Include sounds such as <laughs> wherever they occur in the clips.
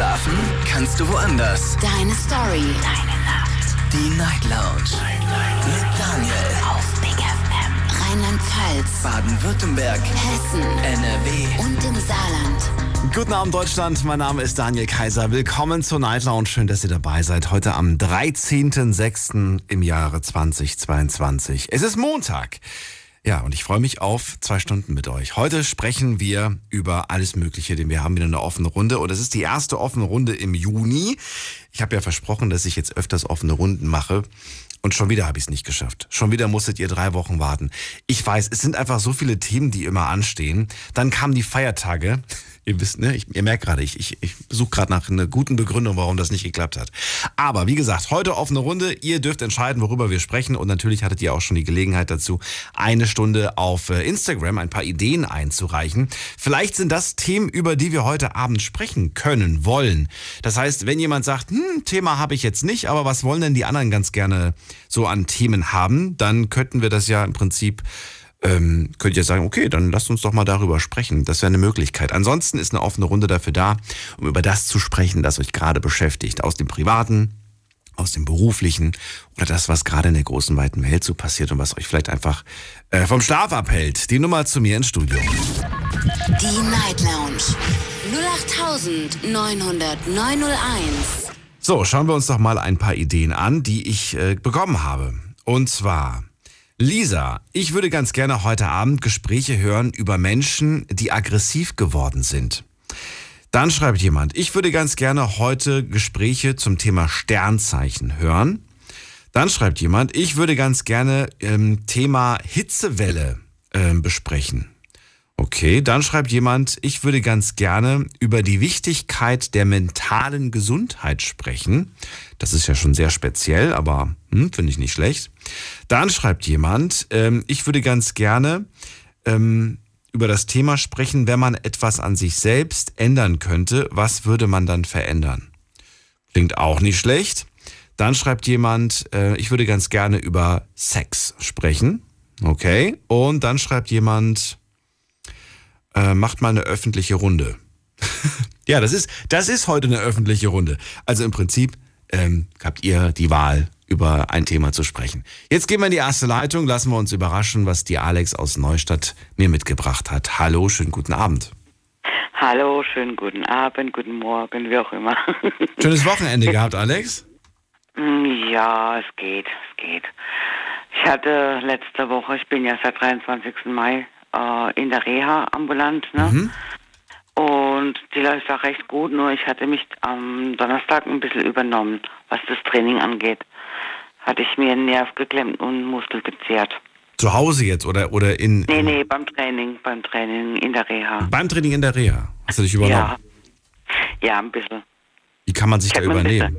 Schlafen kannst du woanders. Deine Story. Deine Nacht. Die Night Lounge. Mit Daniel. Auf Big FM. Rheinland-Pfalz. Baden-Württemberg. Hessen. NRW. Und im Saarland. Guten Abend Deutschland, mein Name ist Daniel Kaiser. Willkommen zur Night Lounge. Schön, dass ihr dabei seid. Heute am 13.06. im Jahre 2022. Es ist Montag. Ja, und ich freue mich auf zwei Stunden mit euch. Heute sprechen wir über alles Mögliche, denn wir haben wieder eine offene Runde und es ist die erste offene Runde im Juni. Ich habe ja versprochen, dass ich jetzt öfters offene Runden mache. Und schon wieder habe ich es nicht geschafft. Schon wieder musstet ihr drei Wochen warten. Ich weiß, es sind einfach so viele Themen, die immer anstehen. Dann kamen die Feiertage. Ihr wisst, ne? Ich, ihr merkt gerade, ich, ich, ich suche gerade nach einer guten Begründung, warum das nicht geklappt hat. Aber wie gesagt, heute offene Runde. Ihr dürft entscheiden, worüber wir sprechen. Und natürlich hattet ihr auch schon die Gelegenheit dazu, eine Stunde auf äh, Instagram ein paar Ideen einzureichen. Vielleicht sind das Themen, über die wir heute Abend sprechen können, wollen. Das heißt, wenn jemand sagt, hm, Thema habe ich jetzt nicht, aber was wollen denn die anderen ganz gerne so an Themen haben, dann könnten wir das ja im Prinzip ähm, könnt ihr sagen, okay, dann lasst uns doch mal darüber sprechen. Das wäre eine Möglichkeit. Ansonsten ist eine offene Runde dafür da, um über das zu sprechen, das euch gerade beschäftigt. Aus dem Privaten, aus dem Beruflichen oder das, was gerade in der großen, weiten Welt so passiert und was euch vielleicht einfach äh, vom Schlaf abhält. Die Nummer zu mir ins Studio. Die Night Lounge. 08901. So, schauen wir uns doch mal ein paar Ideen an, die ich äh, bekommen habe. Und zwar, Lisa, ich würde ganz gerne heute Abend Gespräche hören über Menschen, die aggressiv geworden sind. Dann schreibt jemand, ich würde ganz gerne heute Gespräche zum Thema Sternzeichen hören. Dann schreibt jemand, ich würde ganz gerne ähm, Thema Hitzewelle ähm, besprechen. Okay, dann schreibt jemand, ich würde ganz gerne über die Wichtigkeit der mentalen Gesundheit sprechen. Das ist ja schon sehr speziell, aber hm, finde ich nicht schlecht. Dann schreibt jemand, ähm, ich würde ganz gerne ähm, über das Thema sprechen, wenn man etwas an sich selbst ändern könnte, was würde man dann verändern? Klingt auch nicht schlecht. Dann schreibt jemand, äh, ich würde ganz gerne über Sex sprechen. Okay. Und dann schreibt jemand, äh, macht mal eine öffentliche Runde. <laughs> ja, das ist, das ist heute eine öffentliche Runde. Also im Prinzip ähm, habt ihr die Wahl, über ein Thema zu sprechen. Jetzt gehen wir in die erste Leitung, lassen wir uns überraschen, was die Alex aus Neustadt mir mitgebracht hat. Hallo, schönen guten Abend. Hallo, schönen guten Abend, guten Morgen, wie auch immer. <laughs> Schönes Wochenende gehabt, Alex? Ja, es geht, es geht. Ich hatte letzte Woche, ich bin ja seit 23. Mai äh, in der Reha ambulant, ne? Mhm. Und die läuft auch recht gut, nur ich hatte mich am Donnerstag ein bisschen übernommen, was das Training angeht. Hatte ich mir einen Nerv geklemmt und Muskel gezehrt. Zu Hause jetzt oder, oder in. Nee, nee, beim Training, beim Training in der Reha. Beim Training in der Reha. Hast du dich übernommen? Ja. Ja, ein bisschen. Wie kann man sich Ich da übernehmen?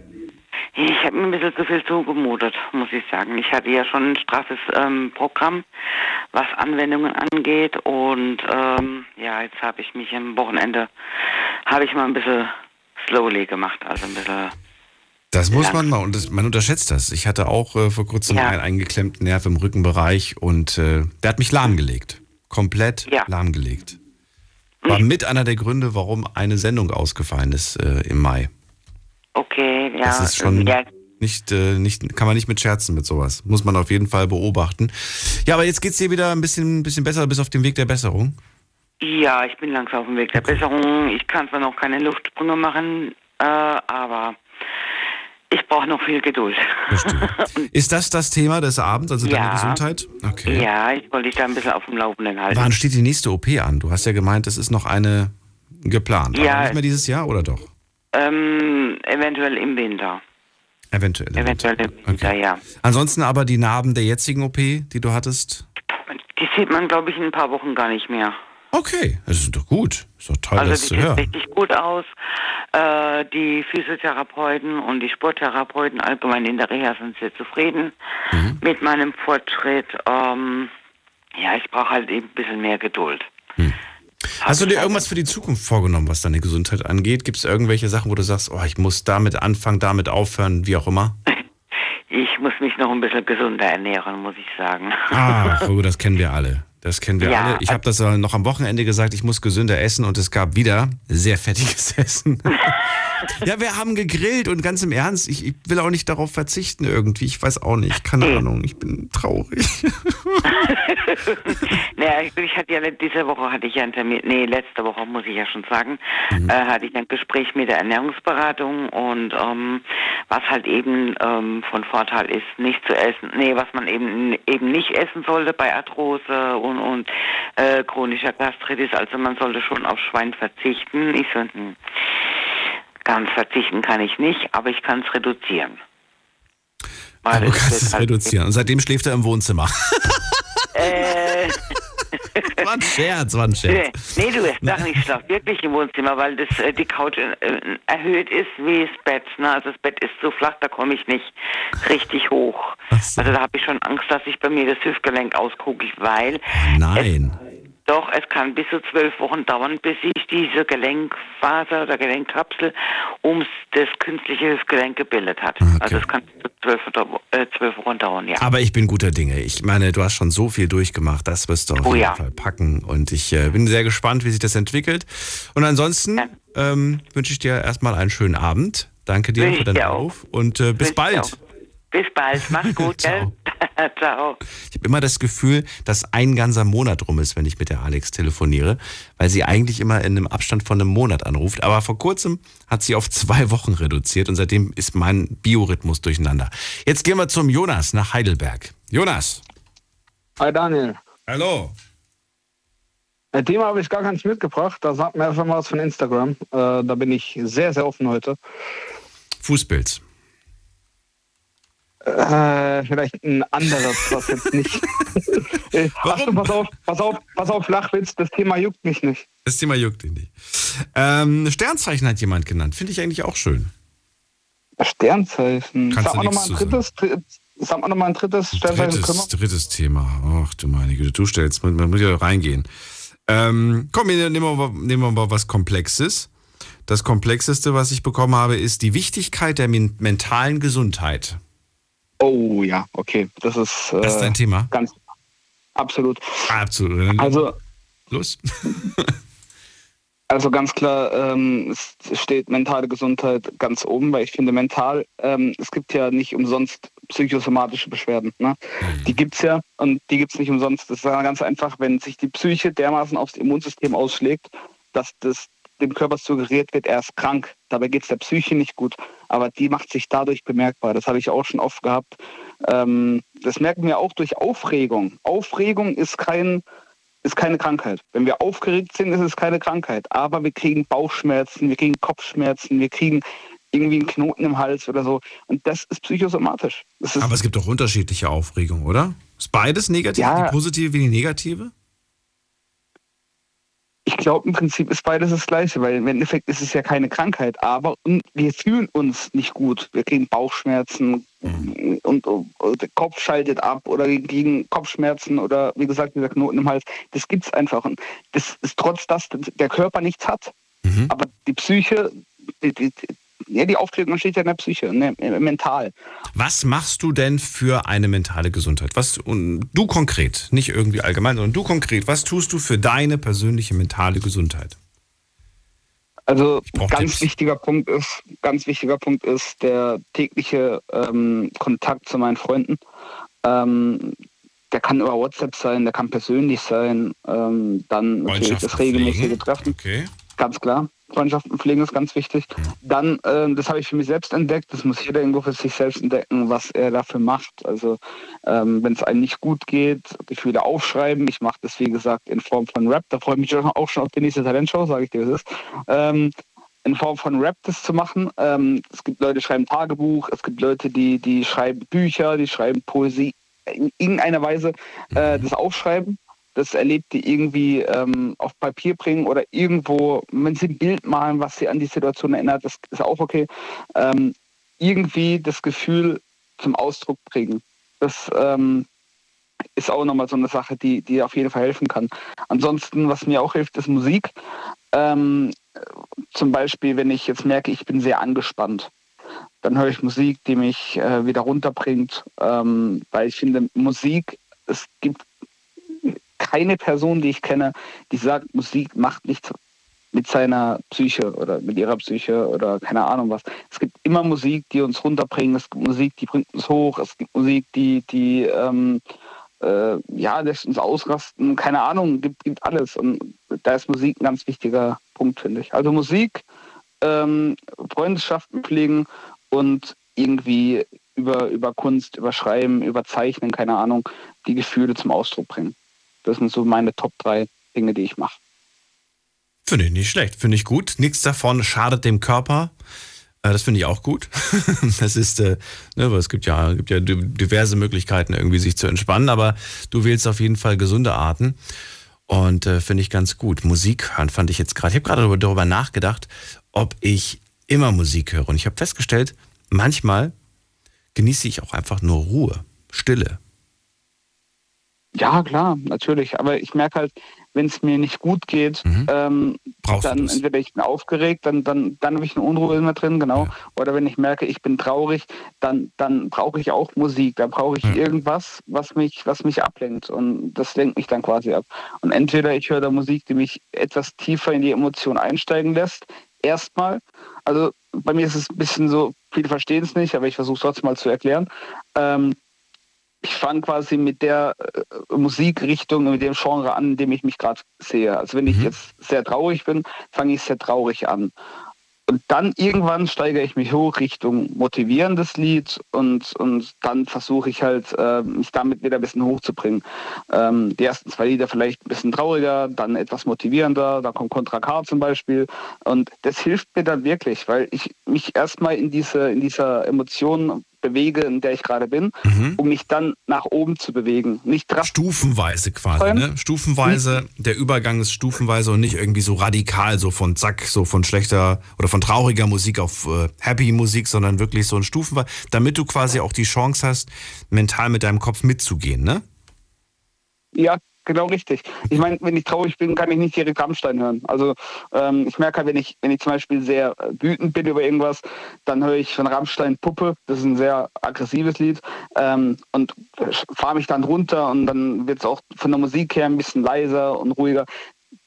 Ich habe mir ein bisschen zu viel zugemutet, muss ich sagen. Ich hatte ja schon ein straffes ähm, Programm, was Anwendungen angeht. Und ähm, ja, jetzt habe ich mich am Wochenende, habe ich mal ein bisschen slowly gemacht. Also ein bisschen, Das muss Ja. man mal, und das, man unterschätzt das. Ich hatte auch äh, vor kurzem Ja. einen eingeklemmten Nerv im Rückenbereich und äh, der hat mich lahmgelegt. Komplett Ja. lahmgelegt. War mit einer der Gründe, warum eine Sendung ausgefallen ist äh, im Mai. Okay, ja. Das ist schon nicht, äh, nicht, kann man nicht mit scherzen mit sowas. Muss man auf jeden Fall beobachten. Ja, aber jetzt geht's dir wieder ein bisschen, bisschen besser, bis auf den Weg der Besserung. ja, ich bin langsam auf dem Weg der Besserung. Ich kann zwar noch keine Luftsprünge machen, äh, aber ich brauche noch viel Geduld. <laughs> Ist das das Thema des Abends, also deine Ja. Gesundheit? Okay. Ja, ich wollte dich da ein bisschen auf dem Laufenden halten. Wann steht die nächste OP an? Du hast ja gemeint, es ist noch eine geplant. Ja. Aber nicht mehr dieses Jahr oder doch? Ähm, eventuell im Winter. Eventuell. Eventuell im Winter, Okay. ja. Ansonsten aber die Narben der jetzigen OP, die du hattest? Die sieht man, glaube ich, in ein paar Wochen gar nicht mehr. Okay, das ist doch gut. Ist doch toll, Also das zu sieht hören. richtig gut aus. Äh, die Physiotherapeuten und die Sporttherapeuten allgemein in der Reha sind sehr zufrieden Mhm. mit meinem Fortschritt. Ähm, ja, ich brauche halt eben ein bisschen mehr Geduld. Hast du dir irgendwas für die Zukunft vorgenommen, was deine Gesundheit angeht? Gibt es irgendwelche Sachen, wo du sagst, oh, ich muss damit anfangen, damit aufhören, wie auch immer? <laughs> Ich muss mich noch ein bisschen gesunder ernähren, muss ich sagen. Ah, <laughs> oh, das kennen wir alle. Das kennen wir Ja, alle. Ich habe das äh, noch am Wochenende gesagt, ich muss gesünder essen und es gab wieder sehr fettiges <laughs> Essen. Ja, wir haben gegrillt und ganz im Ernst, ich, ich, will auch nicht darauf verzichten irgendwie. Ich weiß auch nicht, keine hm. Ahnung, ich bin traurig. <laughs> naja, ich, ich, hatte ja diese Woche hatte ich ja einen Termin, nee, letzte Woche muss ich ja schon sagen, mhm. äh, hatte ich ein Gespräch mit der Ernährungsberatung und ähm, was halt eben ähm, von Vorteil ist, nicht zu essen, nee, was man eben eben nicht essen sollte bei Arthrose und, und äh, chronischer Gastritis, also man sollte schon auf Schwein verzichten. Ich so, hm, Ganz verzichten kann ich nicht, aber ich kann es reduzieren. Weil du kannst es halt reduzieren. Und seitdem schläft er im Wohnzimmer. Äh. <laughs> war ein Scherz, war ein Scherz. Nee, du, ich sag nicht, ich schlaf wirklich im Wohnzimmer, weil das, äh, die Couch äh, erhöht ist wie das Bett. Ne? Also das Bett ist so flach, da komme ich nicht richtig hoch. So. Also da habe ich schon Angst, dass ich bei mir das Hüftgelenk ausgucke, weil... Nein. Es, doch, es kann bis zu zwölf Wochen dauern, bis sich diese Gelenkfaser oder Gelenkkapsel um das künstliche Hüftgelenk gebildet hat. Okay. Also es kann bis zu zwölf, äh, zwölf, Wochen dauern, ja. Aber ich bin guter Dinge. Ich meine, du hast schon so viel durchgemacht, das wirst du auf oh, jeden ja. Fall packen. Und ich äh, bin sehr gespannt, wie sich das entwickelt. Und ansonsten ja. ähm, wünsche ich dir erstmal einen schönen Abend. Danke dir für deinen Anruf und äh, bis bald. Bis bald. <laughs> Mach's gut, Ciao. <laughs> Ciao. Ich habe immer das Gefühl, dass ein ganzer Monat rum ist, wenn ich mit der Alex telefoniere, weil sie eigentlich immer in einem Abstand von einem Monat anruft. Aber vor kurzem hat sie auf zwei Wochen reduziert und seitdem ist mein Biorhythmus durcheinander. Jetzt gehen wir zum Jonas nach Heidelberg. Jonas. Hi Daniel. Hallo. Ein Thema habe ich gar keins mitgebracht. Da sagt mir einfach mal was von Instagram. Äh, da bin ich sehr, sehr offen heute. Fußpilz. Äh, vielleicht ein anderes, was jetzt <laughs> nicht. Warum? pass auf, pass auf, pass auf, Flachwitz, das Thema juckt mich nicht. Das Thema juckt ihn nicht. Ähm, Sternzeichen hat jemand genannt, finde ich eigentlich auch schön. Sternzeichen. Kannst sag mal nochmal ein drittes, sag mal nochmal ein drittes Sternzeichen. Drittes, drittes Thema. Ach du meine Güte, du stellst, man muss ja reingehen. Ähm, komm, nehmen wir, mal, nehmen wir mal was Komplexes. Das Komplexeste, was ich bekommen habe, ist die Wichtigkeit der mentalen Gesundheit. Oh ja, okay. Das ist, äh, das ist dein Thema. Ganz absolut. Absolut. Also los. also ganz klar, ähm, es steht mentale Gesundheit ganz oben, weil ich finde mental, ähm, es gibt ja nicht umsonst psychosomatische Beschwerden. Ne? Mhm. Die gibt es ja und die gibt es nicht umsonst. Das ist ganz einfach, wenn sich die Psyche dermaßen aufs Immunsystem ausschlägt, dass das dem Körper suggeriert wird, er ist krank. Dabei geht es der Psyche nicht gut. Aber die macht sich dadurch bemerkbar. Das habe ich auch schon oft gehabt. Ähm, das merken wir auch durch Aufregung. Aufregung ist, kein, ist keine Krankheit. Wenn wir aufgeregt sind, ist es keine Krankheit. Aber wir kriegen Bauchschmerzen, wir kriegen Kopfschmerzen, wir kriegen irgendwie einen Knoten im Hals oder so. Und das ist psychosomatisch. Das ist Aber es gibt auch unterschiedliche Aufregung, oder? Ist beides negativ, ja. die positive wie die negative? Ich glaube, im Prinzip ist beides das Gleiche, weil im Endeffekt ist es ja keine Krankheit, aber wir fühlen uns nicht gut. Wir kriegen Bauchschmerzen mhm. und, und, der Kopf schaltet ab oder kriegen Kopfschmerzen oder wie gesagt, dieser Knoten im Hals. Das gibt es einfach. Und das ist trotz, dass der Körper nichts hat. Mhm. Aber die Psyche, die, die, ja, die Aufklärung steht ja in der Psyche, ne, mental. Was machst du denn für eine mentale Gesundheit? Was und du konkret, nicht irgendwie allgemein, sondern du konkret, was tust du für deine persönliche mentale Gesundheit? Also ganz Tipps. wichtiger Punkt ist, ganz wichtiger Punkt ist der tägliche ähm, Kontakt zu meinen Freunden. Ähm, der kann über WhatsApp sein, der kann persönlich sein, ähm, dann natürlich das regelmäßige Treffen. Okay. Ganz klar. Freundschaften pflegen ist ganz wichtig. Dann, äh, das habe ich für mich selbst entdeckt, das muss jeder irgendwo für sich selbst entdecken, was er dafür macht. Also ähm, wenn es einem nicht gut geht, Gefühle aufschreiben. Ich mache das, wie gesagt, in Form von Rap. Da freue ich mich auch schon auf die nächste Talentshow, sage ich dir, was ist. Ähm, in Form von Rap das zu machen. Ähm, es gibt Leute, die schreiben Tagebuch, es gibt Leute, die, die schreiben Bücher, die schreiben Poesie. In irgendeiner Weise äh, das aufschreiben das Erlebte irgendwie ähm, auf Papier bringen oder irgendwo, wenn sie ein Bild malen, was sie an die Situation erinnert, das ist auch okay. Ähm, irgendwie das Gefühl zum Ausdruck bringen. Das ähm, ist auch nochmal so eine Sache, die, die auf jeden Fall helfen kann. Ansonsten, was mir auch hilft, ist Musik. Ähm, zum Beispiel, wenn ich jetzt merke, ich bin sehr angespannt, dann höre ich Musik, die mich äh, wieder runterbringt, ähm, weil ich finde, Musik, es gibt keine Person, die ich kenne, die sagt, Musik macht nichts mit seiner Psyche oder mit ihrer Psyche oder keine Ahnung was. Es gibt immer Musik, die uns runterbringt, es gibt Musik, die bringt uns hoch, es gibt Musik, die, die ähm, äh, ja, lässt uns ausrasten, keine Ahnung, gibt, gibt alles. Und da ist Musik ein ganz wichtiger Punkt, finde ich. Also Musik, ähm, Freundschaften pflegen und irgendwie über, über Kunst, über Schreiben, über Zeichnen, keine Ahnung, die Gefühle zum Ausdruck bringen. Das sind so meine Top 3 Dinge, die ich mache. Finde ich nicht schlecht, finde ich gut. Nichts davon schadet dem Körper. Äh, das finde ich auch gut. <laughs> Das ist, äh, ne, es gibt ja, gibt ja diverse Möglichkeiten, irgendwie sich zu entspannen, aber du wählst auf jeden Fall gesunde Arten. Und äh, finde ich ganz gut. Musik hören fand ich jetzt gerade. Ich habe gerade darüber nachgedacht, ob ich immer Musik höre. Und ich habe festgestellt, manchmal genieße ich auch einfach nur Ruhe, Stille. Ja, klar, natürlich. Aber ich merke halt, wenn es mir nicht gut geht, mhm. ähm, dann entweder ich bin aufgeregt, dann, dann, dann habe ich eine Unruhe immer drin, genau. Ja. Oder wenn ich merke, ich bin traurig, dann, dann brauche ich auch Musik. Da brauche ich ja. irgendwas, was mich, was mich ablenkt. Und das lenkt mich dann quasi ab. Und entweder ich höre da Musik, die mich etwas tiefer in die Emotion einsteigen lässt, erstmal. Also bei mir ist es ein bisschen so, viele verstehen es nicht, aber ich versuche es trotzdem mal zu erklären. Ähm, ich fange quasi mit der äh, Musikrichtung, mit dem Genre an, in dem ich mich gerade sehe. Also wenn ich mhm. jetzt sehr traurig bin, fange ich sehr traurig an. Und dann irgendwann steigere ich mich hoch Richtung motivierendes Lied und, und dann versuche ich halt, äh, mich damit wieder ein bisschen hochzubringen. Ähm, die ersten zwei Lieder vielleicht ein bisschen trauriger, dann etwas motivierender, da kommt Contra K zum Beispiel. Und das hilft mir dann wirklich, weil ich mich erstmal in diese, in dieser Emotion bewege, in der ich gerade bin, mhm. um mich dann nach oben zu bewegen. Nicht Stufenweise quasi, ne? Stufenweise, mhm. der Übergang ist stufenweise und nicht irgendwie so radikal, so von zack, so von schlechter oder von trauriger Musik auf äh, Happy Musik, sondern wirklich so ein Stufenweise, damit du quasi auch die Chance hast, mental mit deinem Kopf mitzugehen, ne? Ja, genau richtig. Ich meine, wenn ich traurig bin, kann ich nicht direkt Rammstein hören. Also ähm, ich merke halt, wenn ich, wenn ich zum Beispiel sehr wütend bin über irgendwas, dann höre ich von Rammstein Puppe. Das ist ein sehr aggressives Lied. Ähm, und fahre mich dann runter und dann wird es auch von der Musik her ein bisschen leiser und ruhiger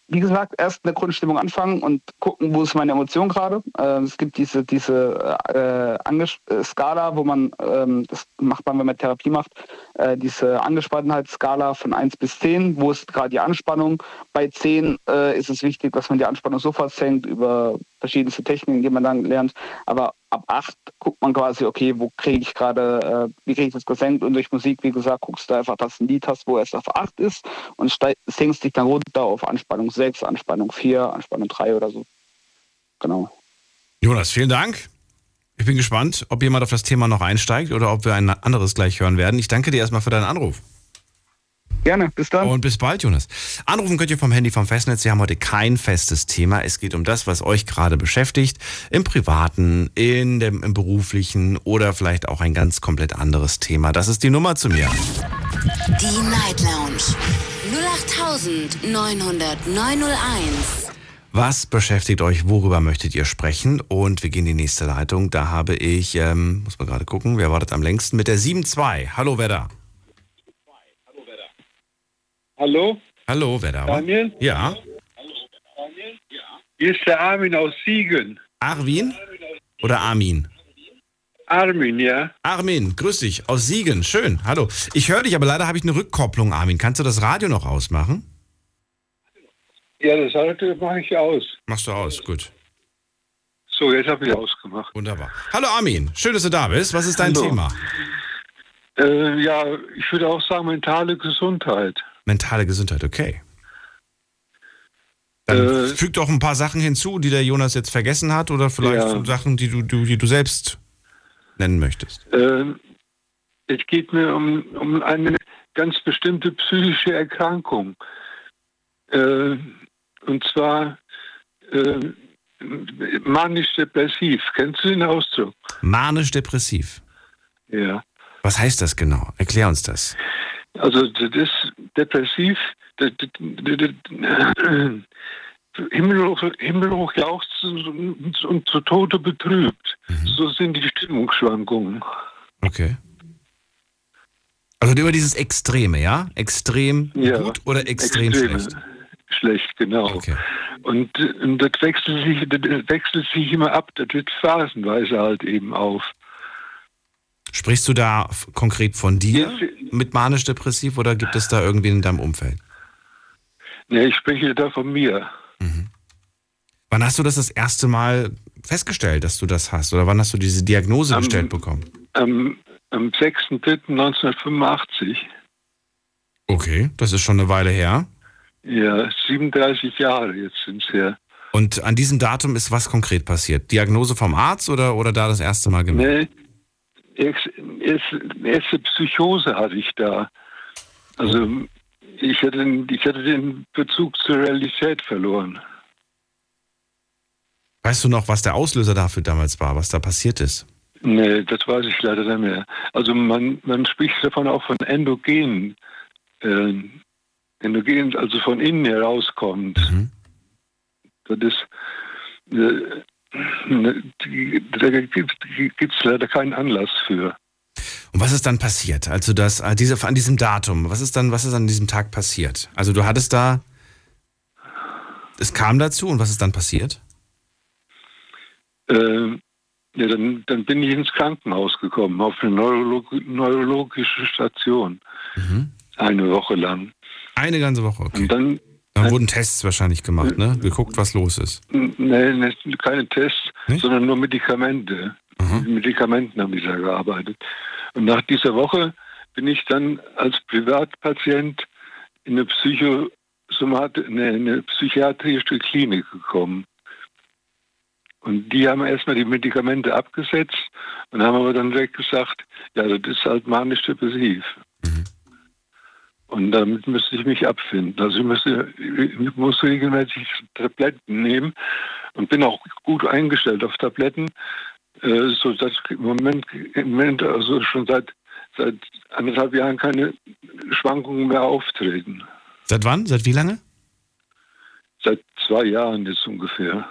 wie gesagt, erst eine Grundstimmung anfangen und gucken, wo ist meine Emotion gerade. Äh, es gibt diese, diese äh, äh, Skala, wo man, ähm, das macht man, wenn man Therapie macht, äh, diese Angespanntheitsskala von 1 bis 10, wo ist gerade die Anspannung. Bei 10 äh, ist es wichtig, dass man die Anspannung sofort senkt über verschiedenste Techniken, die man dann lernt. Aber ab 8 guckt man quasi, okay, wo kriege ich gerade, äh, wie kriege ich das gesenkt? Und durch Musik, wie gesagt, guckst du einfach, dass ein Lied hast, wo es auf 8 ist und senkst dich dann runter auf Anspannung 6, Anspannung 4, Anspannung 3 oder so. Genau. Jonas, vielen Dank. Ich bin gespannt, ob jemand auf das Thema noch einsteigt oder ob wir ein anderes gleich hören werden. Ich danke dir erstmal für deinen Anruf. Gerne, bis dann. Und bis bald, Jonas. Anrufen könnt ihr vom Handy vom Festnetz. Wir haben heute kein festes Thema. Es geht um das, was euch gerade beschäftigt. Im privaten, in dem, im beruflichen oder vielleicht auch ein ganz komplett anderes Thema. Das ist die Nummer zu mir. Die Night Lounge 0890901. Was beschäftigt euch? Worüber möchtet ihr sprechen? Und wir gehen in die nächste Leitung. Da habe ich, ähm, muss man gerade gucken, wer wartet am längsten? Mit der 7-2. Hallo, wer da? Hallo? Hallo, wer da? Daniel? Ja. Hier ist der Armin aus Siegen. Arvin oder Armin? Armin, ja. Armin, grüß dich aus Siegen. Schön. Hallo. Ich höre dich, aber leider habe ich eine Rückkopplung, Armin. Kannst du das Radio noch ausmachen? Ja, das Radio mache ich aus. Machst du aus, gut. So, jetzt habe ich ausgemacht. Wunderbar. Hallo Armin, schön, dass du da bist. Was ist dein Hallo. Thema? Äh, ja, ich würde auch sagen mentale Gesundheit. Mentale Gesundheit, okay. Dann äh, füg doch ein paar Sachen hinzu, die der Jonas jetzt vergessen hat, oder vielleicht ja. Sachen, die du, du, die du selbst nennen möchtest. Äh, es geht mir um, um eine ganz bestimmte psychische Erkrankung. Äh, und zwar äh, manisch-depressiv. Kennst du den Ausdruck? Manisch-depressiv? Ja. Was heißt das genau? Erklär uns das. Also das ist depressiv, himmelhoch, himmelhoch jauchzend und, und zu Tode betrübt. Mhm. So sind die Stimmungsschwankungen. Okay. Also über dieses Extreme, ja? Extrem ja, gut oder extrem Extreme. schlecht? schlecht, genau. Okay. Und, und das, wechselt sich, das wechselt sich immer ab, das wird phasenweise halt eben auf. Sprichst du da konkret von dir mit manisch-depressiv oder gibt es da irgendwen in deinem Umfeld? Nee, ich spreche da von mir. Mhm. Wann hast du das das erste Mal festgestellt, dass du das hast? Oder wann hast du diese Diagnose am, gestellt bekommen? Am, am 6.3.1985. Okay, das ist schon eine Weile her. Ja, 37 Jahre jetzt sind es her. Und an diesem Datum ist was konkret passiert? Diagnose vom Arzt oder, oder da das erste Mal gemerkt? Nee, erste, Psychose hatte ich da. Also ich hatte, ich hatte den Bezug zur Realität verloren. Weißt du noch, was der Auslöser dafür damals war, was da passiert ist? Nee, das weiß ich leider nicht mehr. Also man, man spricht davon auch von endogenen, äh, endogen, also von innen herauskommt. Mhm. Das ist, äh, da gibt es leider keinen Anlass für. Und was ist dann passiert? Also das, äh, diese, an diesem Datum, was ist dann, was ist an diesem Tag passiert? Also du hattest da, es kam dazu und was ist dann passiert? Äh, ja, dann, dann bin ich ins Krankenhaus gekommen, auf eine Neurolog neurologische Station. Mhm. Eine Woche lang. Eine ganze Woche, okay. Und dann, dann wurden Tests wahrscheinlich gemacht, ne? Geguckt, was los ist. Nein, keine Tests, nicht? sondern nur Medikamente. Mhm. Mit Medikamenten haben ich da gearbeitet. Und nach dieser Woche bin ich dann als Privatpatient in eine, Psychosomat nee, eine psychiatrische Klinik gekommen. Und die haben erstmal die Medikamente abgesetzt und haben aber dann direkt gesagt, ja, das ist halt manisch-depressiv. Mhm. Und damit müsste ich mich abfinden. Also ich, müsste, ich muss regelmäßig Tabletten nehmen und bin auch gut eingestellt auf Tabletten, äh, so dass im Moment, im Moment also schon seit, seit anderthalb Jahren keine Schwankungen mehr auftreten. Seit wann? Seit wie lange? Seit zwei Jahren jetzt ungefähr.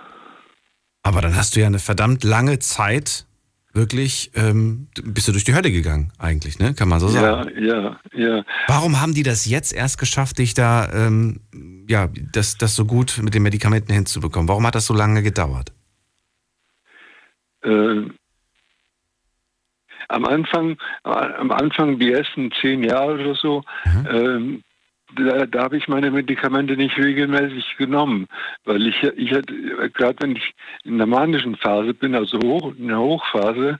Aber dann hast du ja eine verdammt lange Zeit wirklich ähm, bist du durch die Hölle gegangen, eigentlich, ne? Kann man so sagen. Ja, ja, ja. Warum haben die das jetzt erst geschafft, dich da, ähm, ja, das, das so gut mit den Medikamenten hinzubekommen? Warum hat das so lange gedauert? Äh, am Anfang, am Anfang die ersten zehn Jahre oder so, mhm. ähm, da, da habe ich meine Medikamente nicht regelmäßig genommen, weil ich, ich gerade wenn ich in der manischen Phase bin, also hoch, in der Hochphase,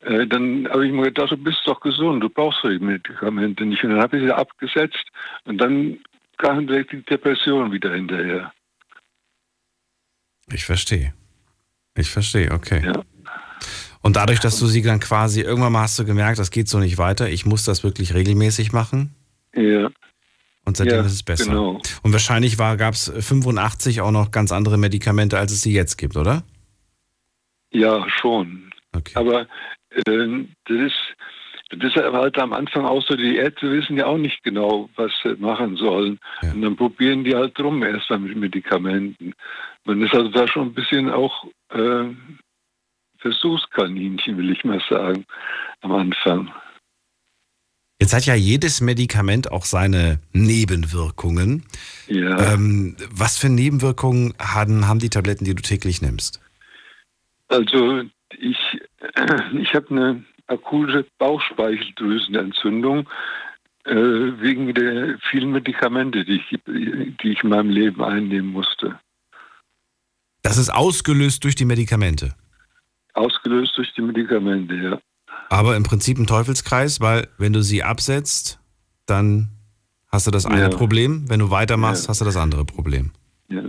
äh, dann habe ich mir gedacht, du bist doch gesund, du brauchst die Medikamente nicht. Und dann habe ich sie abgesetzt und dann kam direkt die Depression wieder hinterher. Ich verstehe. Ich verstehe, okay. Ja. Und dadurch, dass du sie dann quasi, irgendwann mal hast du gemerkt, das geht so nicht weiter, ich muss das wirklich regelmäßig machen. Ja. Und seitdem ja, ist es besser. Genau. Und wahrscheinlich gab es 85 auch noch ganz andere Medikamente, als es sie jetzt gibt, oder? Ja, schon. Okay. Aber äh, das ist das ist halt am Anfang auch so, die Ärzte wissen ja auch nicht genau, was sie machen sollen. Ja. Und dann probieren die halt drum erstmal mit Medikamenten. Man ist also da schon ein bisschen auch äh, Versuchskaninchen, will ich mal sagen, am Anfang. Jetzt hat ja jedes Medikament auch seine Nebenwirkungen. Ja. Ähm, was für Nebenwirkungen haben, haben die Tabletten, die du täglich nimmst? Also ich, <clears throat> ich habe eine akute Bauchspeicheldrüsenentzündung äh, wegen der vielen Medikamente, die ich, die ich in meinem Leben einnehmen musste. Das ist ausgelöst durch die Medikamente? Ausgelöst durch die Medikamente, ja. Aber im Prinzip ein Teufelskreis, weil wenn du sie absetzt, dann hast du das eine ja. Problem. Wenn du weitermachst, ja. hast du das andere Problem. Ja,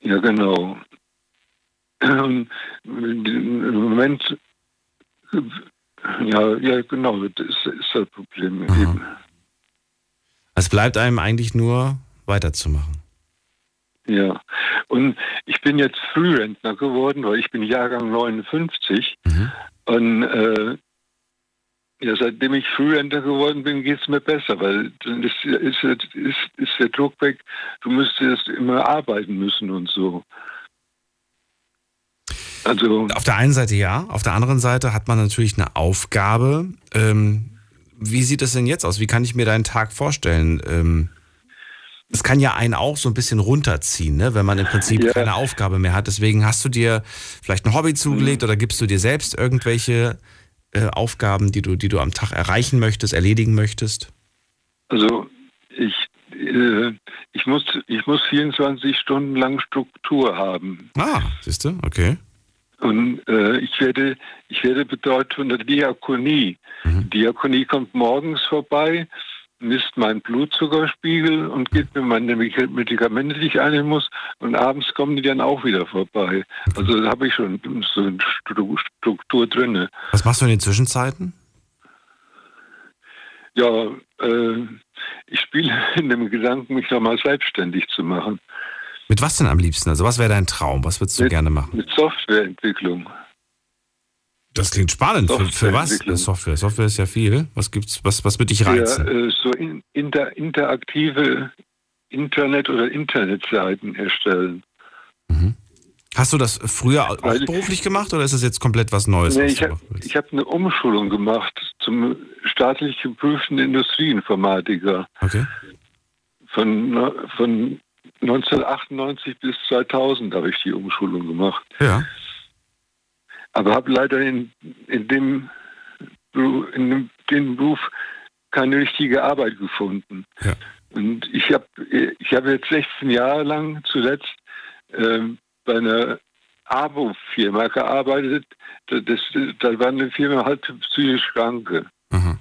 ja genau. Im Moment, ja, ja genau, das ist, ist das Problem. Eben. Es bleibt einem eigentlich nur weiterzumachen. Ja, und ich bin jetzt Frührentner geworden, weil ich bin Jahrgang 59. Mhm. Und äh, ja, seitdem ich Frührentner geworden bin, geht es mir besser, weil dann ist, ist, ist, ist der Druck weg, du müsstest immer arbeiten müssen und so. Also, auf der einen Seite ja, auf der anderen Seite hat man natürlich eine Aufgabe. Ähm, wie sieht das denn jetzt aus? Wie kann ich mir deinen Tag vorstellen? Ähm, das kann ja einen auch so ein bisschen runterziehen, ne? wenn man im Prinzip ja. keine Aufgabe mehr hat. Deswegen hast du dir vielleicht ein Hobby zugelegt mhm. oder gibst du dir selbst irgendwelche äh, Aufgaben, die du, die du am Tag erreichen möchtest, erledigen möchtest? Also ich, äh, ich, muss, ich muss 24 Stunden lang Struktur haben. Ah, siehst du, okay. Und äh, ich werde, ich werde betreut von der Diakonie. Mhm. Diakonie kommt morgens vorbei misst meinen Blutzuckerspiegel und gibt mir meine Medikamente, die ich einnehmen muss. Und abends kommen die dann auch wieder vorbei. Also da habe ich schon so eine Struktur drin. Was machst du in den Zwischenzeiten? Ja, äh, ich spiele <laughs> in dem Gedanken, mich nochmal selbstständig zu machen. Mit was denn am liebsten? Also was wäre dein Traum? Was würdest du mit, gerne machen? Mit Softwareentwicklung. Das klingt spannend. Für, für, was? Software. Software ist ja viel. Was gibt's? Was, was wird dich reizen? Ja, äh, so in, inter, interaktive Internet- oder Internetseiten erstellen. Mhm. Hast du das früher auch beruflich gemacht oder ist das jetzt komplett was Neues? Nee, ich habe hab eine Umschulung gemacht zum staatlich geprüften Industrieinformatiker. Okay. Von, von 1998 bis 2000 habe ich die Umschulung gemacht. Ja. Aber habe leider in, in, dem, in dem, dem Beruf keine richtige Arbeit gefunden. Ja. Und ich habe ich hab jetzt 16 Jahre lang zuletzt äh, bei einer Abo-Firma gearbeitet. Das, das, das war eine Firma halt psychisch Kranke. Mhm.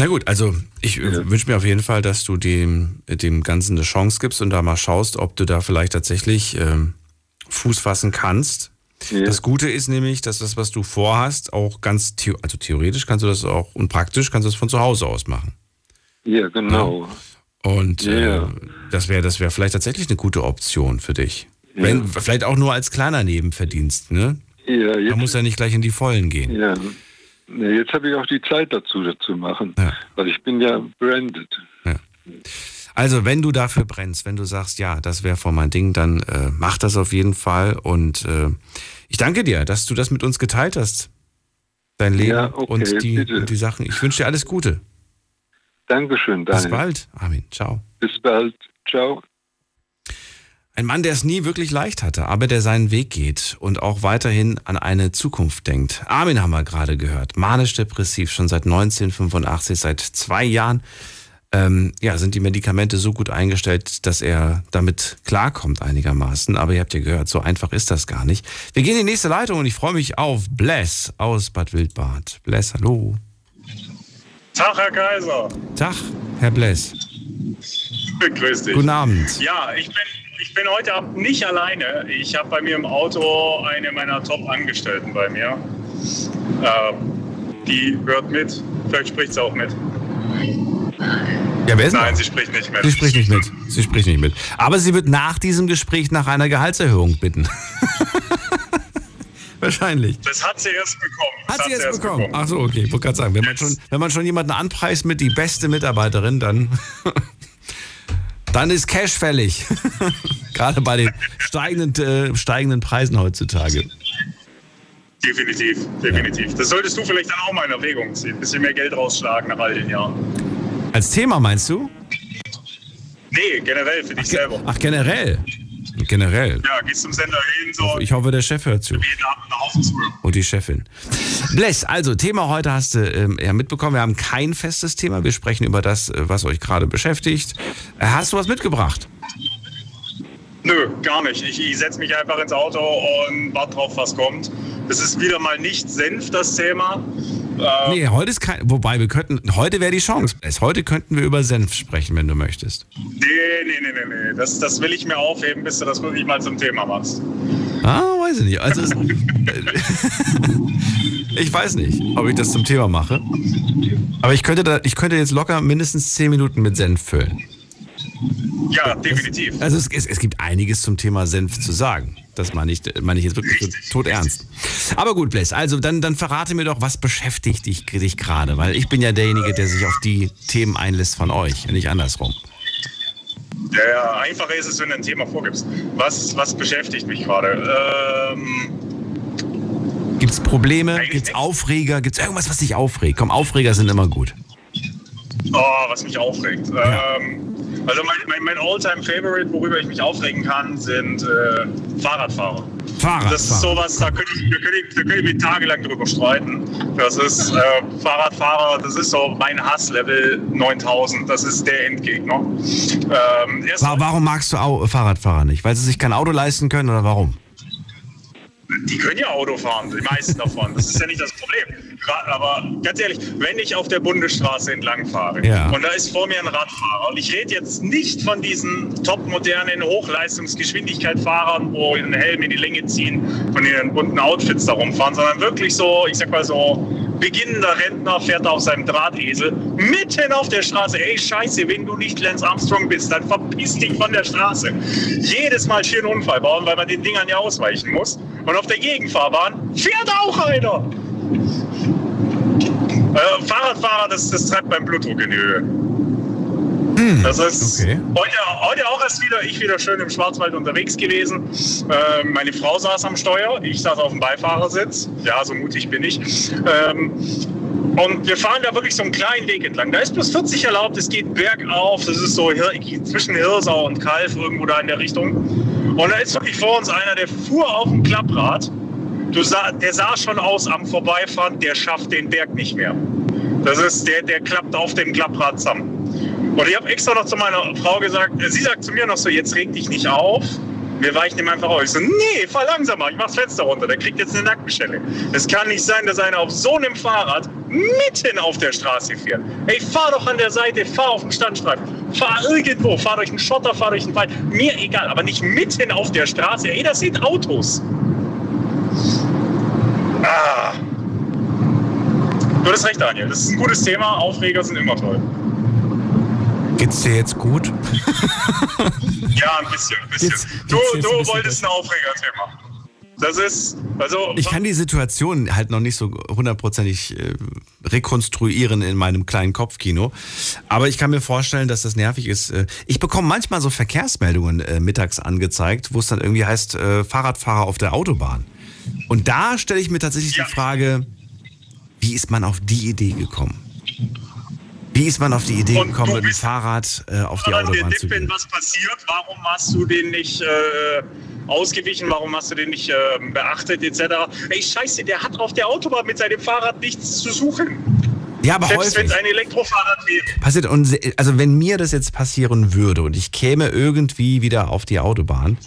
Na gut, also ich ja. wünsche mir auf jeden Fall, dass du dem, dem Ganzen eine Chance gibst und da mal schaust, ob du da vielleicht tatsächlich ähm, Fuß fassen kannst. Ja. Das Gute ist nämlich, dass das, was du vorhast, auch ganz, the also theoretisch kannst du das auch und praktisch kannst du das von zu Hause aus machen. Ja, genau. Ja. Und ja. Äh, das wäre das wär vielleicht tatsächlich eine gute Option für dich. Wenn, vielleicht auch nur als kleiner Nebenverdienst, ne? Ja, jetzt, Man muss ja nicht gleich in die Vollen gehen. Ja. Jetzt habe ich auch die Zeit dazu, dazu machen. Weil ich bin ja branded. Ja. Also, wenn du dafür brennst, wenn du sagst, ja, das wäre vor mein Ding, dann äh, mach das auf jeden Fall. Und äh, ich danke dir, dass du das mit uns geteilt hast. Dein Leben ja, okay, und, die, und die Sachen. Ich wünsche dir alles Gute. Dankeschön, Daniel. Bis bald. Armin, ciao. Bis bald. Ciao. Ein Mann, der es nie wirklich leicht hatte, aber der seinen Weg geht und auch weiterhin an eine Zukunft denkt. Armin haben wir gerade gehört. Manisch-depressiv, schon seit 1985, seit zwei Jahren ähm, ja, sind die Medikamente so gut eingestellt, dass er damit klarkommt einigermaßen. Aber ihr habt ja gehört, so einfach ist das gar nicht. Wir gehen in die nächste Leitung und ich freue mich auf Bless aus Bad Wildbad. Bless, hallo. Tag, Herr Kaiser. Tag, Herr Bless. Grüß dich. Guten Abend. Ja, ich bin, ich bin heute Abend nicht alleine. Ich habe bei mir im Auto eine meiner Top-Angestellten bei mir. Äh, die hört mit. Vielleicht spricht sie auch mit. Ja, wer ist Nein, sie spricht nicht mit. Sie spricht nicht mit. Sie spricht nicht mit. Aber sie wird nach diesem Gespräch nach einer Gehaltserhöhung bitten. <laughs> Wahrscheinlich. Das hat sie erst bekommen. Hat, hat sie erst, erst bekommen. bekommen. Ach so, okay. Ich wollte gerade sagen, wenn man, schon, wenn man schon jemanden anpreist mit die beste Mitarbeiterin, dann, <laughs> dann ist Cash fällig. <laughs> Gerade bei den steigenden, äh, steigenden Preisen heutzutage. Definitiv, definitiv. Ja. Das solltest du vielleicht dann auch mal in Erwägung ziehen. Ein bisschen mehr Geld rausschlagen nach all den Jahren. Als Thema meinst du? Nee, generell für dich ach, selber. Ach, generell? Generell. Ja, gehst zum Sender hin, so. Ich hoffe, der Chef hört zu. Und die Chefin. Bless, also Thema heute hast du ähm, ja mitbekommen. Wir haben kein festes Thema. Wir sprechen über das, äh, was euch gerade beschäftigt. Äh, hast du was mitgebracht? Nö, gar nicht. Ich, ich setze mich einfach ins Auto und warte drauf, was kommt. Es ist wieder mal nicht Senf, das Thema. Ähm, nee, heute ist kein. Wobei, wir könnten. Heute wäre die Chance. Heute könnten wir über Senf sprechen, wenn du möchtest. Nee, nee, nee, nee, nee. Das, das will ich mir aufheben, bis du das wirklich mal zum Thema machst. Ah, weiß ich nicht. Also. <laughs> ich weiß nicht, ob ich das zum Thema mache. Aber ich könnte, da, ich könnte jetzt locker mindestens 10 Minuten mit Senf füllen. Ja, definitiv. Also es, es, es, gibt einiges zum Thema Senf zu sagen. Das meine ich, meine ich jetzt wirklich Richtig. tot ernst. Aber gut, Bless, also dann, dann verrate mir doch, was beschäftigt dich, dich gerade? Weil ich bin ja derjenige, der sich auf die Themen einlässt von euch, nicht andersrum. Ja, ja, einfacher ist es, wenn du ein Thema vorgibst. Was, was beschäftigt mich gerade? Ähm, Gibt es Probleme? Gibt es Aufreger? Gibt es irgendwas, was dich aufregt? Komm, Aufreger sind immer gut. Oh, was mich aufregt. Ja. Ähm, also mein, mein, mein All-Time-Favorite, worüber ich mich aufregen kann, sind äh, Fahrradfahrer. Fahrradfahrer. Das ist sowas, da könnte ich, da könnte ich, da könnte ich mich tagelang drüber streiten. Das ist äh, Fahrradfahrer, das ist so mein Hasslevel 9000. Das ist der Endgegner. Ähm, warum magst du Fahrradfahrer nicht? Weil sie sich kein Auto leisten können oder warum? Die können ja Auto fahren, die meisten davon. Das ist ja nicht das Problem. Aber ganz ehrlich, wenn ich auf der Bundesstraße entlang fahre ja. und da ist vor mir ein Radfahrer und ich rede jetzt nicht von diesen topmodernen Hochleistungsgeschwindigkeitsfahrern, wo einen Helm in die Länge ziehen, von ihren bunten Outfits da rumfahren, sondern wirklich so, ich sag mal so, beginnender Rentner fährt auf seinem Drahtesel mitten auf der Straße. Ey, scheiße, wenn du nicht Lance Armstrong bist, dann verpiss dich von der Straße. Jedes Mal schön Unfall bauen, weil man den Dingern ja ausweichen muss. Und auf der Gegenfahrbahn fährt auch einer. Äh, Fahrradfahrer, das, das treibt beim Blutdruck in die Höhe. Hm, das ist okay. heute, heute auch erst wieder, ich wieder schön im Schwarzwald unterwegs gewesen. Äh, meine Frau saß am Steuer, ich saß auf dem Beifahrersitz. Ja, so mutig bin ich. Ähm, und wir fahren da wirklich so einen kleinen Weg entlang. Da ist plus 40 erlaubt, es geht bergauf. Das ist so zwischen Hirsau und Kalf, irgendwo da in der Richtung. Und da ist wirklich vor uns einer, der fuhr auf dem Klapprad sah, der sah schon aus am Vorbeifahren, der schafft den Berg nicht mehr. Das ist, der, der klappt auf dem Klapprad zusammen. Und ich habe extra noch zu meiner Frau gesagt, sie sagt zu mir noch so, jetzt reg dich nicht auf. Wir weichen ihm einfach auf. Ich so, nee, fahr langsamer, ich mach's Fenster runter, der kriegt jetzt eine Nackenschelle. Es kann nicht sein, dass einer auf so einem Fahrrad mitten auf der Straße fährt. Ey, fahr doch an der Seite, fahr auf dem Standstreifen, fahr irgendwo, fahr durch einen Schotter, fahr durch den Wald, mir egal, aber nicht mitten auf der Straße. Ey, das sind Autos. Ah. Du hast recht, Daniel. Das ist ein gutes Thema. Aufreger sind immer toll. Geht's dir jetzt gut? <laughs> ja, ein bisschen. Ein bisschen. Geht's, du, geht's du ein wolltest ein Aufregerthema. Das ist, also. Ich kann die Situation halt noch nicht so hundertprozentig äh, rekonstruieren in meinem kleinen Kopfkino. Aber ich kann mir vorstellen, dass das nervig ist. Äh, ich bekomme manchmal so Verkehrsmeldungen äh, mittags angezeigt, wo es dann irgendwie heißt, äh, Fahrradfahrer auf der Autobahn. Und da stelle ich mir tatsächlich ja. die Frage, wie ist man auf die Idee gekommen? Wie ist man auf die Idee gekommen, mit dem Fahrrad äh, auf die Autobahn zu gehen? Wenn was passiert, warum hast du den nicht äh, ausgewichen, warum hast du den nicht äh, beachtet etc. Ey, scheiße, der hat auf der Autobahn mit seinem Fahrrad nichts zu suchen. Ja, aber Selbst wenn es ein Elektrofahrrad wäre. Passiert, und, also wenn mir das jetzt passieren würde und ich käme irgendwie wieder auf die Autobahn,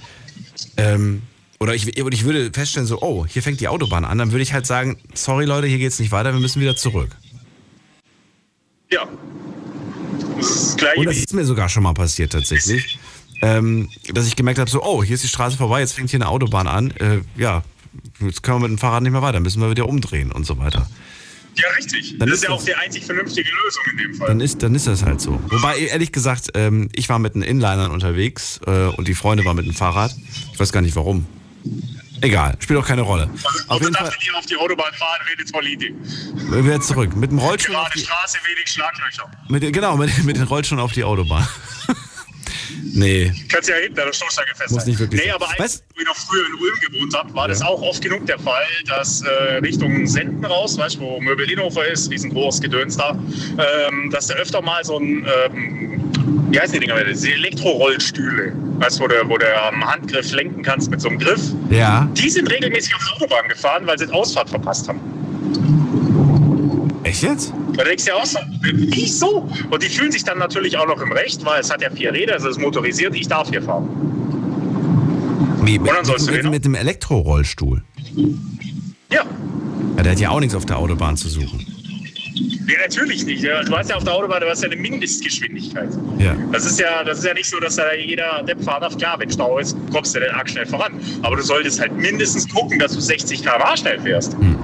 ähm, oder ich, ich würde feststellen, so, oh, hier fängt die Autobahn an, dann würde ich halt sagen, sorry Leute, hier geht es nicht weiter, wir müssen wieder zurück. Ja. Das ist. Und das ist mir sogar schon mal passiert tatsächlich. Ähm, dass ich gemerkt habe, so, oh, hier ist die Straße vorbei, jetzt fängt hier eine Autobahn an. Äh, ja, jetzt können wir mit dem Fahrrad nicht mehr weiter, müssen wir wieder umdrehen und so weiter. Ja, richtig. Dann das ist ja auch die einzig vernünftige Lösung in dem Fall. Dann ist, dann ist das halt so. Wobei, ehrlich gesagt, ähm, ich war mit den Inlinern unterwegs äh, und die Freunde waren mit dem Fahrrad. Ich weiß gar nicht warum. Egal, spielt auch keine Rolle. Also, auf jeden Fall. Die auf die Autobahn fahren, redet Politik. Wieder zurück. Mit dem Rollstuhl. Gerade Straße, wenig Schlaglöcher. Mit, genau, mit, mit den Rollstuhl auf die Autobahn. <laughs> nee. Kannst ja hinter der Stoßstange festhalten. Muss nicht wirklich. Nee, aber als ich noch früher in Ulm gewohnt habe, war ja. das auch oft genug der Fall, dass äh, Richtung Senden raus, weißt du, wo Möbel Inhofer ist, riesengroßes Gedöns da, ähm, dass da öfter mal so ein ähm, wie heißen die Dinger? Diese Elektrorollstühle, weißt du, wo du, wo du am Handgriff lenken kannst mit so einem Griff. Ja. Die sind regelmäßig auf der Autobahn gefahren, weil sie die Ausfahrt verpasst haben. Echt jetzt? Da denkst du ja auch so, wieso? Und die fühlen sich dann natürlich auch noch im Recht, weil es hat ja vier Räder, es ist motorisiert, ich darf hier fahren. Wie, mit, mit, mit, mit dem Elektrorollstuhl? Ja. Ja, der hat ja auch nichts auf der Autobahn zu suchen. Ja, natürlich nicht. Du hast ja auf der Autobahn, du hast ja eine Mindestgeschwindigkeit. Ja. Das ist ja, das ist ja nicht so, dass da jeder Depp fahren darf. Klar, wenn Stau ist, kommst du den arg schnell voran. Aber du solltest halt mindestens gucken, dass du 60 km/h schnell fährst. Hm.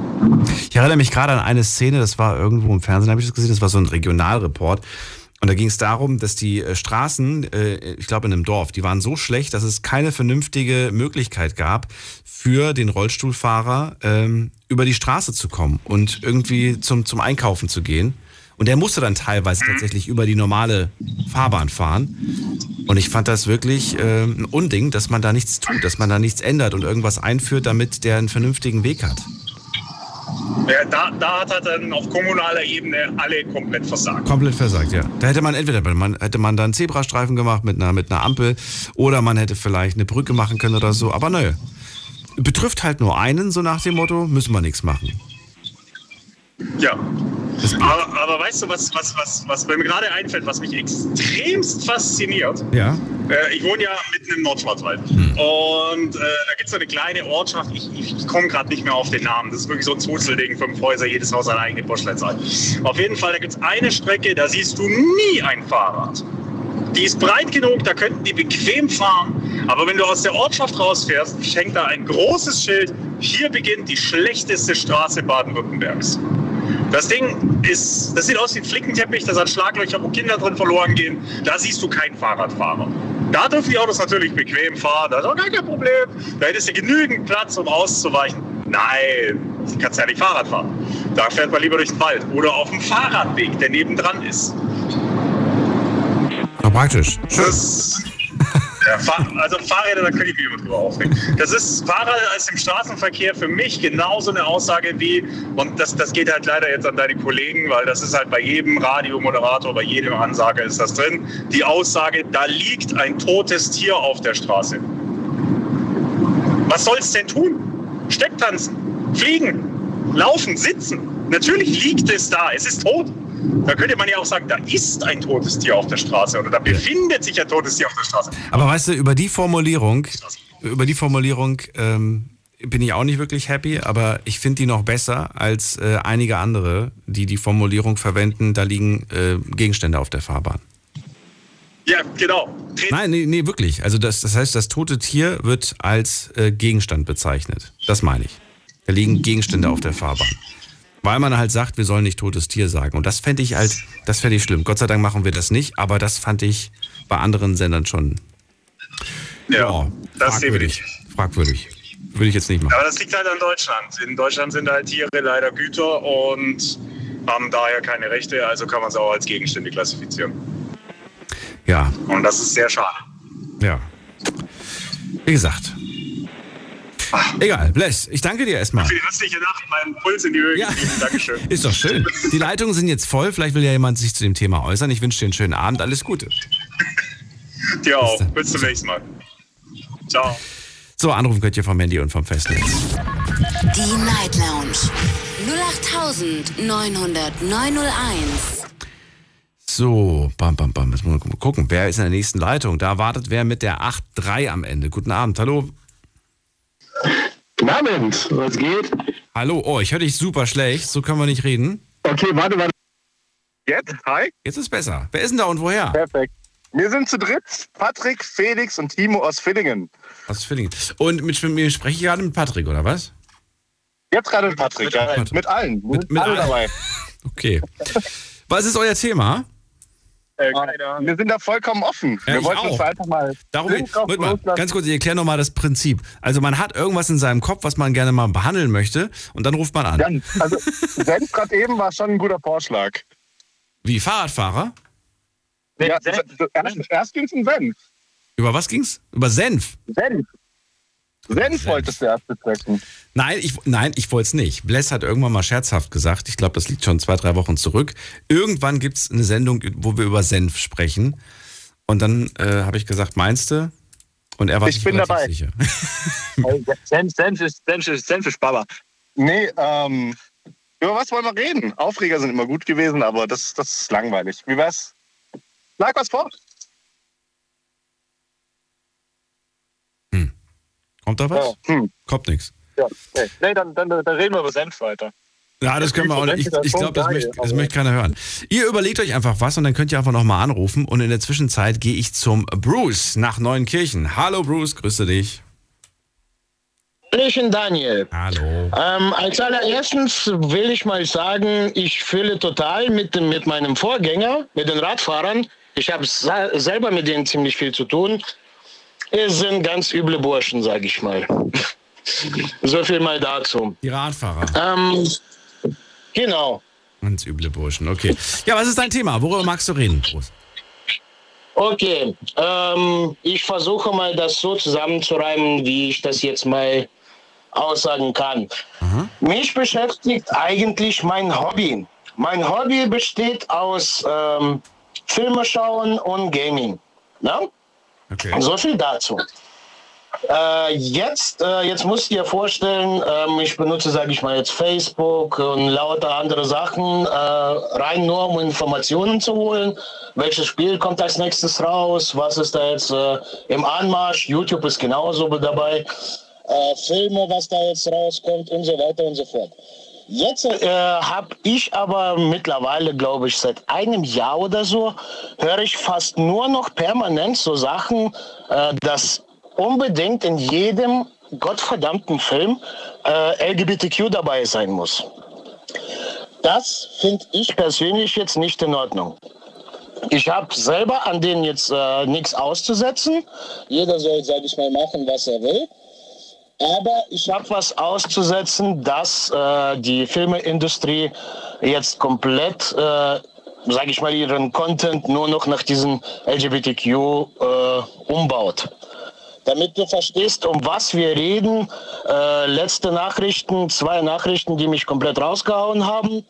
Ich erinnere mich gerade an eine Szene, das war irgendwo im Fernsehen, habe ich das gesehen, das war so ein Regionalreport. Und da ging es darum, dass die äh, Straßen, äh, ich glaube in einem Dorf, die waren so schlecht, dass es keine vernünftige Möglichkeit gab, für den Rollstuhlfahrer ähm, über die Straße zu kommen und irgendwie zum, zum Einkaufen zu gehen. Und er musste dann teilweise tatsächlich über die normale Fahrbahn fahren. Und ich fand das wirklich äh, ein Unding, dass man da nichts tut, dass man da nichts ändert und irgendwas einführt, damit der einen vernünftigen Weg hat. Ja, da, da hat er dann auf kommunaler Ebene alle komplett versagt. Komplett versagt, ja. Da hätte man entweder man, hätte man dann Zebrastreifen gemacht mit einer, mit einer Ampel oder man hätte vielleicht eine Brücke machen können oder so. Aber nö. Betrifft halt nur einen, so nach dem Motto, müssen wir nichts machen. Ja. Aber, aber, weißt du, was, was, was, was mir gerade einfällt, was mich extremst fasziniert? Ja. Äh, ich wohne ja mitten im Nordschwarzwald. Hm. Und äh, da gibt es eine kleine Ortschaft, ich, ich, ich komme gerade nicht mehr auf den Namen. Das ist wirklich so ein Zuzelding, fünf Häuser, jedes Haus eine eigene Postleitzahl. Auf jeden Fall, da gibt es eine Strecke, da siehst du nie ein Fahrrad. Die ist breit genug, da könnten die bequem fahren. Aber wenn du aus der Ortschaft rausfährst, hängt da ein großes Schild. Hier beginnt die schlechteste Straße Baden-Württembergs. Das Ding ist, das sieht aus wie ein Flickenteppich, das hat Schlaglöcher, wo Kinder drin verloren gehen. Da siehst du keinen Fahrradfahrer. Da dürfen die Autos natürlich bequem fahren, das ist auch gar kein Problem. Da hättest du genügend Platz, um auszuweichen. Nein, du kannst ja nicht Fahrrad fahren. Da fährt man lieber durch den Wald oder auf dem Fahrradweg, der nebendran ist. Ja, praktisch. Schön. Das, ja, also Fahrräder, da könnte ich mich immer drüber aufregen. Das ist Fahrrad als im Straßenverkehr für mich genauso eine Aussage wie, und das, das geht halt leider jetzt an deine Kollegen, weil das ist halt bei jedem Radiomoderator, bei jedem Ansager ist das drin, die Aussage, da liegt ein totes Tier auf der Straße. Was soll es denn tun? Stecktanzen, fliegen, laufen, sitzen. Natürlich liegt es da, es ist tot. Da könnte man ja auch sagen, da ist ein totes Tier auf der Straße oder da befindet sich ein totes Tier auf der Straße. Aber weißt du, über die Formulierung, über die Formulierung ähm, bin ich auch nicht wirklich happy, aber ich finde die noch besser als äh, einige andere, die die Formulierung verwenden, da liegen äh, Gegenstände auf der Fahrbahn. Ja, genau. Nein, nee, nee, wirklich. Also das, das heißt, das tote Tier wird als äh, Gegenstand bezeichnet. Das meine ich. Da liegen Gegenstände auf der Fahrbahn weil man halt sagt, wir sollen nicht totes Tier sagen. Und das fände ich halt, das fände ich schlimm. Gott sei Dank machen wir das nicht, aber das fand ich bei anderen Sendern schon. Ja, ja das fragwürdig. Fragwürdig. Würde ich jetzt nicht machen. Aber das liegt halt an Deutschland. In Deutschland sind halt Tiere leider Güter und haben daher keine Rechte, also kann man sie auch als Gegenstände klassifizieren. Ja. Und das ist sehr schade. Ja. Wie gesagt, Egal, Bless, ich danke dir erstmal. Für die restliche Nacht meinen Puls in die Höhe ja. gegeben. Dankeschön. <laughs> Ist doch schön. Die Leitungen sind jetzt voll. Vielleicht will ja jemand sich zu dem Thema äußern. Ich wünsche dir einen schönen Abend. Alles Gute. <laughs> dir auch. Bis, Bis zum nächsten Mal. Ciao. So, anrufen könnt ihr vom Handy und vom Festnetz. Die Night Lounge 0890901. So, bam, bam, bam. Jetzt mal gucken, wer ist in der nächsten Leitung? Da wartet wer mit der 8.3 am Ende. Guten Abend, hallo. Guten Abend, was geht? Hallo, oh, ich höre dich super schlecht, so können wir nicht reden. Okay, warte, warte. Jetzt? Hi? Jetzt ist besser. Wer ist denn da und woher? Perfekt. Wir sind zu dritt. Patrick, Felix und Timo aus Villingen. Aus Villingen. Und mit, mit mir spreche ich gerade mit Patrick, oder was? Jetzt gerade mit Patrick, mit, ja. Patrick. mit allen. Mit, mit allen dabei. <laughs> Okay. was ist euer Thema? Äh, wir sind da vollkommen offen. Ja, wir wollten auch. uns einfach mal. Darum, mal, ganz kurz, ich erkläre nochmal das Prinzip. Also man hat irgendwas in seinem Kopf, was man gerne mal behandeln möchte und dann ruft man an. Ganz, also Senf gerade eben war schon ein guter Vorschlag. Wie, Fahrradfahrer? Ja, erst, erst ging es um Senf. Über was ging's? Über Senf? Senf. Senf wolltest du erst besprechen. Nein, ich, nein, ich wollte es nicht. Bless hat irgendwann mal scherzhaft gesagt, ich glaube, das liegt schon zwei, drei Wochen zurück. Irgendwann gibt es eine Sendung, wo wir über Senf sprechen. Und dann äh, habe ich gesagt, meinst du? Und er war ich bin dabei. sicher. <laughs> Senf, Senf, ist, Senf, ist, Senf ist Baba. Nee, ähm, über was wollen wir reden? Aufreger sind immer gut gewesen, aber das, das ist langweilig. Wie wär's? Lag was vor? Kommt da was? Ja. Hm. Kommt nichts. Ja, nee, nee dann, dann, dann reden wir über Senf weiter. Ja, das können wir auch nicht. Ich, ich glaube, das, möchte, das möchte keiner hören. Ihr überlegt euch einfach was und dann könnt ihr einfach nochmal anrufen. Und in der Zwischenzeit gehe ich zum Bruce nach Neuenkirchen. Hallo Bruce, grüße dich. Hallöchen Daniel. Hallo. Ähm, als allererstens will ich mal sagen, ich fühle total mit, mit meinem Vorgänger, mit den Radfahrern. Ich habe selber mit denen ziemlich viel zu tun. Es sind ganz üble Burschen, sage ich mal. so viel mal dazu. Die Radfahrer. Ähm, genau. Ganz üble Burschen, okay. Ja, was ist dein Thema? Worüber magst du reden? Prost. Okay, ähm, ich versuche mal das so zusammenzureimen, wie ich das jetzt mal aussagen kann. Mhm. Mich beschäftigt eigentlich mein Hobby. Mein Hobby besteht aus ähm, Filme schauen und Gaming. Ne? Okay. So viel dazu. Äh, jetzt, äh, jetzt musst du dir vorstellen, äh, ich benutze, sage ich mal, jetzt Facebook und lauter andere Sachen, äh, rein nur um Informationen zu holen. Welches Spiel kommt als nächstes raus? Was ist da jetzt äh, im Anmarsch? YouTube ist genauso dabei. Äh, Filme, was da jetzt rauskommt und so weiter und so fort. Jetzt äh, habe ich aber mittlerweile, glaube ich, seit einem Jahr oder so, höre ich fast nur noch permanent so Sachen, äh, dass unbedingt in jedem gottverdammten Film äh, LGBTQ dabei sein muss. Das finde ich persönlich jetzt nicht in Ordnung. Ich habe selber an denen jetzt äh, nichts auszusetzen. Jeder soll, sage ich mal, machen, was er will. Aber ich habe was auszusetzen, dass äh, die Filmeindustrie jetzt komplett, äh, sage ich mal, ihren Content nur noch nach diesem LGBTQ äh, umbaut. Damit du verstehst, um was wir reden, äh, letzte Nachrichten, zwei Nachrichten, die mich komplett rausgehauen haben.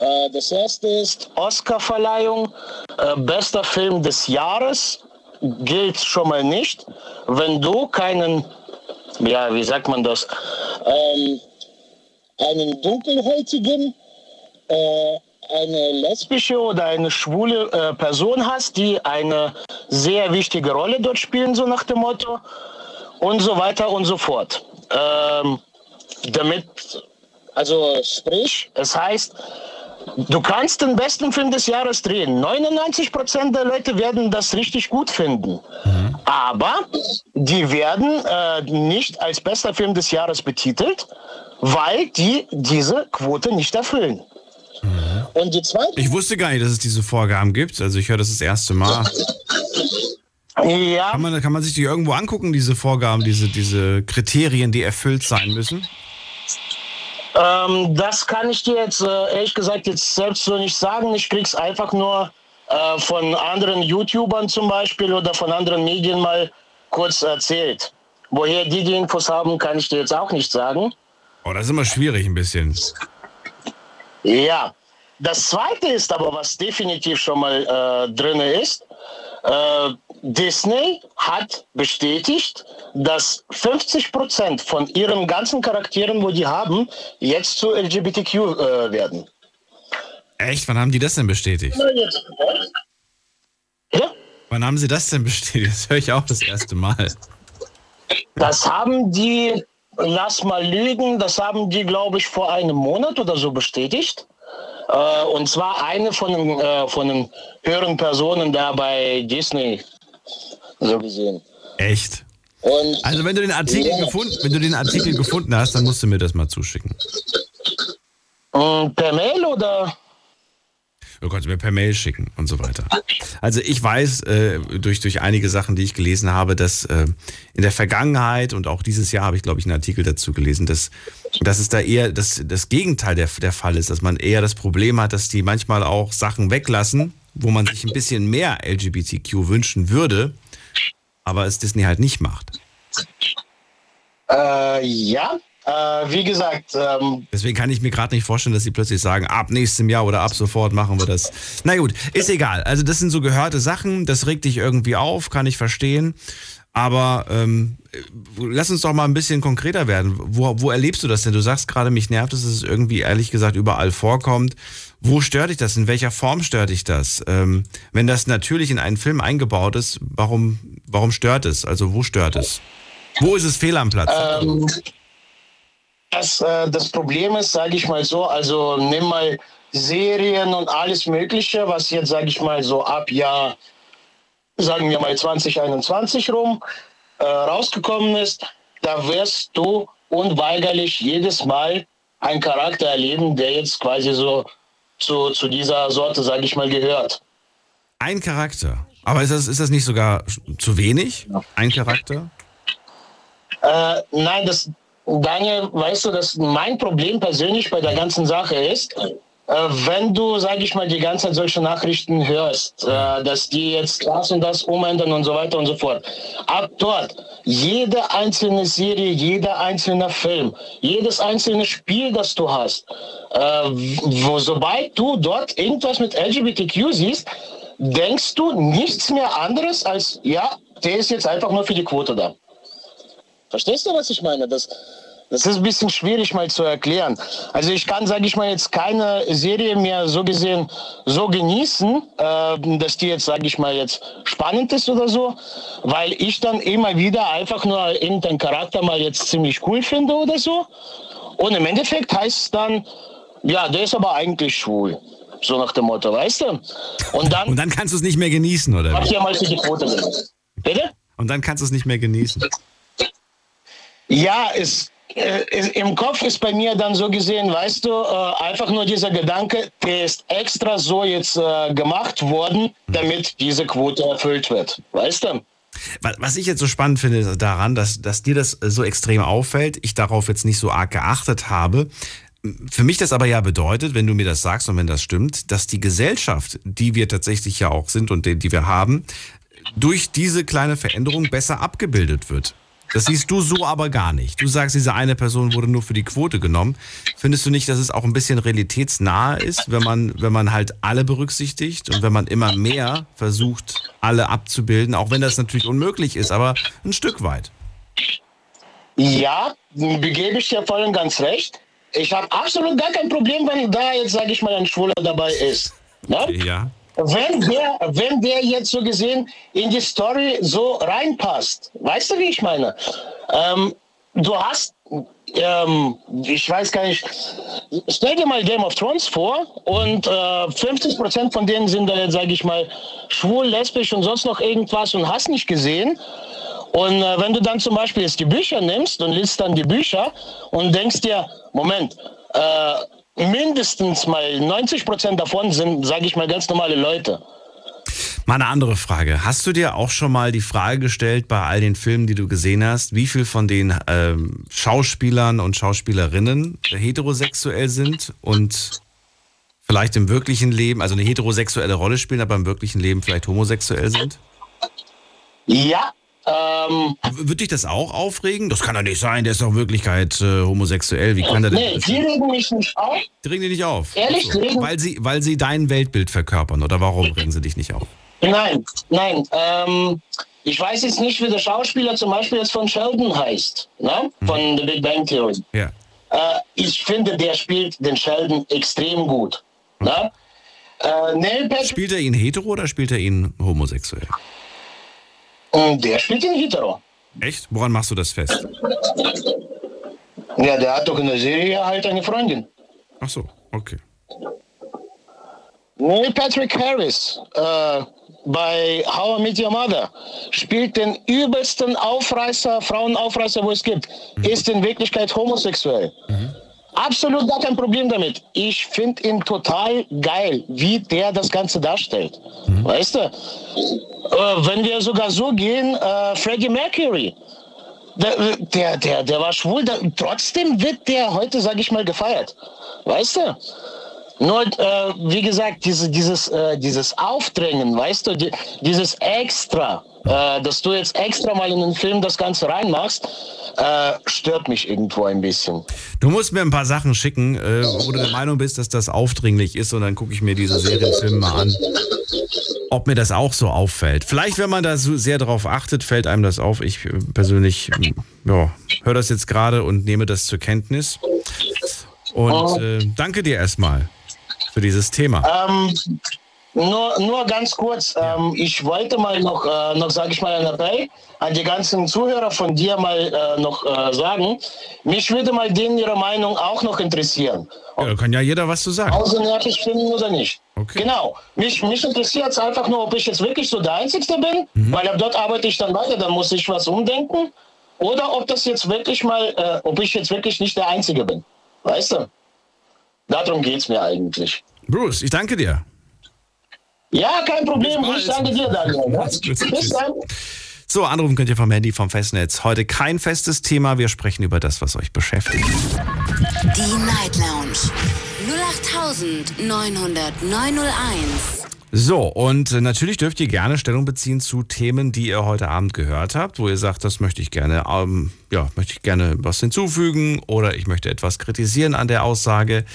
Äh, das erste ist Oscar-Verleihung, äh, bester Film des Jahres gilt schon mal nicht, wenn du keinen ja, wie sagt man das, ähm, einen dunkelhäutigen, äh, eine lesbische oder eine schwule äh, Person hast, die eine sehr wichtige Rolle dort spielen, so nach dem Motto, und so weiter und so fort. Ähm, damit, also sprich, es heißt, Du kannst den besten Film des Jahres drehen. 99 Prozent der Leute werden das richtig gut finden. Mhm. Aber die werden äh, nicht als bester Film des Jahres betitelt, weil die diese Quote nicht erfüllen. Mhm. Und die zweite. Ich wusste gar nicht, dass es diese Vorgaben gibt. Also ich höre das das erste Mal. Ja. Kann man, kann man sich die irgendwo angucken, diese Vorgaben, diese, diese Kriterien, die erfüllt sein müssen? Ähm, das kann ich dir jetzt äh, ehrlich gesagt jetzt selbst so nicht sagen. Ich krieg's einfach nur äh, von anderen YouTubern zum Beispiel oder von anderen Medien mal kurz erzählt. Woher die die Infos haben, kann ich dir jetzt auch nicht sagen. Oh, das ist immer schwierig ein bisschen. Ja. Das zweite ist aber, was definitiv schon mal äh, drin ist, Disney hat bestätigt, dass 50 Prozent von ihren ganzen Charakteren, wo die haben, jetzt zu LGBTQ äh, werden. Echt? Wann haben die das denn bestätigt? Ja? Wann haben sie das denn bestätigt? Das höre ich auch das erste Mal. Das haben die, lass mal lügen, das haben die, glaube ich, vor einem Monat oder so bestätigt. Äh, und zwar eine von den, äh, von den höheren Personen da bei Disney so gesehen. Echt? Und also wenn du den Artikel ja. gefunden, wenn du den Artikel gefunden hast, dann musst du mir das mal zuschicken. Und per Mail oder? Du kannst mir per Mail schicken und so weiter. Also ich weiß äh, durch, durch einige Sachen, die ich gelesen habe, dass äh, in der Vergangenheit und auch dieses Jahr habe ich, glaube ich, einen Artikel dazu gelesen, dass, dass es da eher das, das Gegenteil der, der Fall ist, dass man eher das Problem hat, dass die manchmal auch Sachen weglassen, wo man sich ein bisschen mehr LGBTQ wünschen würde, aber es Disney halt nicht macht. Äh, ja, äh, wie gesagt. Ähm Deswegen kann ich mir gerade nicht vorstellen, dass sie plötzlich sagen, ab nächstem Jahr oder ab sofort machen wir das. Na gut, ist egal. Also das sind so gehörte Sachen, das regt dich irgendwie auf, kann ich verstehen. Aber ähm, lass uns doch mal ein bisschen konkreter werden. Wo, wo erlebst du das denn? Du sagst gerade, mich nervt es, dass es irgendwie ehrlich gesagt überall vorkommt. Wo stört dich das? In welcher Form stört dich das? Ähm, wenn das natürlich in einen Film eingebaut ist, warum, warum stört es? Also wo stört es? Wo ist es fehl am Platz? Ähm, das, äh, das Problem ist, sage ich mal so, also nimm mal Serien und alles Mögliche, was jetzt, sage ich mal, so ab Jahr sagen wir mal 2021 rum, äh, rausgekommen ist, da wirst du unweigerlich jedes Mal einen Charakter erleben, der jetzt quasi so zu, zu dieser Sorte, sage ich mal, gehört. Ein Charakter? Aber ist das, ist das nicht sogar zu wenig? Ein Charakter? Äh, nein, das, Daniel, weißt du, dass mein Problem persönlich bei der ganzen Sache ist, äh, wenn du, sage ich mal, die ganze Zeit solche Nachrichten hörst, äh, dass die jetzt das und das umändern und so weiter und so fort, ab dort, jede einzelne Serie, jeder einzelne Film, jedes einzelne Spiel, das du hast, äh, wo, sobald du dort irgendwas mit LGBTQ siehst, denkst du nichts mehr anderes als, ja, der ist jetzt einfach nur für die Quote da. Verstehst du, was ich meine? Das, das ist ein bisschen schwierig mal zu erklären. Also ich kann, sage ich mal, jetzt keine Serie mehr so gesehen so genießen, äh, dass die jetzt, sage ich mal, jetzt spannend ist oder so, weil ich dann immer wieder einfach nur irgendeinen Charakter mal jetzt ziemlich cool finde oder so. Und im Endeffekt heißt es dann, ja, der ist aber eigentlich schwul. So nach dem Motto, weißt du? Und dann, Und dann kannst du es nicht mehr genießen, oder? Ich ja mal für die Quote Bitte? Und dann kannst du es nicht mehr genießen. Ja, es äh, im Kopf ist bei mir dann so gesehen, weißt du, äh, einfach nur dieser Gedanke, der ist extra so jetzt äh, gemacht worden, damit diese Quote erfüllt wird. Weißt du? Was ich jetzt so spannend finde daran, dass, dass dir das so extrem auffällt, ich darauf jetzt nicht so arg geachtet habe. Für mich das aber ja bedeutet, wenn du mir das sagst und wenn das stimmt, dass die Gesellschaft, die wir tatsächlich ja auch sind und die, die wir haben, durch diese kleine Veränderung besser abgebildet wird. Das siehst du so aber gar nicht. Du sagst, diese eine Person wurde nur für die Quote genommen. Findest du nicht, dass es auch ein bisschen realitätsnah ist, wenn man, wenn man halt alle berücksichtigt und wenn man immer mehr versucht, alle abzubilden, auch wenn das natürlich unmöglich ist, aber ein Stück weit? Ja, begebe ich dir voll und ganz recht. Ich habe absolut gar kein Problem, wenn da jetzt, sage ich mal, ein Schwuler dabei ist. Ne? Ja. Wenn der, wenn der jetzt so gesehen in die Story so reinpasst, weißt du, wie ich meine? Ähm, du hast, ähm, ich weiß gar nicht, stell dir mal Game of Thrones vor und äh, 50 Prozent von denen sind da jetzt, sage ich mal, schwul, lesbisch und sonst noch irgendwas und hast nicht gesehen. Und äh, wenn du dann zum Beispiel jetzt die Bücher nimmst und liest dann die Bücher und denkst dir, Moment, äh, mindestens mal 90 Prozent davon sind, sage ich mal, ganz normale Leute. Mal eine andere Frage. Hast du dir auch schon mal die Frage gestellt bei all den Filmen, die du gesehen hast, wie viel von den ähm, Schauspielern und Schauspielerinnen heterosexuell sind und vielleicht im wirklichen Leben, also eine heterosexuelle Rolle spielen, aber im wirklichen Leben vielleicht homosexuell sind? Ja, ähm, Wird dich das auch aufregen? Das kann doch nicht sein, der ist doch in Wirklichkeit äh, homosexuell. Wie kann der nee, die regen mich nicht auf. Die regen dich nicht auf? Ehrlich? So. Weil, sie, weil sie dein Weltbild verkörpern oder warum regen sie dich nicht auf? Nein, nein. Ähm, ich weiß jetzt nicht, wie der Schauspieler zum Beispiel jetzt von Sheldon heißt, ne? von hm. The Big Bang Theory. Ja. Äh, ich finde, der spielt den Sheldon extrem gut. Hm. Ne? Äh, spielt er ihn hetero oder spielt er ihn homosexuell? Und der spielt in hetero. Echt? Woran machst du das fest? Ja, der hat doch in der Serie halt eine Freundin. Ach so, okay. Neil Patrick Harris äh, bei How I Met Your Mother spielt den übelsten Aufreißer, Frauenaufreißer, wo es gibt. Mhm. Ist in Wirklichkeit homosexuell. Mhm. Absolut gar kein Problem damit. Ich finde ihn total geil, wie der das Ganze darstellt. Mhm. Weißt du? Äh, wenn wir sogar so gehen, äh, Freddie Mercury, der, der, der, der war schwul, der, trotzdem wird der heute, sage ich mal, gefeiert. Weißt du? Nur, äh, wie gesagt, diese, dieses, äh, dieses Aufdrängen, weißt du, die, dieses Extra, äh, dass du jetzt extra mal in den Film das Ganze reinmachst, äh, stört mich irgendwo ein bisschen. Du musst mir ein paar Sachen schicken, äh, wo du der Meinung bist, dass das aufdringlich ist und dann gucke ich mir diese Serienfilme mal an. Ob mir das auch so auffällt. Vielleicht, wenn man da so sehr darauf achtet, fällt einem das auf. Ich äh, persönlich ja, höre das jetzt gerade und nehme das zur Kenntnis. Und oh. äh, danke dir erstmal für dieses Thema. Ähm, nur, nur ganz kurz, ähm, ich wollte mal noch, äh, noch sage ich mal, ein Appell an die ganzen Zuhörer von dir mal äh, noch äh, sagen. Mich würde mal denen ihre Meinung auch noch interessieren. Ja, da kann ja jeder was zu sagen. Außernervig finden oder nicht. Okay. Genau. Mich, mich interessiert es einfach nur, ob ich jetzt wirklich so der Einzige bin, mhm. weil ab dort arbeite ich dann weiter, dann muss ich was umdenken. Oder ob das jetzt wirklich mal, äh, ob ich jetzt wirklich nicht der Einzige bin. Weißt du? Darum geht es mir eigentlich. Bruce, ich danke dir. Ja, kein Problem. Ich danke dir, Daniel. <laughs> Bis dann. So, anrufen könnt ihr vom Handy, vom Festnetz. Heute kein festes Thema. Wir sprechen über das, was euch beschäftigt. Die Night Lounge 0890901. So, und natürlich dürft ihr gerne Stellung beziehen zu Themen, die ihr heute Abend gehört habt, wo ihr sagt, das möchte ich gerne, ähm, ja, möchte ich gerne was hinzufügen oder ich möchte etwas kritisieren an der Aussage.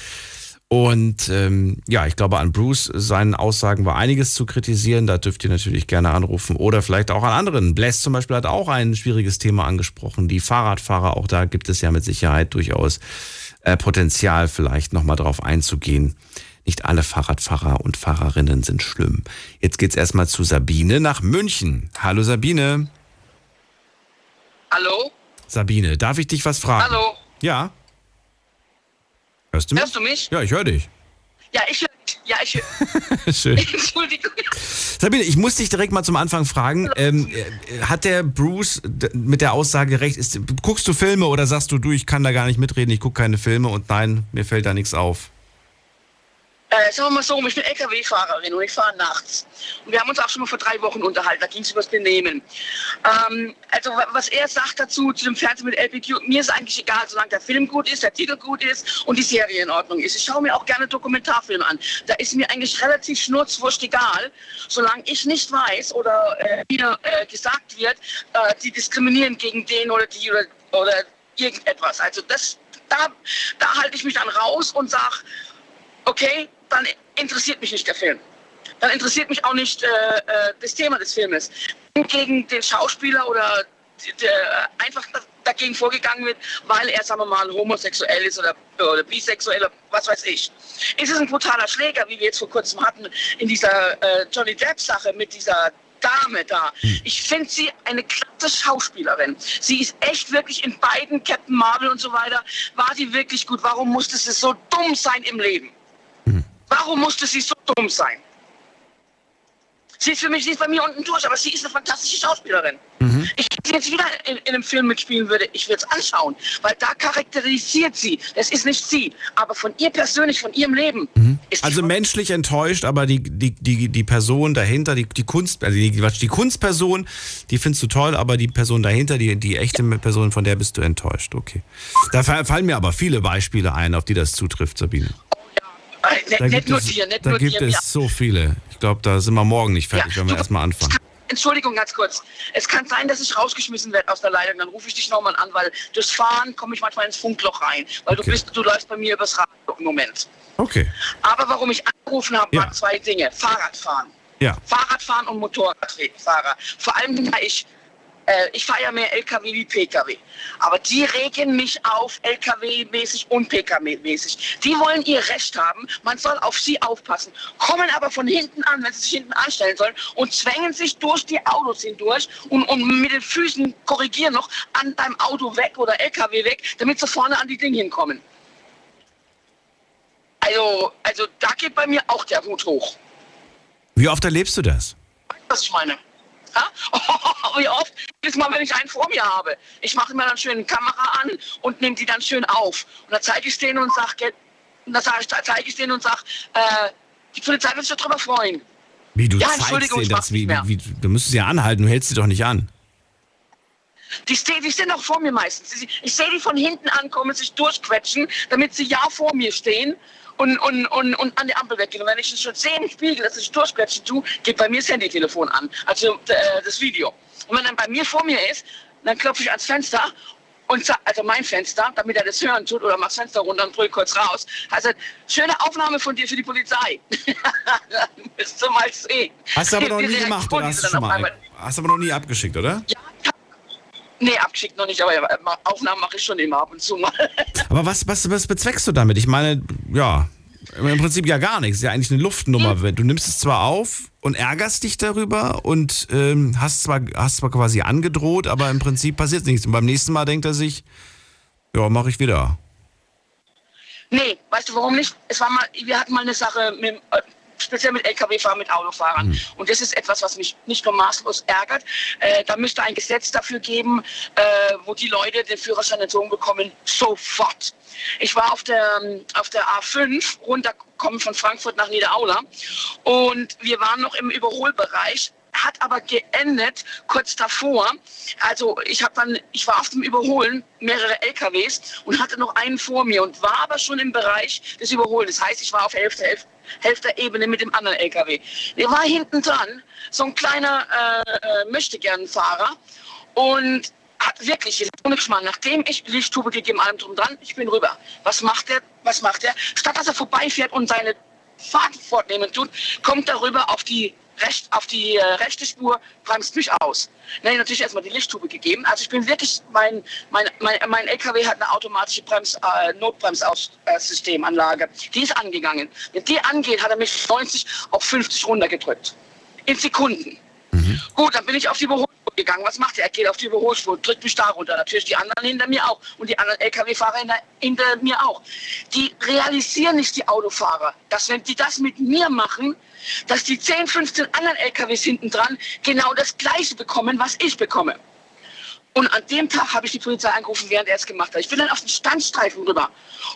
Und ähm, ja, ich glaube, an Bruce seinen Aussagen war einiges zu kritisieren. Da dürft ihr natürlich gerne anrufen oder vielleicht auch an anderen. Bless zum Beispiel hat auch ein schwieriges Thema angesprochen. Die Fahrradfahrer, auch da gibt es ja mit Sicherheit durchaus äh, Potenzial, vielleicht nochmal drauf einzugehen. Nicht alle Fahrradfahrer und Fahrerinnen sind schlimm. Jetzt geht's erstmal zu Sabine nach München. Hallo Sabine. Hallo? Sabine, darf ich dich was fragen? Hallo? Ja. Hörst du mich? Hörst du mich? Ja, ich höre dich. Ja, ich höre dich. Ja, ich höre. <laughs> Schön. Entschuldigung. Sabine, ich muss dich direkt mal zum Anfang fragen. Ähm, äh, hat der Bruce mit der Aussage recht? Ist, guckst du Filme oder sagst du, du, ich kann da gar nicht mitreden, ich gucke keine Filme und nein, mir fällt da nichts auf? Äh, sagen wir mal so, ich bin LKW-Fahrerin und ich fahre nachts. Und wir haben uns auch schon mal vor drei Wochen unterhalten, da ging es über das Benehmen. Ähm, also was er sagt dazu, zu dem Fernsehen mit LPQ, mir ist eigentlich egal, solange der Film gut ist, der Titel gut ist und die Serie in Ordnung ist. Ich schaue mir auch gerne Dokumentarfilme an. Da ist mir eigentlich relativ schnurzwurscht egal, solange ich nicht weiß oder äh, mir äh, gesagt wird, äh, die diskriminieren gegen den oder die oder, oder irgendetwas. Also das, da, da halte ich mich dann raus und sage, okay, dann interessiert mich nicht der Film. Dann interessiert mich auch nicht äh, äh, das Thema des Filmes. Gegen den Schauspieler oder der einfach dagegen vorgegangen wird, weil er, sagen wir mal, homosexuell ist oder, oder bisexuell oder was weiß ich. Ist es ein brutaler Schläger, wie wir jetzt vor kurzem hatten in dieser äh, Johnny Depp-Sache mit dieser Dame da. Hm. Ich finde sie eine klasse Schauspielerin. Sie ist echt wirklich in beiden Captain Marvel und so weiter, war sie wirklich gut. Warum musste sie so dumm sein im Leben? Warum musste sie so dumm sein? Sie ist für mich, sie ist bei mir unten durch, aber sie ist eine fantastische Schauspielerin. Mhm. Ich, wenn sie jetzt wieder in, in, einem Film mitspielen würde, ich würde es anschauen, weil da charakterisiert sie. Es ist nicht sie, aber von ihr persönlich, von ihrem Leben. Mhm. also menschlich enttäuscht, aber die, die, die, die Person dahinter, die, die Kunst, also die, die Kunstperson, die findest du toll, aber die Person dahinter, die, die echte Person, von der bist du enttäuscht. Okay. Da fallen mir aber viele Beispiele ein, auf die das zutrifft, Sabine. Äh, ne, nicht nur dir, nicht da nur gibt dir. es so viele. Ich glaube, da sind wir morgen nicht fertig, ja, wenn wir erstmal anfangen. Entschuldigung, ganz kurz. Es kann sein, dass ich rausgeschmissen werde aus der Leitung. Dann rufe ich dich nochmal an, weil durchs Fahren komme ich manchmal ins Funkloch rein. Weil okay. du bist, du läufst bei mir übers Radio im Moment. Okay. Aber warum ich angerufen habe, ja. waren zwei Dinge. Fahrradfahren. Ja. Fahrradfahren und Motorradfahrer. Vor allem, da ich äh, ich fahre ja mehr LKW wie PKW. Aber die regen mich auf LKW-mäßig und PKW-mäßig. Die wollen ihr Recht haben. Man soll auf sie aufpassen. Kommen aber von hinten an, wenn sie sich hinten anstellen sollen und zwängen sich durch die Autos hindurch und, und mit den Füßen korrigieren noch an deinem Auto weg oder LKW weg, damit sie vorne an die Dinge hinkommen. Also, also da geht bei mir auch der Hut hoch. Wie oft erlebst du das? Was ich meine. Ja? Oh, <laughs> wie oft? Jedes Mal, wenn ich einen vor mir habe. Ich mache mir dann schön eine Kamera an und nehme die dann schön auf. Und dann zeige ich denen und sage, ich, zeige ich denen und sage, äh, die Polizei wird sich darüber freuen. Wie du ja, zeigst denen das? Wie, wie, du müsstest sie ja anhalten, du hältst sie doch nicht an. Die, die stehen auch vor mir meistens. Ich sehe die von hinten ankommen, sich durchquetschen, damit sie ja vor mir stehen und, und, und, und an die Ampel weggehen. Und wenn ich schon sehe im Spiegel, dass ich durchquetschen tue, geht bei mir das Handytelefon an, also äh, das Video. Und wenn dann bei mir vor mir ist, dann klopfe ich ans Fenster und also mein Fenster, damit er das hören tut, oder mach das Fenster runter und drücke kurz raus. Also, schöne Aufnahme von dir für die Polizei. <laughs> Müsst du mal sehen. Hast du aber noch nie gemacht, oder hast du schon mal? Hast du aber noch nie abgeschickt, oder? Ja, Nee, abgeschickt noch nicht, aber Aufnahmen mache ich schon immer ab und zu mal. Aber was, was, was bezweckst du damit? Ich meine, ja, im Prinzip ja gar nichts. Ja, eigentlich eine Luftnummer. Du nimmst es zwar auf und ärgerst dich darüber und ähm, hast, zwar, hast zwar quasi angedroht, aber im Prinzip passiert nichts. Und beim nächsten Mal denkt er sich, ja, mache ich wieder. Nee, weißt du warum nicht? Es war mal, wir hatten mal eine Sache mit, speziell mit Lkw-Fahrern, mit Autofahrern. Mhm. Und das ist etwas, was mich nicht nur maßlos ärgert. Äh, da müsste ein Gesetz dafür geben, äh, wo die Leute den Führerschein entzogen bekommen, sofort. Ich war auf der, auf der A5 runtergekommen von Frankfurt nach Niederaula und wir waren noch im Überholbereich hat aber geendet kurz davor. Also ich habe dann, ich war auf dem Überholen mehrere LKWs und hatte noch einen vor mir und war aber schon im Bereich des Überholens. Das heißt, ich war auf Hälfte, Hälfte, Hälfte Ebene mit dem anderen LKW. Der war hinten dran, so ein kleiner äh, Möchtegern-Fahrer und hat wirklich, ohne Geschmack, nachdem ich Lichttube gegeben, allem drum dran, ich bin rüber. Was macht er? Was macht er? Statt dass er vorbeifährt und seine Fahrt fortnehmen tut, kommt er rüber auf die recht, auf die äh, rechte Spur, bremst mich aus. Dann natürlich erstmal die Lichttube gegeben. Also ich bin wirklich, mein, mein, mein, mein LKW hat eine automatische Brems, äh, Notbremssystemanlage. Die ist angegangen. Wenn die angeht, hat er mich 90 auf 50 runtergedrückt. In Sekunden. Mhm. Gut, dann bin ich auf die Überholspur gegangen. Was macht er? Er geht auf die Überholspur, drückt mich da runter. Natürlich die anderen hinter mir auch und die anderen LKW-Fahrer hinter, hinter, mir auch. Die realisieren nicht, die Autofahrer, dass wenn die das mit mir machen, dass die 10, 15 anderen LKWs hinten dran genau das Gleiche bekommen, was ich bekomme. Und an dem Tag habe ich die Polizei angerufen, während er es gemacht hat. Ich bin dann auf den Standstreifen rüber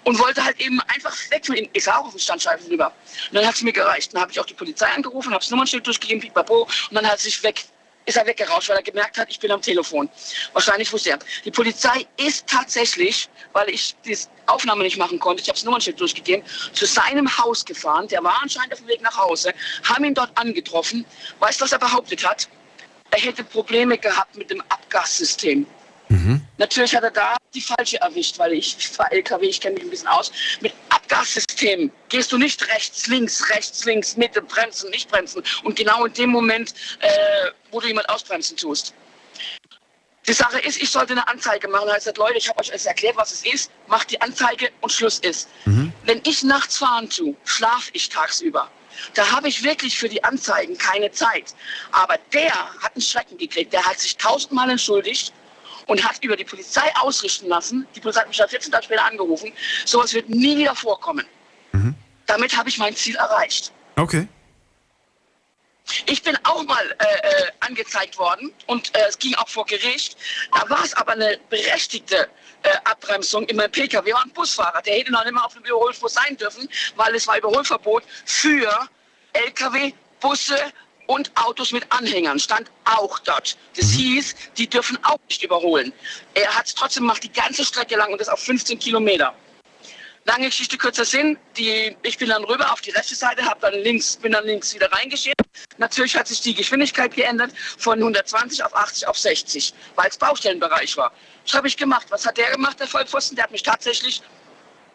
und wollte halt eben einfach weg von ihm. Ich sah auch auf den Standstreifen rüber. Und dann hat es mir gereicht. Dann habe ich auch die Polizei angerufen, habe das Nummernschild durchgegeben, pipapo, und dann hat es sich weg ist er weggerauscht, weil er gemerkt hat, ich bin am Telefon. Wahrscheinlich wusste er. Die Polizei ist tatsächlich, weil ich die Aufnahme nicht machen konnte, ich habe das Nummernschild durchgegeben, zu seinem Haus gefahren. Der war anscheinend auf dem Weg nach Hause, haben ihn dort angetroffen. Weißt du, was er behauptet hat? Er hätte Probleme gehabt mit dem Abgassystem. Mhm. Natürlich hat er da die falsche erwischt, weil ich, ich fahre LKW, ich kenne mich ein bisschen aus. Mit Abgassystem gehst du nicht rechts, links, rechts, links, Mitte, bremsen, nicht bremsen. Und genau in dem Moment, äh, wo du jemand ausbremsen tust. Die Sache ist, ich sollte eine Anzeige machen. Er hat gesagt, Leute, ich habe euch alles erklärt, was es ist. Macht die Anzeige und Schluss ist. Mhm. Wenn ich nachts fahren tue, schlafe ich tagsüber. Da habe ich wirklich für die Anzeigen keine Zeit. Aber der hat einen Schrecken gekriegt. Der hat sich tausendmal entschuldigt und hat über die Polizei ausrichten lassen. Die Polizei hat mich dann 14 Tage später angerufen. Sowas wird nie wieder vorkommen. Mhm. Damit habe ich mein Ziel erreicht. Okay. Ich bin auch mal äh, äh, angezeigt worden und äh, es ging auch vor Gericht. Da war es aber eine berechtigte äh, Abbremsung in meinem Pkw. War ein Busfahrer, der hätte noch nicht mal auf dem Überholspur sein dürfen, weil es war Überholverbot für Lkw, Busse und Autos mit Anhängern stand auch dort. Das mhm. hieß, die dürfen auch nicht überholen. Er hat es trotzdem gemacht, die ganze Strecke lang und das auf 15 Kilometer. Lange Geschichte, kurzer Sinn. Die, ich bin dann rüber auf die rechte Seite, hab dann links, bin dann links wieder reingeschert. Natürlich hat sich die Geschwindigkeit geändert von 120 auf 80 auf 60, weil es Baustellenbereich war. Was habe ich gemacht? Was hat der gemacht, der Vollpfosten? Der hat mich tatsächlich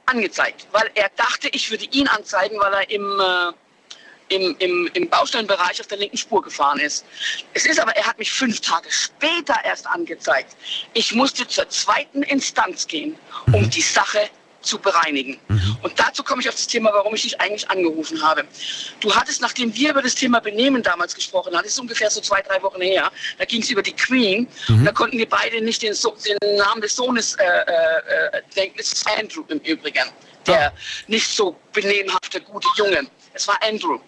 angezeigt, weil er dachte, ich würde ihn anzeigen, weil er im äh, im, im, im Baustellenbereich auf der linken Spur gefahren ist. Es ist aber, er hat mich fünf Tage später erst angezeigt. Ich musste zur zweiten Instanz gehen, um mhm. die Sache zu bereinigen. Mhm. Und dazu komme ich auf das Thema, warum ich dich eigentlich angerufen habe. Du hattest, nachdem wir über das Thema Benehmen damals gesprochen haben, das ist ungefähr so zwei, drei Wochen her, da ging es über die Queen, mhm. da konnten wir beide nicht den, so den Namen des Sohnes äh, äh, äh denken. Das ist Andrew im Übrigen, der oh. nicht so benehmhafte, gute Junge. Es war Andrew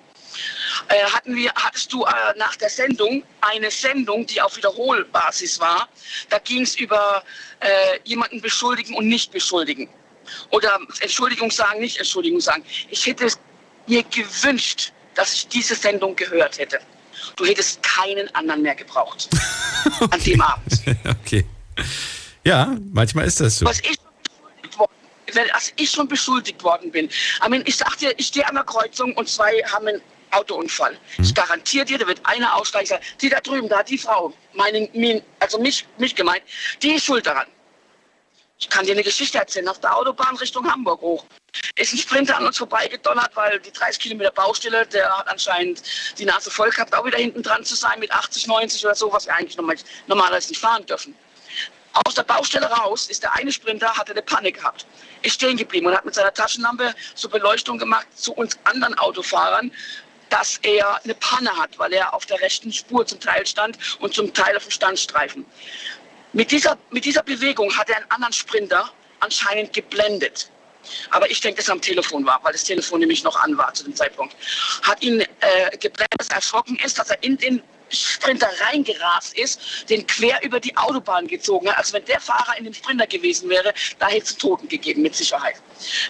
hatten wir, hattest du äh, nach der Sendung eine Sendung, die auf Wiederholbasis war. Da ging es über äh, jemanden beschuldigen und nicht beschuldigen. Oder Entschuldigung sagen, nicht Entschuldigung sagen. Ich hätte mir gewünscht, dass ich diese Sendung gehört hätte. Du hättest keinen anderen mehr gebraucht okay. <laughs> an dem Abend. okay. Ja, manchmal ist das so. Was ich als ich schon beschuldigt worden bin. I mean, ich sag dir, ich stehe an der Kreuzung und zwei haben einen Autounfall. Mhm. Ich garantiere dir, da wird einer aussteigen, die da drüben, da die Frau, meine, also mich, mich gemeint, die ist schuld daran. Ich kann dir eine Geschichte erzählen. Auf der Autobahn Richtung Hamburg hoch ist ein Sprinter an uns vorbeigedonnert, weil die 30 Kilometer Baustelle, der hat anscheinend die Nase voll gehabt, auch wieder hinten dran zu sein mit 80, 90 oder so, was wir eigentlich normalerweise nicht fahren dürfen. Aus der Baustelle raus ist der eine Sprinter, hatte eine Panne gehabt, ist stehen geblieben und hat mit seiner Taschenlampe so Beleuchtung gemacht zu uns anderen Autofahrern, dass er eine Panne hat, weil er auf der rechten Spur zum Teil stand und zum Teil auf dem Standstreifen. Mit dieser, mit dieser Bewegung hat er einen anderen Sprinter anscheinend geblendet. Aber ich denke, dass er am Telefon war, weil das Telefon nämlich noch an war zu dem Zeitpunkt. Hat ihn äh, geblendet, dass er erschrocken ist, dass er in den Sprinter reingerast ist, den quer über die Autobahn gezogen hat. Also wenn der Fahrer in dem Sprinter gewesen wäre, da hätte es Toten gegeben, mit Sicherheit.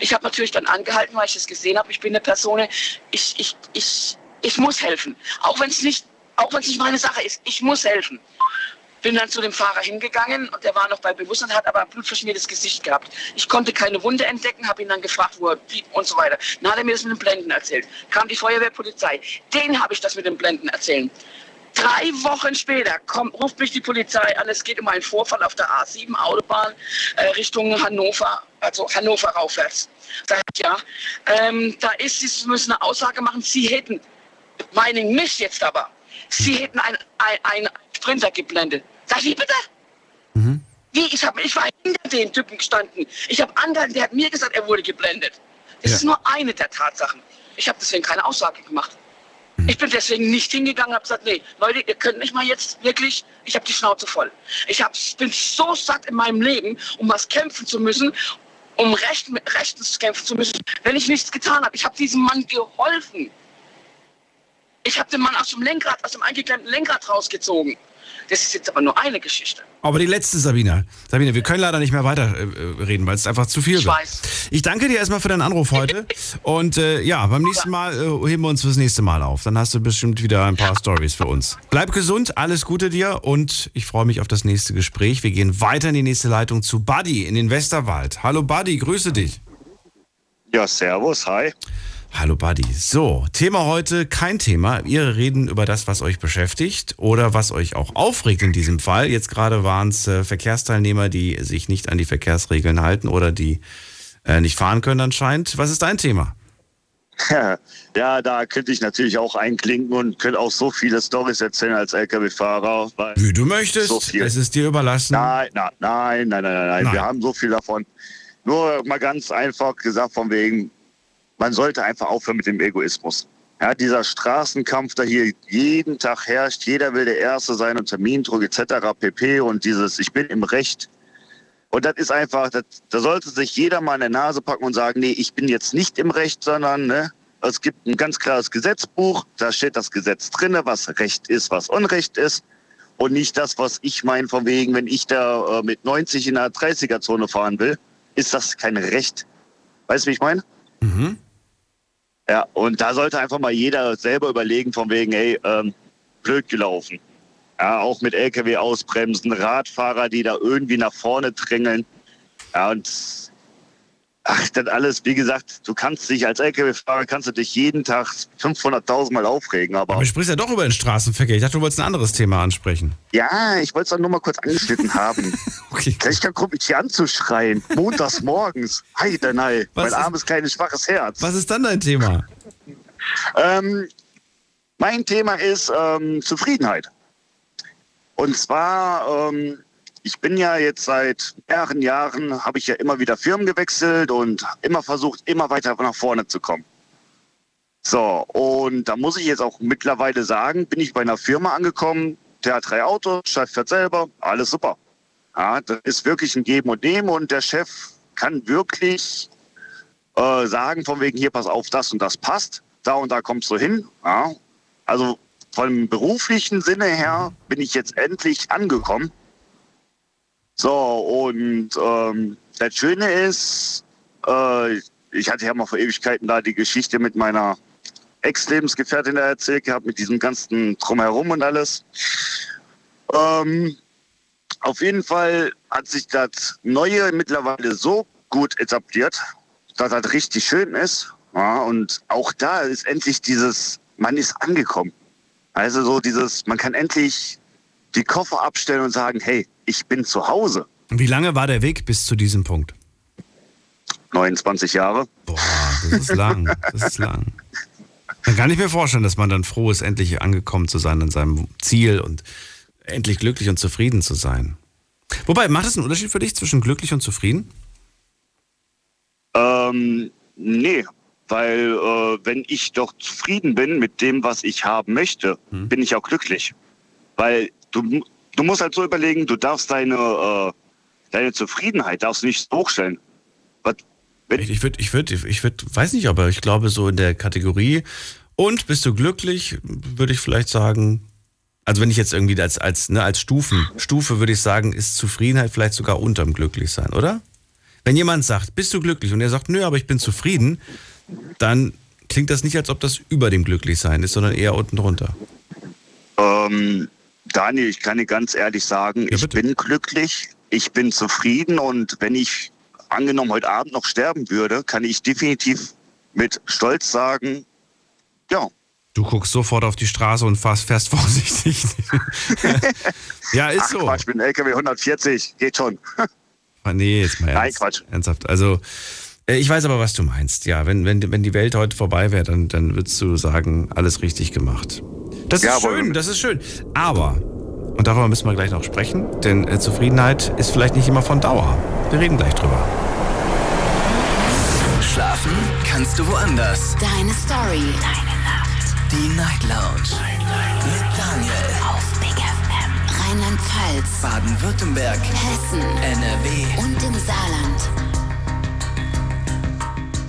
Ich habe natürlich dann angehalten, weil ich das gesehen habe. Ich bin eine Person, ich, ich, ich, ich muss helfen. Auch wenn es nicht Auch wenn es nicht meine Sache ist. Ich muss helfen. Bin dann zu dem Fahrer hingegangen und der war noch bei Bewusstsein, hat aber ein blutverschmiertes Gesicht gehabt. Ich konnte keine Wunde entdecken, habe ihn dann gefragt, wo er blieb und so weiter. Dann hat er mir das mit den Blenden erzählt. Kam die Feuerwehrpolizei. Den habe ich das mit den Blenden erzählt. Drei Wochen später kommt, ruft mich die Polizei an. Es geht um einen Vorfall auf der A7 Autobahn äh, Richtung Hannover, also Hannover raufwärts. Sag ich, ja, ähm, da ist, Sie müssen eine Aussage machen. Sie hätten, meinen mich jetzt aber, Sie hätten ein, ein, Sprinter geblendet. Sag ich, bitte? Mhm. Wie? Ich, hab, ich war hinter den Typen gestanden. Ich habe angehalten, der hat mir gesagt, er wurde geblendet. Das ja. ist nur eine der Tatsachen. Ich habe deswegen keine Aussage gemacht. Ich bin deswegen nicht hingegangen und habe gesagt, nee, Leute, ihr könnt nicht mal jetzt wirklich, ich habe die Schnauze voll. Ich hab, bin so satt in meinem Leben, um was kämpfen zu müssen, um Recht, rechtens kämpfen zu müssen, wenn ich nichts getan habe. Ich habe diesem Mann geholfen. Ich habe den Mann aus dem Lenkrad, aus dem eingeklemmten Lenkrad rausgezogen. Das ist jetzt aber nur eine Geschichte. Aber die letzte, Sabina. Sabina, wir können leider nicht mehr weiterreden, äh, weil es einfach zu viel ich wird. Weiß. Ich danke dir erstmal für deinen Anruf heute. <laughs> Und äh, ja, beim nächsten Mal äh, heben wir uns fürs nächste Mal auf. Dann hast du bestimmt wieder ein paar Stories für uns. Bleib gesund, alles Gute dir und ich freue mich auf das nächste Gespräch. Wir gehen weiter in die nächste Leitung zu Buddy in den Westerwald. Hallo Buddy, grüße dich. Ja, servus, hi. Hallo Buddy. So, Thema heute kein Thema. Wir reden über das, was euch beschäftigt oder was euch auch aufregt in diesem Fall. Jetzt gerade waren es äh, Verkehrsteilnehmer, die sich nicht an die Verkehrsregeln halten oder die äh, nicht fahren können anscheinend. Was ist dein Thema? <laughs> Ja, da könnte ich natürlich auch einklinken und könnte auch so viele Stories erzählen als LKW-Fahrer. Wie du möchtest. So es ist dir überlassen. Nein, nein, nein, nein, nein, nein. Wir haben so viel davon. Nur mal ganz einfach gesagt von wegen, man sollte einfach aufhören mit dem Egoismus. Ja, dieser Straßenkampf, der hier jeden Tag herrscht, jeder will der Erste sein und Termindruck etc. pp. Und dieses Ich bin im Recht. Und das ist einfach, das, da sollte sich jeder mal in der Nase packen und sagen, nee, ich bin jetzt nicht im Recht, sondern ne, es gibt ein ganz klares Gesetzbuch, da steht das Gesetz drin, was Recht ist, was Unrecht ist. Und nicht das, was ich meine, von wegen, wenn ich da äh, mit 90 in der 30er-Zone fahren will, ist das kein Recht. Weißt du, wie ich meine? Mhm. Ja, und da sollte einfach mal jeder selber überlegen, von wegen, hey, ähm, blöd gelaufen. Ja, auch mit LKW ausbremsen, Radfahrer, die da irgendwie nach vorne drängeln. Ja, und ach, das alles, wie gesagt, du kannst dich als LKW-Fahrer, kannst du dich jeden Tag 500.000 Mal aufregen. Aber, aber du sprichst ja doch über den Straßenverkehr. Ich dachte, du wolltest ein anderes Thema ansprechen. Ja, ich wollte es dann nur mal kurz angeschnitten haben. <laughs> okay. Vielleicht kommt mich hier anzuschreien. Montags morgens. Heide, nein. Mein armes, kleines, schwaches Herz. Was ist dann dein Thema? ähm, mein Thema ist ähm, Zufriedenheit. Und zwar, ähm, ich bin ja jetzt seit mehreren Jahren, habe ich ja immer wieder Firmen gewechselt und immer versucht, immer weiter nach vorne zu kommen. So, und da muss ich jetzt auch mittlerweile sagen, bin ich bei einer Firma angekommen, der hat drei Autos, Chef fährt selber, alles super. Ja, das ist wirklich ein Geben und Nehmen und der Chef kann wirklich äh, sagen, von wegen hier, pass auf, das und das passt, da und da kommst du hin. Ja. Also vom beruflichen Sinne her bin ich jetzt endlich angekommen. So, und ähm, das Schöne ist, äh, ich hatte ja mal vor Ewigkeiten da die Geschichte mit meiner Ex-Lebensgefährtin erzählt gehabt, mit diesem ganzen Drumherum und alles. Ähm, auf jeden Fall hat sich das Neue mittlerweile so gut etabliert, dass das richtig schön ist. Ja, und auch da ist endlich dieses, man ist angekommen. Also so dieses, man kann endlich die Koffer abstellen und sagen, hey, ich bin zu Hause. Wie lange war der Weg bis zu diesem Punkt? 29 Jahre. Boah, das ist lang. Das ist lang. Dann kann ich mir vorstellen, dass man dann froh ist, endlich angekommen zu sein an seinem Ziel und endlich glücklich und zufrieden zu sein. Wobei, macht es einen Unterschied für dich zwischen glücklich und zufrieden? Ähm, nee, weil äh, wenn ich doch zufrieden bin mit dem, was ich haben möchte, hm. bin ich auch glücklich. Weil du, du musst halt so überlegen, du darfst deine, äh, deine Zufriedenheit darfst nicht hochstellen. Was, ich würde, ich würde, ich würde, weiß nicht, aber ich glaube so in der Kategorie und bist du glücklich, würde ich vielleicht sagen, also wenn ich jetzt irgendwie als, als, ne, als Stufen, Stufe würde ich sagen, ist Zufriedenheit vielleicht sogar unterm Glücklichsein, oder? Wenn jemand sagt, bist du glücklich und er sagt, nö, aber ich bin zufrieden, dann klingt das nicht, als ob das über dem Glücklichsein ist, sondern eher unten drunter. Ähm, Daniel, ich kann dir ganz ehrlich sagen, ja, ich bin glücklich, ich bin zufrieden und wenn ich angenommen heute Abend noch sterben würde, kann ich definitiv mit Stolz sagen, ja. Du guckst sofort auf die Straße und fährst, fährst <laughs> vorsichtig. <laughs> ja, ist Ach, so. Quatsch, ich bin LKW 140, geht schon. <laughs> Ah, nee, jetzt mal ernst, Nein, Quatsch. ernsthaft. Also, äh, ich weiß aber, was du meinst. Ja, wenn, wenn, wenn die Welt heute vorbei wäre, dann, dann würdest du sagen, alles richtig gemacht. Das ist schön, das ist schön. Aber, und darüber müssen wir gleich noch sprechen, denn äh, Zufriedenheit ist vielleicht nicht immer von Dauer. Wir reden gleich drüber. Schlafen kannst du woanders. Deine Story. Deine Nacht. Die Night Lounge. Night, Night. Mit Daniel. Auf Big FM. Rheinland-Pfalz. Baden-Württemberg. Hessen. NRW. Und im Saarland.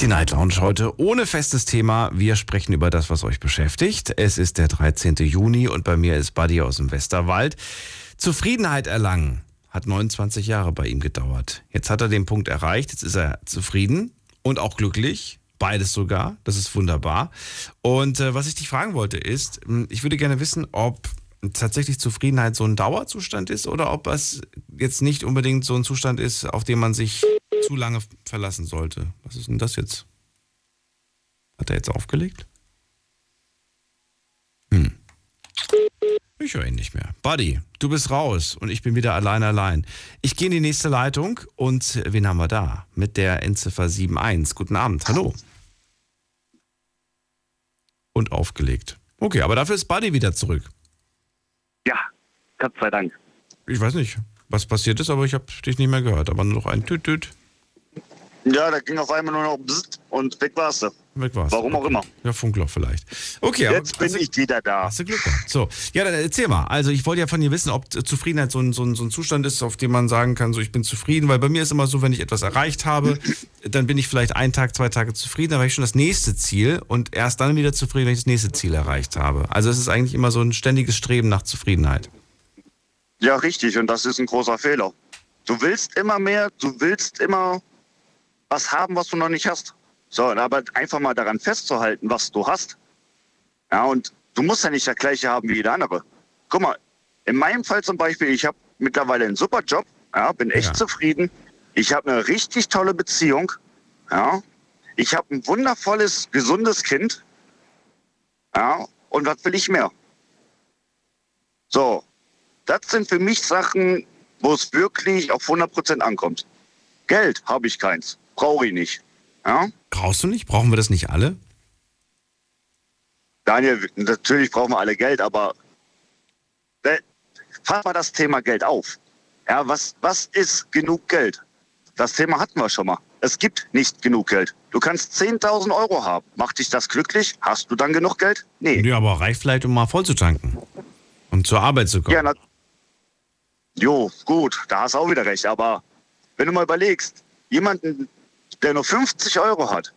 Die Night Lounge heute ohne festes Thema. Wir sprechen über das, was euch beschäftigt. Es ist der 13. Juni und bei mir ist Buddy aus dem Westerwald. Zufriedenheit erlangen hat 29 Jahre bei ihm gedauert. Jetzt hat er den Punkt erreicht. Jetzt ist er zufrieden und auch glücklich. Beides sogar. Das ist wunderbar. Und äh, was ich dich fragen wollte ist, hm, ich würde gerne wissen, ob tatsächlich Zufriedenheit so ein Dauerzustand ist oder ob es jetzt nicht unbedingt so ein Zustand ist, auf den man sich zu lange verlassen sollte. Was ist denn das jetzt? Hat er jetzt aufgelegt? Hm. Ich höre ihn nicht mehr. Buddy, du bist raus und ich bin wieder allein allein. Ich gehe in die nächste Leitung und wen haben wir da? Mit der Endziffer 71. Guten Abend, hallo. Und aufgelegt. Okay, aber dafür ist Buddy wieder zurück. Ja, Gott sei Dank. Ich weiß nicht, was passiert ist, aber ich habe dich nicht mehr gehört. Aber nur noch ein Tüt-Tüt. Ja, da ging auf einmal nur noch und weg warst du. Weg warst Warum auch immer. Ja, Funkloch vielleicht. Okay, Jetzt aber, bin ich wieder da. Hast du Glück gehabt. So, ja, dann erzähl mal. Also ich wollte ja von dir wissen, ob Zufriedenheit so ein, so, ein, so ein Zustand ist, auf dem man sagen kann, so ich bin zufrieden. Weil bei mir ist immer so, wenn ich etwas erreicht habe, <laughs> dann bin ich vielleicht einen Tag, zwei Tage zufrieden, dann habe ich schon das nächste Ziel und erst dann wieder zufrieden, wenn ich das nächste Ziel erreicht habe. Also es ist eigentlich immer so ein ständiges Streben nach Zufriedenheit. Ja, richtig. Und das ist ein großer Fehler. Du willst immer mehr, du willst immer was haben, was du noch nicht hast. So, aber einfach mal daran festzuhalten, was du hast. Ja, und du musst ja nicht das gleiche haben wie jeder andere. Guck mal, in meinem Fall zum Beispiel, ich habe mittlerweile einen super Job, ja, bin echt ja. zufrieden. Ich habe eine richtig tolle Beziehung. Ja. Ich habe ein wundervolles, gesundes Kind. Ja, und was will ich mehr? So, das sind für mich Sachen, wo es wirklich auf 100% ankommt. Geld habe ich keins brauche ich nicht. Ja? Brauchst du nicht? Brauchen wir das nicht alle? Daniel, natürlich brauchen wir alle Geld, aber fass mal das Thema Geld auf. Ja, was, was ist genug Geld? Das Thema hatten wir schon mal. Es gibt nicht genug Geld. Du kannst 10.000 Euro haben. Macht dich das glücklich? Hast du dann genug Geld? Nee. Ja, aber reicht vielleicht, um mal voll zu tanken. Und zur Arbeit zu kommen. Ja, na, jo, gut, da hast du auch wieder recht. Aber wenn du mal überlegst, jemanden der nur 50 Euro hat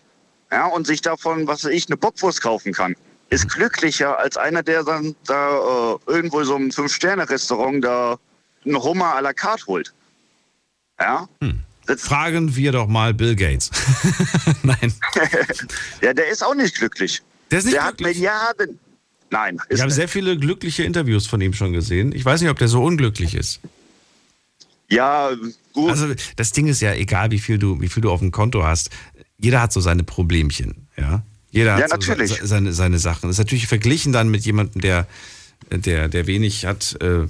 ja, und sich davon, was weiß ich, eine Bockwurst kaufen kann, ist glücklicher als einer, der dann da äh, irgendwo so ein Fünf-Sterne-Restaurant da einen Hummer à la carte holt. Ja? Hm. Fragen wir doch mal Bill Gates. <laughs> Nein. <laughs> ja, der ist auch nicht glücklich. Der ist nicht der glücklich. hat Milliarden. Nein. Ich habe sehr viele glückliche Interviews von ihm schon gesehen. Ich weiß nicht, ob der so unglücklich ist. Ja, gut. Also das Ding ist ja, egal wie viel du, wie viel du auf dem Konto hast, jeder hat so seine Problemchen, ja. Jeder ja, hat natürlich. So seine, seine Sachen. Das ist natürlich verglichen dann mit jemandem, der, der, der wenig hat, äh,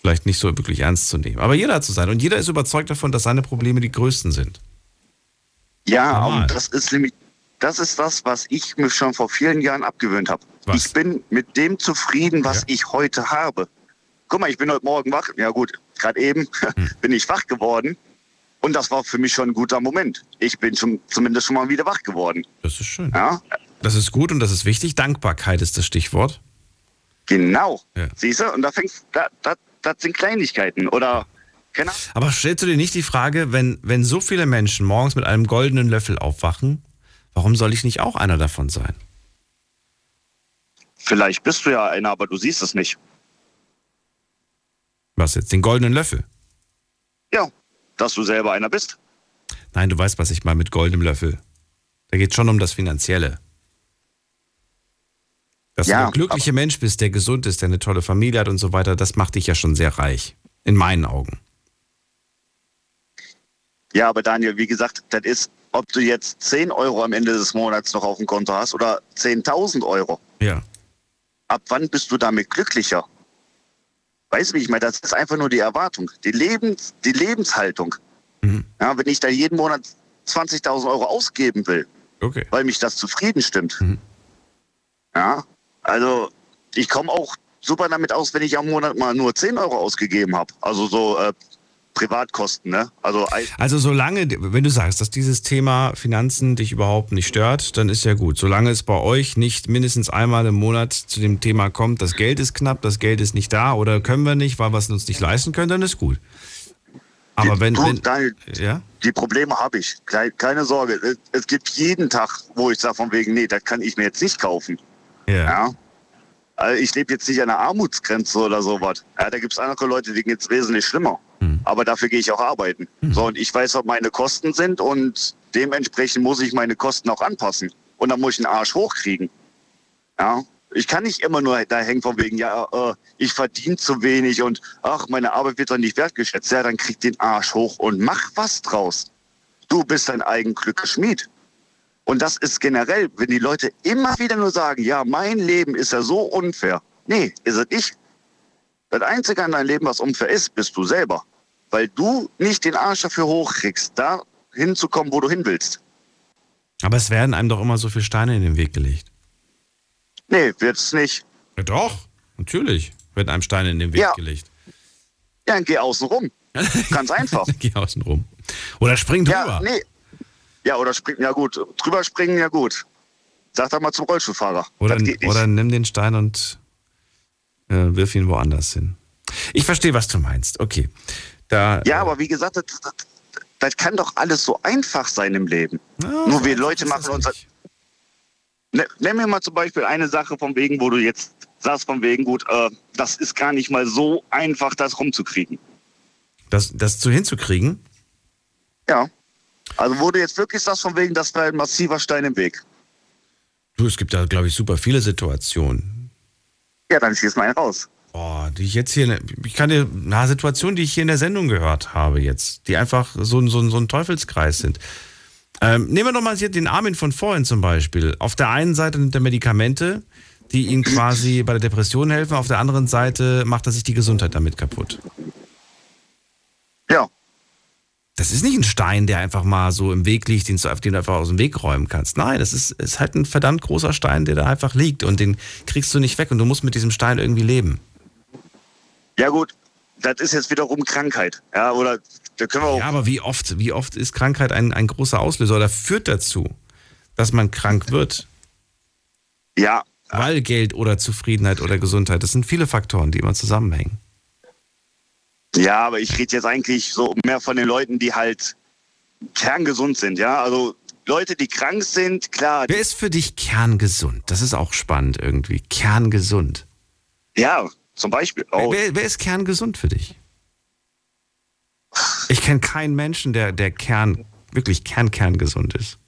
vielleicht nicht so wirklich ernst zu nehmen. Aber jeder hat so sein. Und jeder ist überzeugt davon, dass seine Probleme die größten sind. Ja, Normal. und das ist nämlich, das ist das, was ich mir schon vor vielen Jahren abgewöhnt habe. Ich bin mit dem zufrieden, was ja. ich heute habe. Guck mal, ich bin heute Morgen wach. Ja gut, gerade eben <laughs> hm. bin ich wach geworden. Und das war für mich schon ein guter Moment. Ich bin schon, zumindest schon mal wieder wach geworden. Das ist schön. Ja? Das ist gut und das ist wichtig. Dankbarkeit ist das Stichwort. Genau. Ja. Siehst du? Und da fängst, da, da, das sind Kleinigkeiten. Oder keine Aber stellst du dir nicht die Frage, wenn, wenn so viele Menschen morgens mit einem goldenen Löffel aufwachen, warum soll ich nicht auch einer davon sein? Vielleicht bist du ja einer, aber du siehst es nicht. Was jetzt? Den goldenen Löffel? Ja, dass du selber einer bist. Nein, du weißt, was ich meine mit goldenem Löffel. Da geht es schon um das Finanzielle. Dass ja, du ein glücklicher Mensch bist, der gesund ist, der eine tolle Familie hat und so weiter, das macht dich ja schon sehr reich. In meinen Augen. Ja, aber Daniel, wie gesagt, das ist, ob du jetzt 10 Euro am Ende des Monats noch auf dem Konto hast oder 10.000 Euro. Ja. Ab wann bist du damit glücklicher? Weißt du, wie ich meine? Das ist einfach nur die Erwartung, die, Lebens, die Lebenshaltung. Mhm. Ja, wenn ich da jeden Monat 20.000 Euro ausgeben will, okay. weil mich das zufrieden stimmt. Mhm. Ja, also ich komme auch super damit aus, wenn ich am Monat mal nur 10 Euro ausgegeben habe. Also so äh, Privatkosten, ne? Also, also solange, wenn du sagst, dass dieses Thema Finanzen dich überhaupt nicht stört, dann ist ja gut. Solange es bei euch nicht mindestens einmal im Monat zu dem Thema kommt, das Geld ist knapp, das Geld ist nicht da oder können wir nicht, weil wir es uns nicht leisten können, dann ist gut. Aber die, wenn, du, wenn Daniel, ja? die Probleme habe ich. Keine Sorge. Es gibt jeden Tag, wo ich sage von wegen, nee, das kann ich mir jetzt nicht kaufen. Ja. ja? Also ich lebe jetzt nicht an der Armutsgrenze oder sowas. Ja, da gibt es andere Leute, die geht es wesentlich schlimmer. Mhm. Aber dafür gehe ich auch arbeiten. Mhm. So, und ich weiß, was meine Kosten sind und dementsprechend muss ich meine Kosten auch anpassen. Und dann muss ich einen Arsch hochkriegen. Ja. Ich kann nicht immer nur da hängen von wegen, ja, äh, ich verdiene zu wenig und ach, meine Arbeit wird doch nicht wertgeschätzt. Ja, dann krieg den Arsch hoch und mach was draus. Du bist dein eigen Glückes Schmied. Und das ist generell, wenn die Leute immer wieder nur sagen, ja, mein Leben ist ja so unfair. Nee, ist es nicht. Das Einzige an deinem Leben, was unfair ist, bist du selber. Weil du nicht den Arsch dafür hochkriegst, da hinzukommen, wo du hin willst. Aber es werden einem doch immer so viele Steine in den Weg gelegt. Nee, wird's nicht. Ja, doch, natürlich wird einem Steine in den Weg ja. gelegt. Ja, dann geh außen rum. <laughs> Ganz einfach. geh außen rum. Oder spring drüber. Ja, nee. Ja, oder springen, ja gut. Drüber springen, ja gut. Sag doch mal zum Rollstuhlfahrer. Oder, oder nimm den Stein und äh, wirf ihn woanders hin. Ich verstehe, was du meinst. Okay. Da, ja, äh, aber wie gesagt, das, das, das, kann doch alles so einfach sein im Leben. Ja, Nur wir Leute machen uns. Ne, nenn mir mal zum Beispiel eine Sache von wegen, wo du jetzt sagst von wegen, gut, äh, das ist gar nicht mal so einfach, das rumzukriegen. Das, das zu hinzukriegen? Ja. Also wurde jetzt wirklich das von wegen, das war ein massiver Stein im Weg. Du, es gibt da, glaube ich, super viele Situationen. Ja, dann schieß mal einen raus. Boah, die ich jetzt hier, ich kann dir, eine Situation, die ich hier in der Sendung gehört habe jetzt, die einfach so, so, so ein Teufelskreis sind. Ähm, nehmen wir doch mal hier den Armin von vorhin zum Beispiel. Auf der einen Seite nimmt er Medikamente, die ihm quasi bei der Depression helfen, auf der anderen Seite macht er sich die Gesundheit damit kaputt. Ja, das ist nicht ein Stein, der einfach mal so im Weg liegt, den du, den du einfach aus dem Weg räumen kannst. Nein, das ist, ist halt ein verdammt großer Stein, der da einfach liegt und den kriegst du nicht weg und du musst mit diesem Stein irgendwie leben. Ja gut, das ist jetzt wiederum Krankheit. Ja, oder da können wir auch ja, aber wie oft, wie oft ist Krankheit ein, ein großer Auslöser oder führt dazu, dass man krank wird? Ja. Weil Geld oder Zufriedenheit oder Gesundheit, das sind viele Faktoren, die immer zusammenhängen. Ja, aber ich rede jetzt eigentlich so mehr von den Leuten, die halt kerngesund sind, ja. Also Leute, die krank sind, klar. Wer ist für dich kerngesund? Das ist auch spannend irgendwie. Kerngesund. Ja, zum Beispiel. Oh. Wer, wer, ist kerngesund für dich? Ich kenne keinen Menschen, der, der Kern, wirklich kern-kerngesund ist.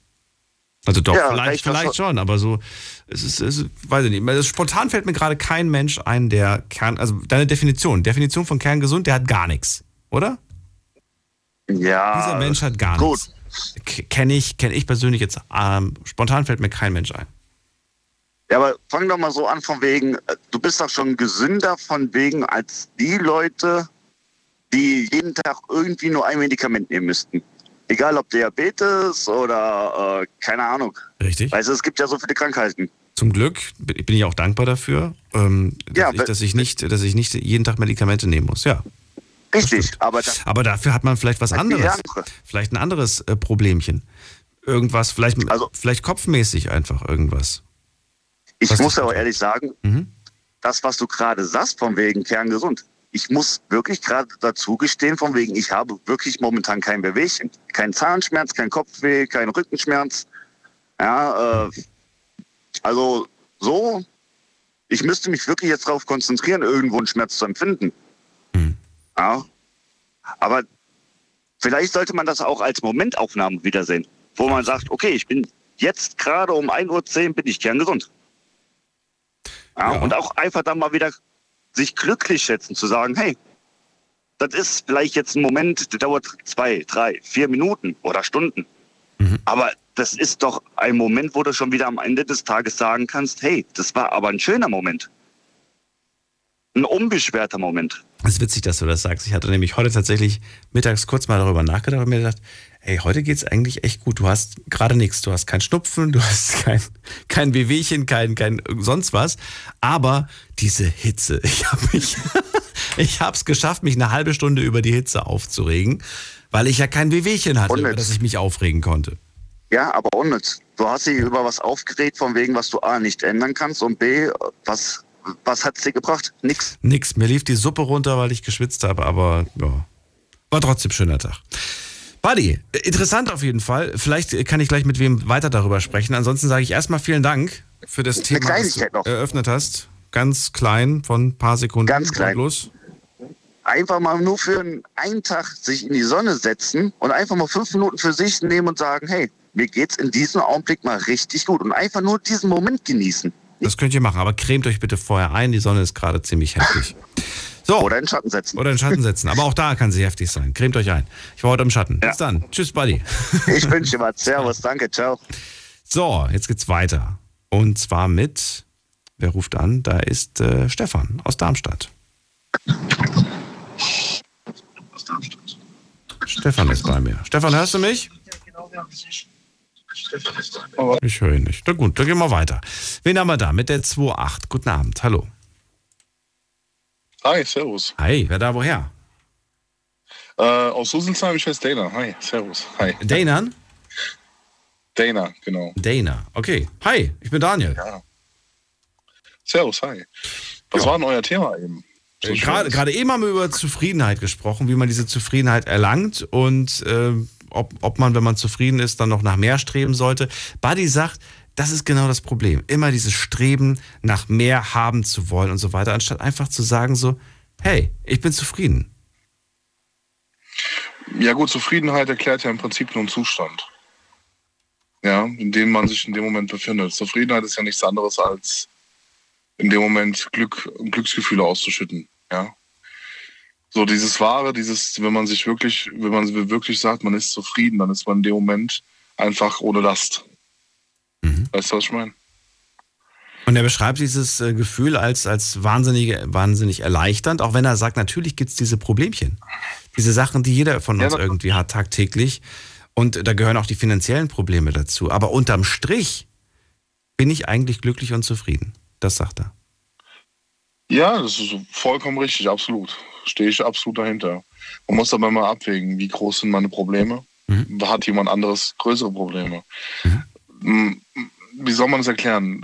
Also doch, ja, vielleicht, vielleicht schon, aber so, es ist, es ist, weiß ich nicht. Also spontan fällt mir gerade kein Mensch ein, der Kern, also deine Definition, Definition von kerngesund, der hat gar nichts, oder? Ja. Dieser Mensch hat gar gut. nichts. Kenne ich, kenne ich persönlich jetzt, ähm, spontan fällt mir kein Mensch ein. Ja, aber fang doch mal so an von wegen, äh, du bist doch schon gesünder von wegen als die Leute, die jeden Tag irgendwie nur ein Medikament nehmen müssten. Egal ob Diabetes oder äh, keine Ahnung. Richtig. Weißt du, es gibt ja so viele Krankheiten. Zum Glück bin ich auch dankbar dafür, ähm, dass, ja, ich, dass, ich nicht, dass ich nicht jeden Tag Medikamente nehmen muss. Ja. Richtig, aber, da, aber dafür hat man vielleicht was anderes. Andere. Vielleicht ein anderes äh, Problemchen. Irgendwas, vielleicht, also, vielleicht kopfmäßig einfach irgendwas. Ich was muss aber ehrlich sagen, mhm. das, was du gerade sagst, von wegen kerngesund, ich muss wirklich gerade dazu gestehen, von wegen, ich habe wirklich momentan kein Bewegchen. Kein Zahnschmerz, kein Kopfweh, kein Rückenschmerz. Ja, äh, also so, ich müsste mich wirklich jetzt darauf konzentrieren, irgendwo einen Schmerz zu empfinden. Mhm. Ja, aber vielleicht sollte man das auch als Momentaufnahme wiedersehen, wo man sagt, okay, ich bin jetzt gerade um 1.10 Uhr bin ich kerngesund. Ja? ja? Und auch einfach dann mal wieder sich glücklich schätzen, zu sagen, hey, das ist vielleicht jetzt ein Moment, der dauert zwei, drei, vier Minuten oder Stunden. Mhm. Aber das ist doch ein Moment, wo du schon wieder am Ende des Tages sagen kannst, hey, das war aber ein schöner Moment. Ein unbeschwerter Moment. Es ist witzig, dass du das sagst. Ich hatte nämlich heute tatsächlich mittags kurz mal darüber nachgedacht und mir gedacht, hey, heute geht es eigentlich echt gut. Du hast gerade nichts. Du hast kein Schnupfen, du hast <laughs> kein, kein Wehwehchen, kein, kein sonst was. Aber diese Hitze, <laughs> ich habe mich, <laughs> ich habe es geschafft, mich eine halbe Stunde über die Hitze aufzuregen, weil ich ja kein Wehwehchen hatte, über das ich mich aufregen konnte. Ja, aber unnütz. Du hast dich über was aufgeregt, von wegen, was du A nicht ändern kannst und B, was, was hat es dir gebracht? Nix. Nix. Mir lief die Suppe runter, weil ich geschwitzt habe, aber ja. War trotzdem schöner Tag. Buddy, interessant auf jeden Fall. Vielleicht kann ich gleich mit wem weiter darüber sprechen. Ansonsten sage ich erstmal vielen Dank für das Thema, das du noch. eröffnet hast. Ganz klein, von ein paar Sekunden. Ganz klein. Los. Einfach mal nur für einen Tag sich in die Sonne setzen und einfach mal fünf Minuten für sich nehmen und sagen, hey, mir geht's in diesem Augenblick mal richtig gut und einfach nur diesen Moment genießen. Das könnt ihr machen, aber cremt euch bitte vorher ein. Die Sonne ist gerade ziemlich heftig. So. Oder in Schatten setzen. Oder in Schatten setzen. Aber auch da kann sie heftig sein. Cremt euch ein. Ich war heute im Schatten. Ja. Bis dann. Tschüss, Buddy. Ich <laughs> wünsche dir was. Servus. Danke. Ciao. So, jetzt geht's weiter. Und zwar mit, wer ruft an? Da ist äh, Stefan aus Darmstadt. Aus Darmstadt. Stefan ist bei mir. Stefan, hörst du mich? Ich höre ihn nicht. Na gut, dann gehen wir weiter. Wen haben wir da mit der 2.8? Guten Abend, hallo. Hi, servus. Hi, wer da woher? Äh, aus Suselsheim, ich heiße Dana. Hi, servus. Hi. Dana? Dana, genau. Dana, okay. Hi, ich bin Daniel. Ja. Servus, hi. Was ja. war denn euer Thema eben? So gerade, gerade eben haben wir über Zufriedenheit gesprochen, wie man diese Zufriedenheit erlangt und äh, ob, ob man, wenn man zufrieden ist, dann noch nach mehr streben sollte. Buddy sagt, das ist genau das Problem. Immer dieses Streben nach mehr haben zu wollen und so weiter, anstatt einfach zu sagen so, hey, ich bin zufrieden. Ja gut, Zufriedenheit erklärt ja im Prinzip nur einen Zustand. Ja, in dem man sich in dem Moment befindet. Zufriedenheit ist ja nichts anderes als in dem Moment Glück und Glücksgefühle auszuschütten. Ja. So dieses Wahre, dieses, wenn man sich wirklich, wenn man wirklich sagt, man ist zufrieden, dann ist man in dem Moment einfach ohne Last. Mhm. Weißt du, was ich meine? Und er beschreibt dieses äh, Gefühl als, als wahnsinnig, wahnsinnig erleichternd, auch wenn er sagt, natürlich gibt es diese Problemchen. Diese Sachen, die jeder von uns ja, irgendwie hat tagtäglich. Und da gehören auch die finanziellen Probleme dazu. Aber unterm Strich bin ich eigentlich glücklich und zufrieden. Das sagt er. Ja, das ist vollkommen richtig, absolut. Stehe ich absolut dahinter. Man muss aber mal abwägen, wie groß sind meine Probleme. Mhm. Hat jemand anderes größere Probleme? Mhm wie soll man das erklären?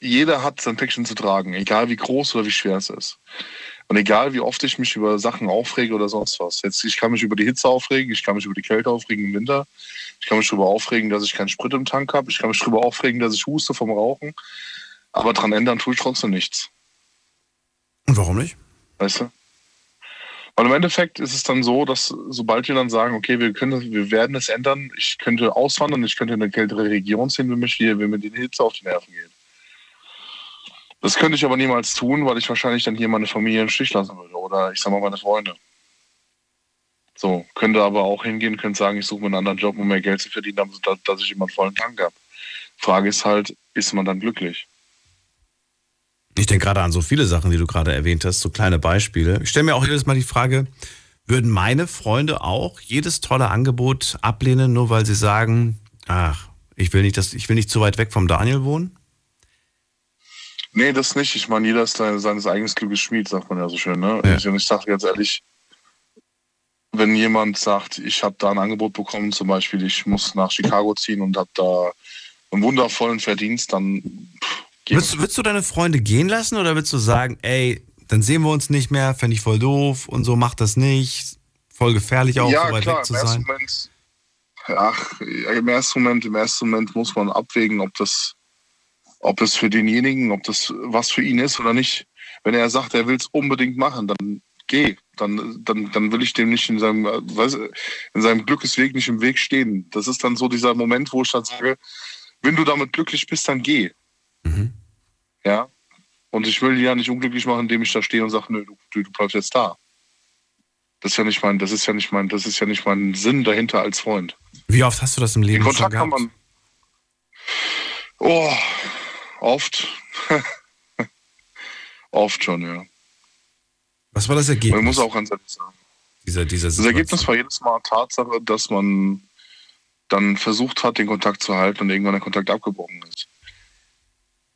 Jeder hat sein Päckchen zu tragen, egal wie groß oder wie schwer es ist. Und egal wie oft ich mich über Sachen aufrege oder sonst was. Jetzt, ich kann mich über die Hitze aufregen, ich kann mich über die Kälte aufregen im Winter. Ich kann mich darüber aufregen, dass ich keinen Sprit im Tank habe. Ich kann mich darüber aufregen, dass ich huste vom Rauchen. Aber dran ändern tue ich trotzdem nichts. Und warum nicht? Weißt du? Und im Endeffekt ist es dann so, dass sobald wir dann sagen, okay, wir können, wir werden es ändern, ich könnte auswandern, ich könnte in eine kältere Region ziehen, wenn mir, hier, wenn mir die Hitze auf die Nerven geht. Das könnte ich aber niemals tun, weil ich wahrscheinlich dann hier meine Familie im Stich lassen würde oder ich sag mal meine Freunde. So, könnte aber auch hingehen, könnte sagen, ich suche mir einen anderen Job, um mehr Geld zu verdienen, dass ich immer einen vollen Tank habe. Frage ist halt, ist man dann glücklich? Ich denke gerade an so viele Sachen, die du gerade erwähnt hast, so kleine Beispiele. Ich stelle mir auch jedes Mal die Frage, würden meine Freunde auch jedes tolle Angebot ablehnen, nur weil sie sagen, ach, ich will nicht, dass, ich will nicht zu weit weg vom Daniel wohnen? Nee, das nicht. Ich meine, jeder ist seines eigenen Glückes Schmied, sagt man ja so schön. Ne? Ja. Ich, und ich sage ganz ehrlich, wenn jemand sagt, ich habe da ein Angebot bekommen, zum Beispiel, ich muss nach Chicago ziehen und habe da einen wundervollen Verdienst, dann pff, Würdest, würdest, du deine Freunde gehen lassen oder würdest du sagen, ey, dann sehen wir uns nicht mehr, fände ich voll doof und so, mach das nicht, voll gefährlich auch, ja, so weit klar, weg zu sein? Moment, ach, im ersten Moment, im ersten Moment muss man abwägen, ob das, ob es für denjenigen, ob das was für ihn ist oder nicht. Wenn er sagt, er will es unbedingt machen, dann geh. Dann, dann, dann will ich dem nicht in seinem, weiß, in seinem Glückesweg nicht im Weg stehen. Das ist dann so dieser Moment, wo ich dann sage, wenn du damit glücklich bist, dann geh. Mhm. Ja. Und ich will die ja nicht unglücklich machen, indem ich da stehe und sage, nö, du, du, bleibst jetzt da. Das ist ja nicht mein, das ist ja nicht mein, das ist ja nicht mein Sinn dahinter als Freund. Wie oft hast du das im Leben Den Kontakt schon gehabt? kann man. Oh, oft. <laughs> oft schon, ja. Was war das Ergebnis? Man muss auch ganz ehrlich sagen. Dieser, dieser das Ergebnis war jedes Mal Tatsache, dass man dann versucht hat, den Kontakt zu halten und irgendwann der Kontakt abgebrochen ist.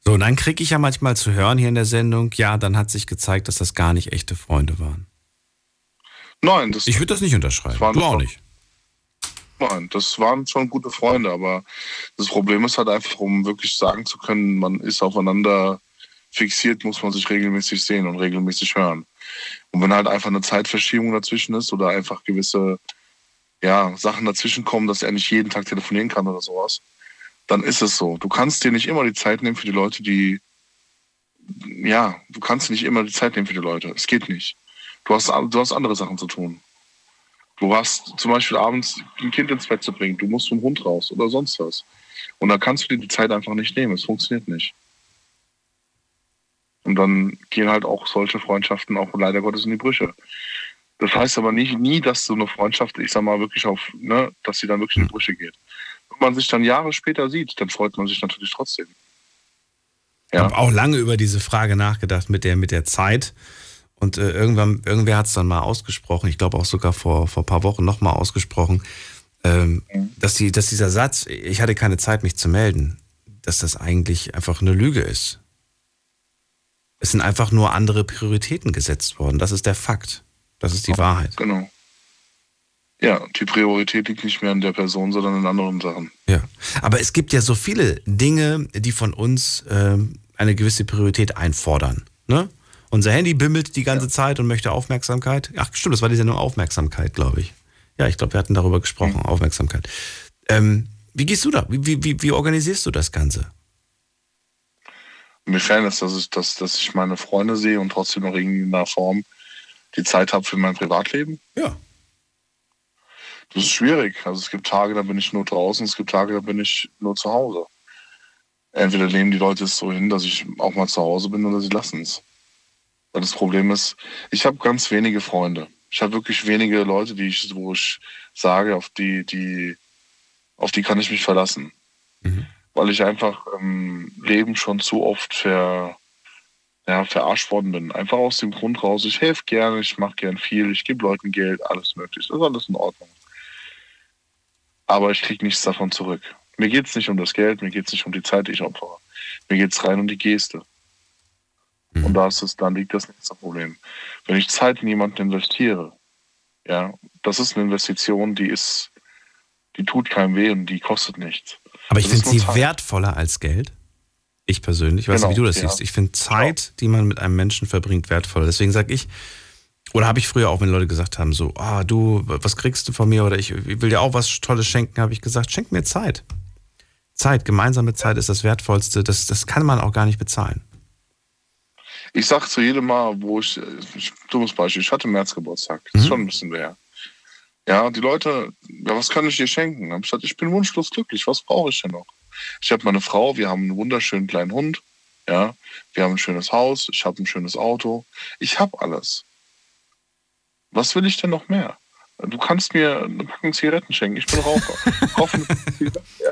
So, und dann kriege ich ja manchmal zu hören hier in der Sendung, ja, dann hat sich gezeigt, dass das gar nicht echte Freunde waren. Nein, das Ich würde das nicht unterschreiben. Das du auch nicht. Nein, das waren schon gute Freunde, aber das Problem ist halt einfach, um wirklich sagen zu können, man ist aufeinander fixiert, muss man sich regelmäßig sehen und regelmäßig hören. Und wenn halt einfach eine Zeitverschiebung dazwischen ist oder einfach gewisse ja, Sachen dazwischen kommen, dass er nicht jeden Tag telefonieren kann oder sowas, dann ist es so. Du kannst dir nicht immer die Zeit nehmen für die Leute, die, ja, du kannst nicht immer die Zeit nehmen für die Leute. Es geht nicht. Du hast, du hast andere Sachen zu tun. Du hast zum Beispiel abends ein Kind ins Bett zu bringen, du musst zum Hund raus oder sonst was. Und da kannst du dir die Zeit einfach nicht nehmen. Es funktioniert nicht. Und dann gehen halt auch solche Freundschaften auch leider Gottes in die Brüche. Das heißt aber nicht, nie, dass so eine Freundschaft, ich sag mal, wirklich auf, ne, dass sie dann wirklich in die Brüche geht. Wenn man sich dann Jahre später sieht, dann freut man sich natürlich trotzdem. Ja. Ich habe auch lange über diese Frage nachgedacht mit der, mit der Zeit. Und äh, irgendwann, irgendwer hat es dann mal ausgesprochen, ich glaube auch sogar vor, vor ein paar Wochen nochmal ausgesprochen, ähm, mhm. dass, die, dass dieser Satz, ich hatte keine Zeit, mich zu melden, dass das eigentlich einfach eine Lüge ist. Es sind einfach nur andere Prioritäten gesetzt worden. Das ist der Fakt. Das ist die Wahrheit. Genau. Ja, die Priorität liegt nicht mehr an der Person, sondern in anderen Sachen. Ja. Aber es gibt ja so viele Dinge, die von uns äh, eine gewisse Priorität einfordern. Ne? Unser Handy bimmelt die ganze ja. Zeit und möchte Aufmerksamkeit. Ach, stimmt, das war die Sendung Aufmerksamkeit, glaube ich. Ja, ich glaube, wir hatten darüber gesprochen, mhm. Aufmerksamkeit. Ähm, wie gehst du da? Wie, wie, wie organisierst du das Ganze? Mir fällt es, dass ich, dass, dass ich meine Freunde sehe und trotzdem noch in einer Form die Zeit habe für mein Privatleben. Ja. Das ist schwierig. Also es gibt Tage, da bin ich nur draußen, es gibt Tage, da bin ich nur zu Hause. Entweder nehmen die Leute es so hin, dass ich auch mal zu Hause bin oder sie lassen es. Weil das Problem ist, ich habe ganz wenige Freunde. Ich habe wirklich wenige Leute, die ich, wo ich sage, auf die, die, auf die kann ich mich verlassen. Mhm weil ich einfach im Leben schon zu oft ver, ja, verarscht worden bin. Einfach aus dem Grund raus, ich helfe gerne, ich mache gern viel, ich gebe Leuten Geld, alles möglich. Das ist alles in Ordnung. Aber ich kriege nichts davon zurück. Mir geht es nicht um das Geld, mir geht es nicht um die Zeit, die ich opfere. Mir geht es rein um die Geste. Mhm. Und da ist es, dann liegt das nächste Problem. Wenn ich Zeit in jemanden investiere, ja, das ist eine Investition, die ist, die tut keinem weh und die kostet nichts. Aber ich finde sie Zeit. wertvoller als Geld. Ich persönlich, weiß genau, nicht, wie du das ja. siehst. Ich finde Zeit, die man mit einem Menschen verbringt, wertvoller. Deswegen sage ich, oder habe ich früher auch, wenn Leute gesagt haben, so, ah, du, was kriegst du von mir? Oder ich, will dir auch was Tolles schenken, habe ich gesagt, schenk mir Zeit. Zeit, gemeinsame Zeit ist das Wertvollste. Das, das kann man auch gar nicht bezahlen. Ich sage zu jedem Mal, wo ich, dummes Beispiel, ich hatte März Geburtstag. Das ist mhm. schon ein bisschen her. Ja, die Leute, ja, was kann ich dir schenken? Ich, gesagt, ich bin wunschlos glücklich, was brauche ich denn noch? Ich habe meine Frau, wir haben einen wunderschönen kleinen Hund, ja, wir haben ein schönes Haus, ich habe ein schönes Auto, ich habe alles. Was will ich denn noch mehr? Du kannst mir eine Packung Zigaretten schenken, ich bin Raucher.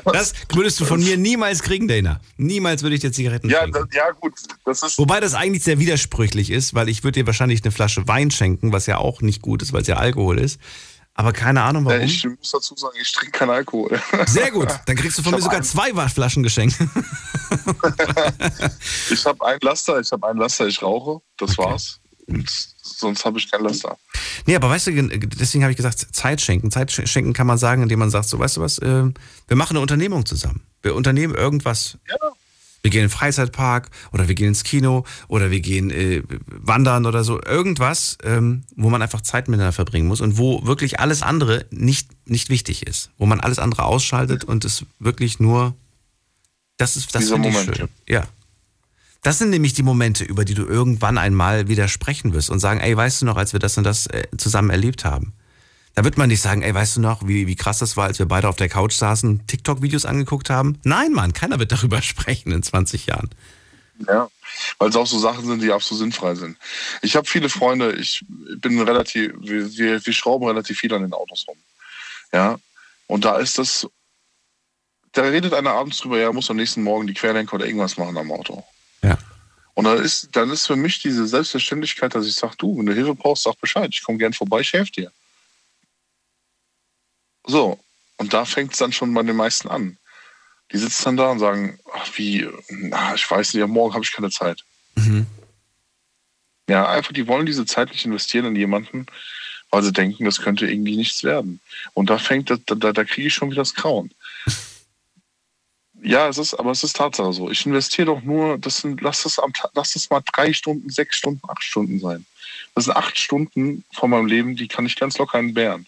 <laughs> das würdest du von mir niemals kriegen, Dana. Niemals würde ich dir Zigaretten ja, schenken. Das, ja, gut. Das ist Wobei das eigentlich sehr widersprüchlich ist, weil ich würde dir wahrscheinlich eine Flasche Wein schenken, was ja auch nicht gut ist, weil es ja Alkohol ist. Aber keine Ahnung warum. Ich muss dazu sagen, ich trinke keinen Alkohol. <laughs> Sehr gut. Dann kriegst du von mir sogar zwei Flaschen geschenkt. <laughs> ich habe einen Laster, ich habe einen Laster, ich rauche. Das okay. war's. Und sonst habe ich keinen Laster. Nee, aber weißt du, deswegen habe ich gesagt, Zeit schenken. Zeit schenken kann man sagen, indem man sagt, so, weißt du was, äh, wir machen eine Unternehmung zusammen. Wir unternehmen irgendwas. Ja. Wir gehen in den Freizeitpark oder wir gehen ins Kino oder wir gehen äh, wandern oder so. Irgendwas, ähm, wo man einfach Zeit miteinander verbringen muss und wo wirklich alles andere nicht, nicht wichtig ist. Wo man alles andere ausschaltet und es wirklich nur. Das ist das finde ich schön. Ja. Das sind nämlich die Momente, über die du irgendwann einmal wieder sprechen wirst und sagen, ey, weißt du noch, als wir das und das äh, zusammen erlebt haben? Da wird man nicht sagen, ey, weißt du noch, wie, wie krass das war, als wir beide auf der Couch saßen, TikTok-Videos angeguckt haben? Nein, Mann, keiner wird darüber <laughs> sprechen in 20 Jahren. Ja, weil es auch so Sachen sind, die absolut sinnfrei sind. Ich habe viele Freunde, ich bin relativ, wir, wir, wir schrauben relativ viel an den Autos rum. Ja, und da ist das, da redet einer abends drüber, ja, muss am nächsten Morgen die Querlenker oder irgendwas machen am Auto. Ja. Und dann ist, dann ist für mich diese Selbstverständlichkeit, dass ich sage, du, wenn du Hilfe brauchst, sag Bescheid, ich komme gern vorbei, ich helfe dir. So, und da fängt es dann schon bei den meisten an. Die sitzen dann da und sagen, ach wie, na, ich weiß nicht, morgen habe ich keine Zeit. Mhm. Ja, einfach, die wollen diese Zeit nicht investieren in jemanden, weil sie denken, das könnte irgendwie nichts werden. Und da fängt, da, da, da kriege ich schon wieder das Grauen. Ja, es ist, aber es ist Tatsache so. Ich investiere doch nur, das sind, lass es am lass es mal drei Stunden, sechs Stunden, acht Stunden sein. Das sind acht Stunden von meinem Leben, die kann ich ganz locker entbehren.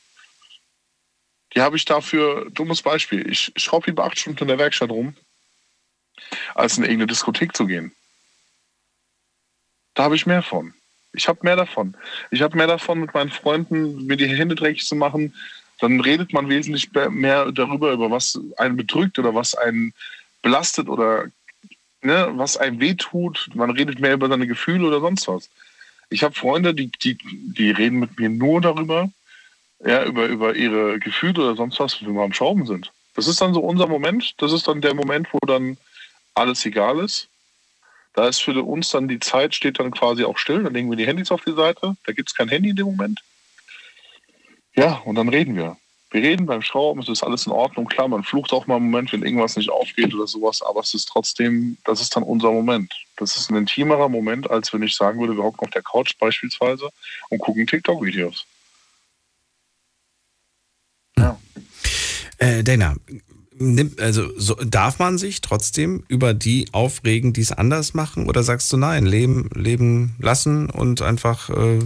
Die habe ich dafür, dummes Beispiel, ich schraube lieber acht Stunden in der Werkstatt rum, als in irgendeine Diskothek zu gehen. Da habe ich mehr von. Ich habe mehr davon. Ich habe mehr davon, mit meinen Freunden mir die Hände dreckig zu machen. Dann redet man wesentlich mehr darüber, über was einen bedrückt oder was einen belastet oder ne, was einem wehtut. Man redet mehr über seine Gefühle oder sonst was. Ich habe Freunde, die, die, die reden mit mir nur darüber, ja, über, über ihre Gefühle oder sonst was, wenn wir am Schrauben sind. Das ist dann so unser Moment. Das ist dann der Moment, wo dann alles egal ist. Da ist für uns dann die Zeit, steht dann quasi auch still. Dann legen wir die Handys auf die Seite. Da gibt es kein Handy in dem Moment. Ja, und dann reden wir. Wir reden beim Schrauben, es ist alles in Ordnung. Klar, man flucht auch mal einen Moment, wenn irgendwas nicht aufgeht oder sowas, aber es ist trotzdem, das ist dann unser Moment. Das ist ein intimerer Moment, als wenn ich sagen würde, wir hocken auf der Couch beispielsweise und gucken TikTok-Videos. Ja. Äh, Dana, also so, darf man sich trotzdem über die aufregen, die es anders machen? Oder sagst du nein, leben, leben lassen und einfach äh,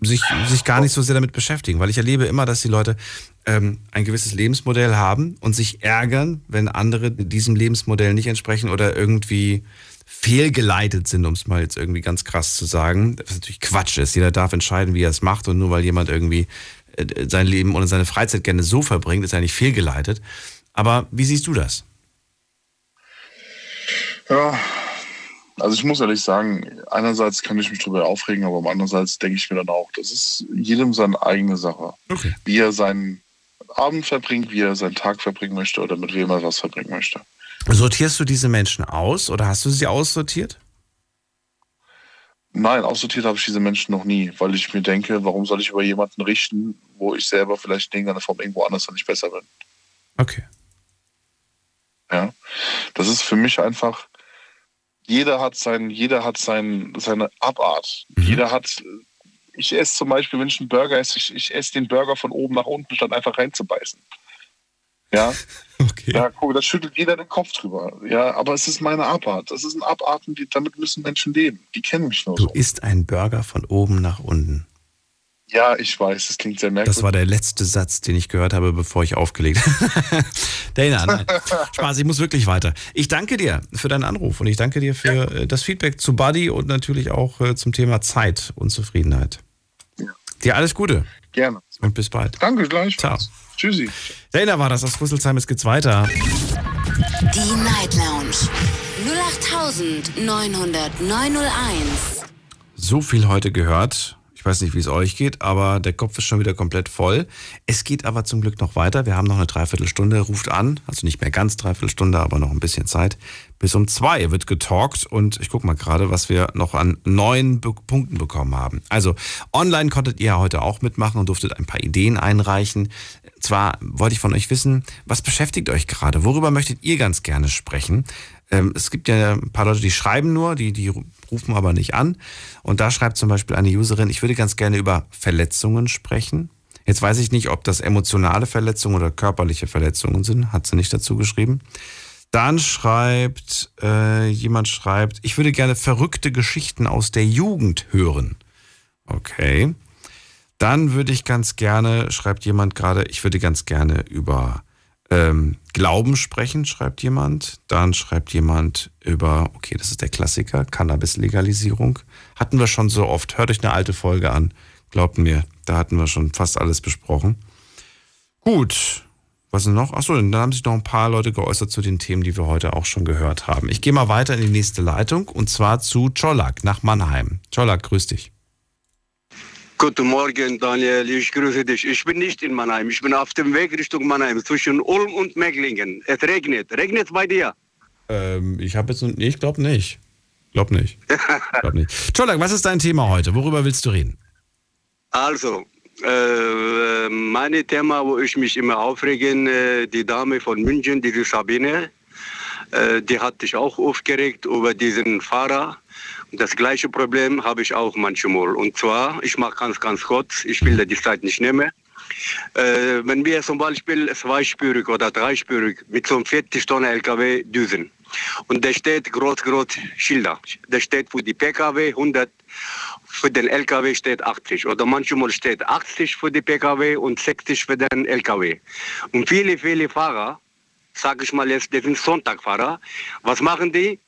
sich, sich gar nicht so sehr damit beschäftigen? Weil ich erlebe immer, dass die Leute ähm, ein gewisses Lebensmodell haben und sich ärgern, wenn andere diesem Lebensmodell nicht entsprechen oder irgendwie fehlgeleitet sind, um es mal jetzt irgendwie ganz krass zu sagen. Was natürlich Quatsch ist. Jeder darf entscheiden, wie er es macht und nur weil jemand irgendwie äh, sein Leben oder seine Freizeit gerne so verbringt, ist er nicht fehlgeleitet. Aber wie siehst du das? Ja, also ich muss ehrlich sagen, einerseits kann ich mich darüber aufregen, aber andererseits denke ich mir dann auch, das ist jedem seine eigene Sache. Okay. Wie er seinen Abend verbringt, wie er seinen Tag verbringen möchte oder mit wem er was verbringen möchte. Sortierst du diese Menschen aus oder hast du sie aussortiert? Nein, aussortiert habe ich diese Menschen noch nie, weil ich mir denke, warum soll ich über jemanden richten, wo ich selber vielleicht in irgendeiner Form irgendwo anders nicht besser bin. Okay. Ja. Das ist für mich einfach, jeder hat sein, jeder hat sein, seine Abart. Mhm. Jeder hat, ich esse zum Beispiel, wenn ich einen Burger esse, ich, ich esse den Burger von oben nach unten, statt einfach reinzubeißen. Ja. <laughs> Okay. Ja, guck, da schüttelt jeder den Kopf drüber. Ja, aber es ist meine Abart. Das ist ein Abarten, die, damit müssen Menschen leben. Die kennen mich nur du so. Du isst einen Burger von oben nach unten. Ja, ich weiß, das klingt sehr merkwürdig. Das war der letzte Satz, den ich gehört habe, bevor ich aufgelegt habe. <laughs> Dana, nein. <laughs> Spaß, ich muss wirklich weiter. Ich danke dir für deinen Anruf und ich danke dir für ja. Äh, das Feedback zu Buddy und natürlich auch äh, zum Thema Zeit und Zufriedenheit. Ja. Dir alles Gute. Gerne. Und bis bald. Danke gleich. Ciao. Tschüssi. Dana war das aus Rüsselsheim. Es geht's weiter. Die Night Lounge 0890901. So viel heute gehört. Ich weiß nicht, wie es euch geht, aber der Kopf ist schon wieder komplett voll. Es geht aber zum Glück noch weiter. Wir haben noch eine Dreiviertelstunde. Ruft an, also nicht mehr ganz Dreiviertelstunde, aber noch ein bisschen Zeit. Bis um zwei wird getalkt und ich gucke mal gerade, was wir noch an neun Be Punkten bekommen haben. Also online konntet ihr heute auch mitmachen und durftet ein paar Ideen einreichen. Zwar wollte ich von euch wissen, was beschäftigt euch gerade? Worüber möchtet ihr ganz gerne sprechen? Ähm, es gibt ja ein paar Leute, die schreiben nur, die, die rufen aber nicht an. Und da schreibt zum Beispiel eine Userin, ich würde ganz gerne über Verletzungen sprechen. Jetzt weiß ich nicht, ob das emotionale Verletzungen oder körperliche Verletzungen sind, hat sie nicht dazu geschrieben. Dann schreibt äh, jemand schreibt, ich würde gerne verrückte Geschichten aus der Jugend hören. Okay. Dann würde ich ganz gerne, schreibt jemand gerade, ich würde ganz gerne über ähm, Glauben sprechen, schreibt jemand. Dann schreibt jemand über, okay, das ist der Klassiker, Cannabis-Legalisierung. Hatten wir schon so oft. Hört euch eine alte Folge an. Glaubt mir, da hatten wir schon fast alles besprochen. Gut, Was ist noch? Achso, dann haben sich noch ein paar Leute geäußert zu den Themen, die wir heute auch schon gehört haben. Ich gehe mal weiter in die nächste Leitung und zwar zu Czolak nach Mannheim. Czolak, grüß dich. Guten Morgen, Daniel. Ich grüße dich. Ich bin nicht in Mannheim. Ich bin auf dem Weg Richtung Mannheim zwischen Ulm und Meglingen. Es regnet. Regnet es bei dir? Ähm, ich habe jetzt. Nee, ich glaube nicht. Glaub nicht. glaub nicht. <laughs> Czolak, was ist dein Thema heute? Worüber willst du reden? Also, äh, mein Thema, wo ich mich immer aufrege, äh, die Dame von München, diese Sabine, äh, die hat sich auch aufgeregt über diesen Fahrer. Das gleiche Problem habe ich auch manchmal. Und zwar, ich mache ganz, ganz kurz, ich will die Zeit nicht nehmen. Äh, wenn wir zum Beispiel zweispürig oder dreispürig mit so einem 40 Tonnen LKW düsen und da steht groß, groß Schilder, da steht für die PKW 100 für den LKW steht 80 oder manchmal steht 80 für die PKW und 60 für den LKW. Und viele, viele Fahrer, sage ich mal jetzt, die sind Sonntagfahrer, was machen die?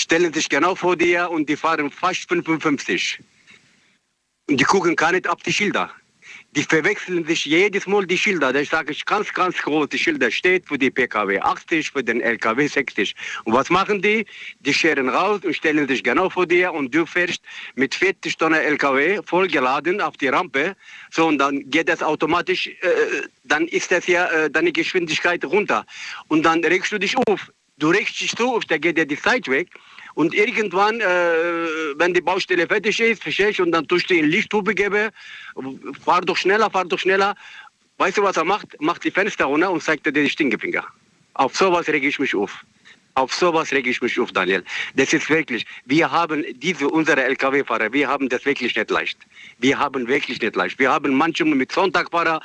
Stellen sich genau vor dir und die fahren fast 55. Und die gucken gar nicht auf die Schilder die verwechseln sich jedes Mal die Schilder. Da sage ich ganz, ganz groß, die Schilder steht für die PKW 80, für den LKW 60. Und was machen die? Die scheren raus und stellen sich genau vor dir und du fährst mit 40 Tonnen LKW vollgeladen auf die Rampe. So, und dann geht das automatisch, äh, dann ist das ja äh, deine Geschwindigkeit runter. Und dann regst du dich auf. Du regst dich so auf, da geht dir die Zeit weg. Und irgendwann, äh, wenn die Baustelle fertig ist, verstehst und dann tust du in Lichthupe geben, fahr doch schneller, fahr doch schneller. Weißt du, was er macht? Macht die Fenster runter und zeigt dir die Stinkefinger. Auf sowas rege ich mich auf. Auf sowas rege ich mich auf, Daniel. Das ist wirklich, wir haben diese, unsere LKW-Fahrer, wir haben das wirklich nicht leicht. Wir haben wirklich nicht leicht. Wir haben manchmal mit Sonntagfahrer,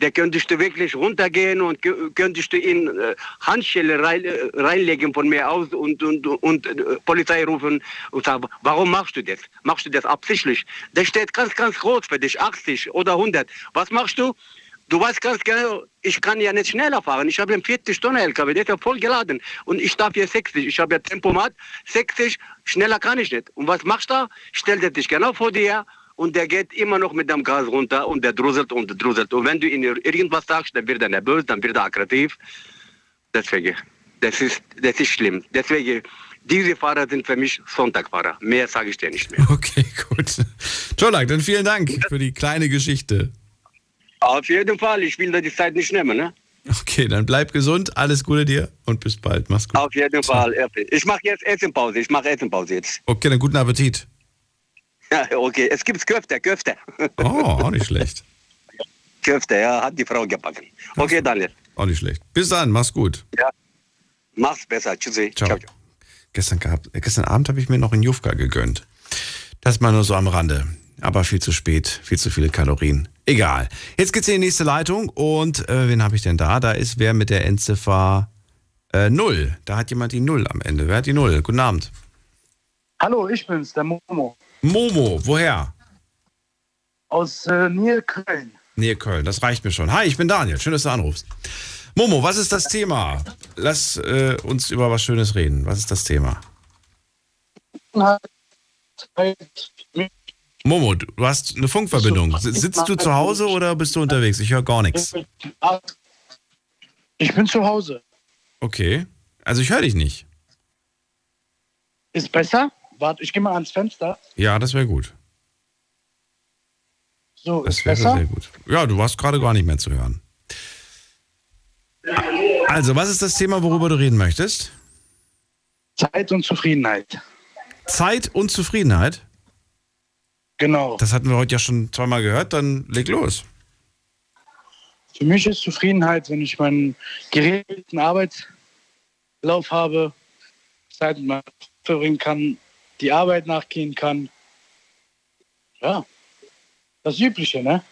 der könntest du wirklich runtergehen und könntest du in äh, Handschelle rein, äh, reinlegen von mir aus und, und, und äh, Polizei rufen und sagen, warum machst du das? Machst du das absichtlich? Der steht ganz, ganz groß für dich, 80 oder 100. Was machst du? Du weißt ganz genau, ich kann ja nicht schneller fahren. Ich habe einen 40 Tonnen LKW, der ist ja voll geladen. Und ich darf hier 60. Ich habe ja Tempomat, 60, schneller kann ich nicht. Und was machst du? Stell dich genau vor dir und der geht immer noch mit dem Gas runter und der druselt und druselt. Und wenn du ihm irgendwas sagst, dann wird er nervös, dann wird er aggressiv. Deswegen, das ist, das ist schlimm. Deswegen, diese Fahrer sind für mich Sonntagfahrer. Mehr sage ich dir nicht mehr. Okay, <laughs> gut. Jolak, dann vielen Dank für die kleine Geschichte. Auf jeden Fall, ich will da die Zeit nicht nehmen. Ne? Okay, dann bleib gesund, alles Gute dir und bis bald. Mach's gut. Auf jeden Fall. Ich mache jetzt Essenpause. Ich mache Essenpause jetzt. Okay, dann guten Appetit. Ja, okay. Es gibt Köfte, Köfte. Oh, auch nicht schlecht. Köfte, ja, hat die Frau gebacken. Okay, Daniel. Auch nicht schlecht. Bis dann, mach's gut. Ja. Mach's besser. Tschüssi. Ciao. Ciao. Gestern, gehabt, gestern Abend habe ich mir noch einen Jufka gegönnt. Das mal nur so am Rande. Aber viel zu spät, viel zu viele Kalorien. Egal. Jetzt geht's in die nächste Leitung und äh, wen habe ich denn da? Da ist wer mit der Endziffer äh, 0. Da hat jemand die 0 am Ende. Wer hat die 0? Guten Abend. Hallo, ich bin's, der Momo. Momo, woher? Aus äh, Nähe Köln. Nähe Köln, das reicht mir schon. Hi, ich bin Daniel, schön, dass du anrufst. Momo, was ist das Thema? Lass äh, uns über was Schönes reden. Was ist das Thema? Momo, du hast eine Funkverbindung. Sitzt du zu Hause oder bist du unterwegs? Ich höre gar nichts. Ich bin zu Hause. Okay. Also ich höre dich nicht. Ist besser? Warte, ich gehe mal ans Fenster. Ja, das wäre gut. So, das wäre sehr gut. Ja, du warst gerade gar nicht mehr zu hören. Also, was ist das Thema, worüber du reden möchtest? Zeit und Zufriedenheit. Zeit und Zufriedenheit? Genau. Das hatten wir heute ja schon zweimal gehört, dann leg los. Für mich ist Zufriedenheit, wenn ich meinen geregelten Arbeitslauf habe, Zeit mit meiner verbringen kann, die Arbeit nachgehen kann. Ja, das Übliche, ne?